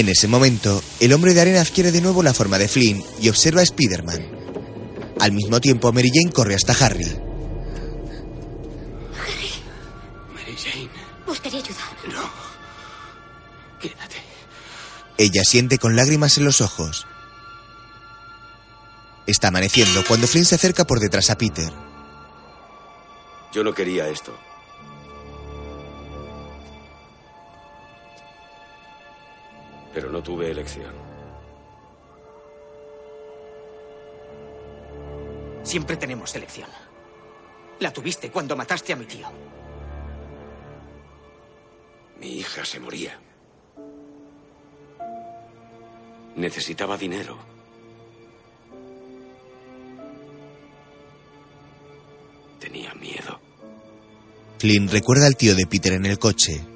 En ese momento, el hombre de arena adquiere de nuevo la forma de Flynn y observa a Spider-Man. Al mismo tiempo, Mary Jane corre hasta Harry. Mary Jane, Buscaré ayuda. no. Quédate. Ella siente con lágrimas en los ojos. Está amaneciendo cuando Flynn se acerca por detrás a Peter. Yo no quería esto. Pero no tuve elección. Siempre tenemos elección. La tuviste cuando mataste a mi tío. Mi hija se moría. Necesitaba dinero. Tenía miedo. Flynn recuerda al tío de Peter en el coche.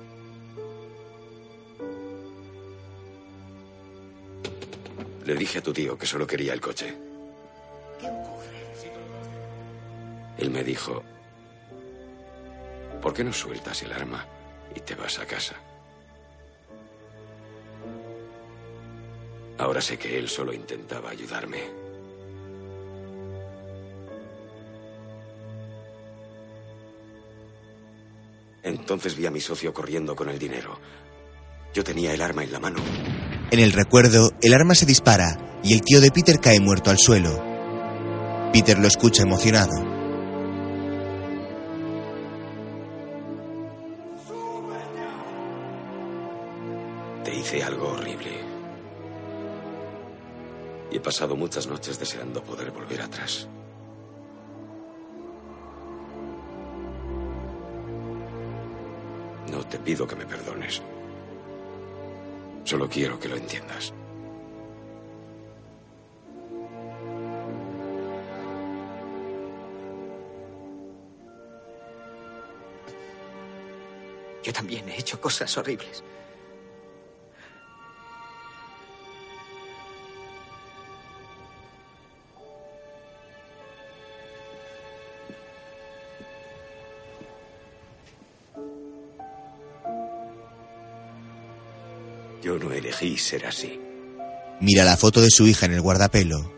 Le dije a tu tío que solo quería el coche. Él me dijo, ¿por qué no sueltas el arma y te vas a casa? Ahora sé que él solo intentaba ayudarme. Entonces vi a mi socio corriendo con el dinero. Yo tenía el arma en la mano. En el recuerdo, el arma se dispara y el tío de Peter cae muerto al suelo. Peter lo escucha emocionado. Te hice algo horrible. Y he pasado muchas noches deseando poder volver atrás. No te pido que me perdones. Solo quiero que lo entiendas. Yo también he hecho cosas horribles. Yo no elegí ser así. Mira la foto de su hija en el guardapelo.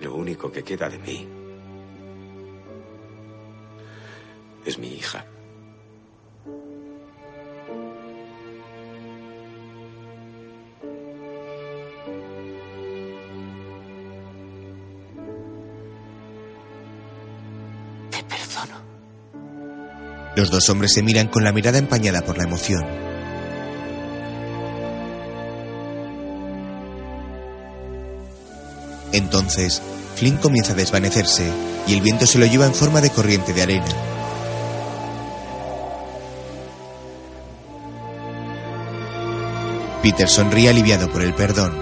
Lo único que queda de mí es mi hija. Los dos hombres se miran con la mirada empañada por la emoción. Entonces, Flynn comienza a desvanecerse y el viento se lo lleva en forma de corriente de arena. Peter sonríe aliviado por el perdón.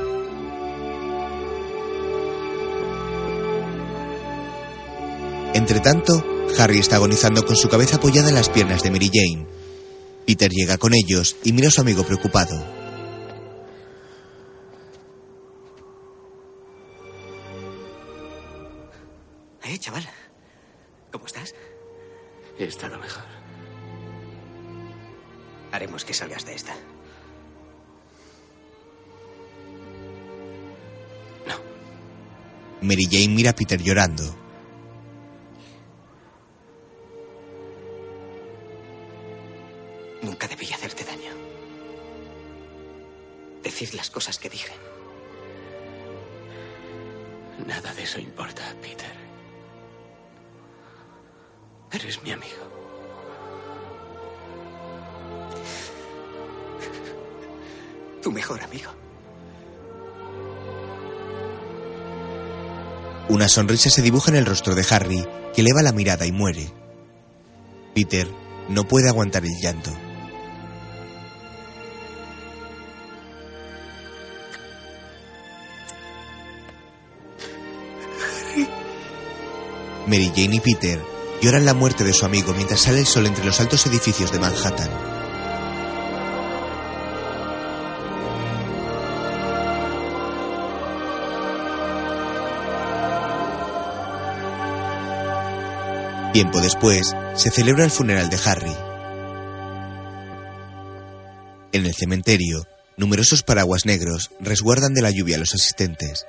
Entretanto, Harry está agonizando con su cabeza apoyada en las piernas de Mary Jane. Peter llega con ellos y mira a su amigo preocupado. Eh, chaval. ¿Cómo estás? He estado mejor. Haremos que salgas de esta. Mary Jane mira a Peter llorando. Decir las cosas que dije. Nada de eso importa, Peter. Eres mi amigo. Tu mejor amigo. Una sonrisa se dibuja en el rostro de Harry, que eleva la mirada y muere. Peter no puede aguantar el llanto. Mary Jane y Peter lloran la muerte de su amigo mientras sale el sol entre los altos edificios de Manhattan. Tiempo después, se celebra el funeral de Harry. En el cementerio, numerosos paraguas negros resguardan de la lluvia a los asistentes.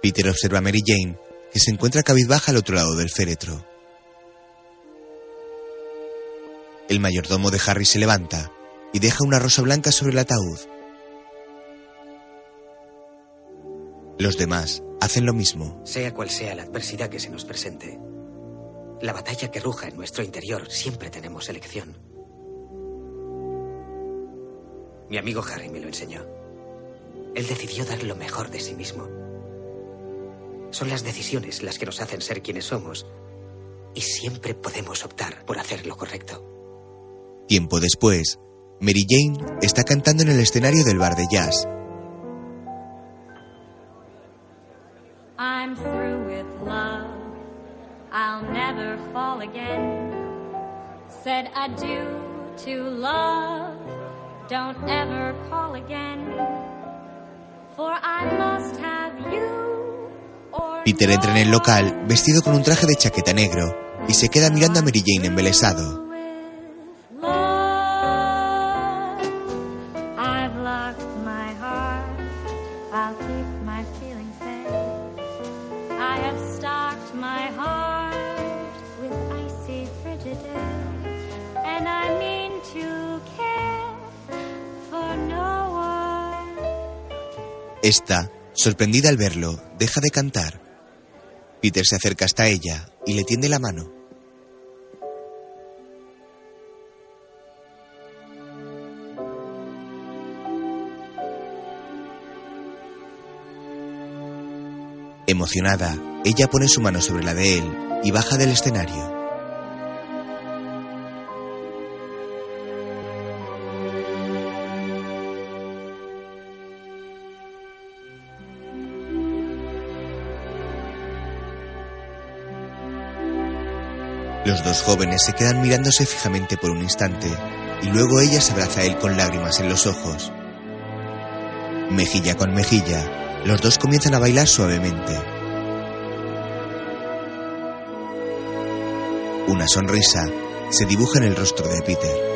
Peter observa a Mary Jane, que se encuentra cabizbaja al otro lado del féretro. El mayordomo de Harry se levanta y deja una rosa blanca sobre el ataúd. Los demás hacen lo mismo. Sea cual sea la adversidad que se nos presente, la batalla que ruja en nuestro interior, siempre tenemos elección. Mi amigo Harry me lo enseñó. Él decidió dar lo mejor de sí mismo. Son las decisiones las que nos hacen ser quienes somos. Y siempre podemos optar por hacer lo correcto. Tiempo después, Mary Jane está cantando en el escenario del bar de jazz. I'm through with love. I'll never fall again. Said adieu to love. Don't ever call again. For I must have you Peter entra en el local vestido con un traje de chaqueta negro y se queda mirando a Mary Jane embelesado. Esta, sorprendida al verlo, deja de cantar. Peter se acerca hasta ella y le tiende la mano. Emocionada, ella pone su mano sobre la de él y baja del escenario. Los dos jóvenes se quedan mirándose fijamente por un instante y luego ella se abraza a él con lágrimas en los ojos. Mejilla con mejilla, los dos comienzan a bailar suavemente. Una sonrisa se dibuja en el rostro de Peter.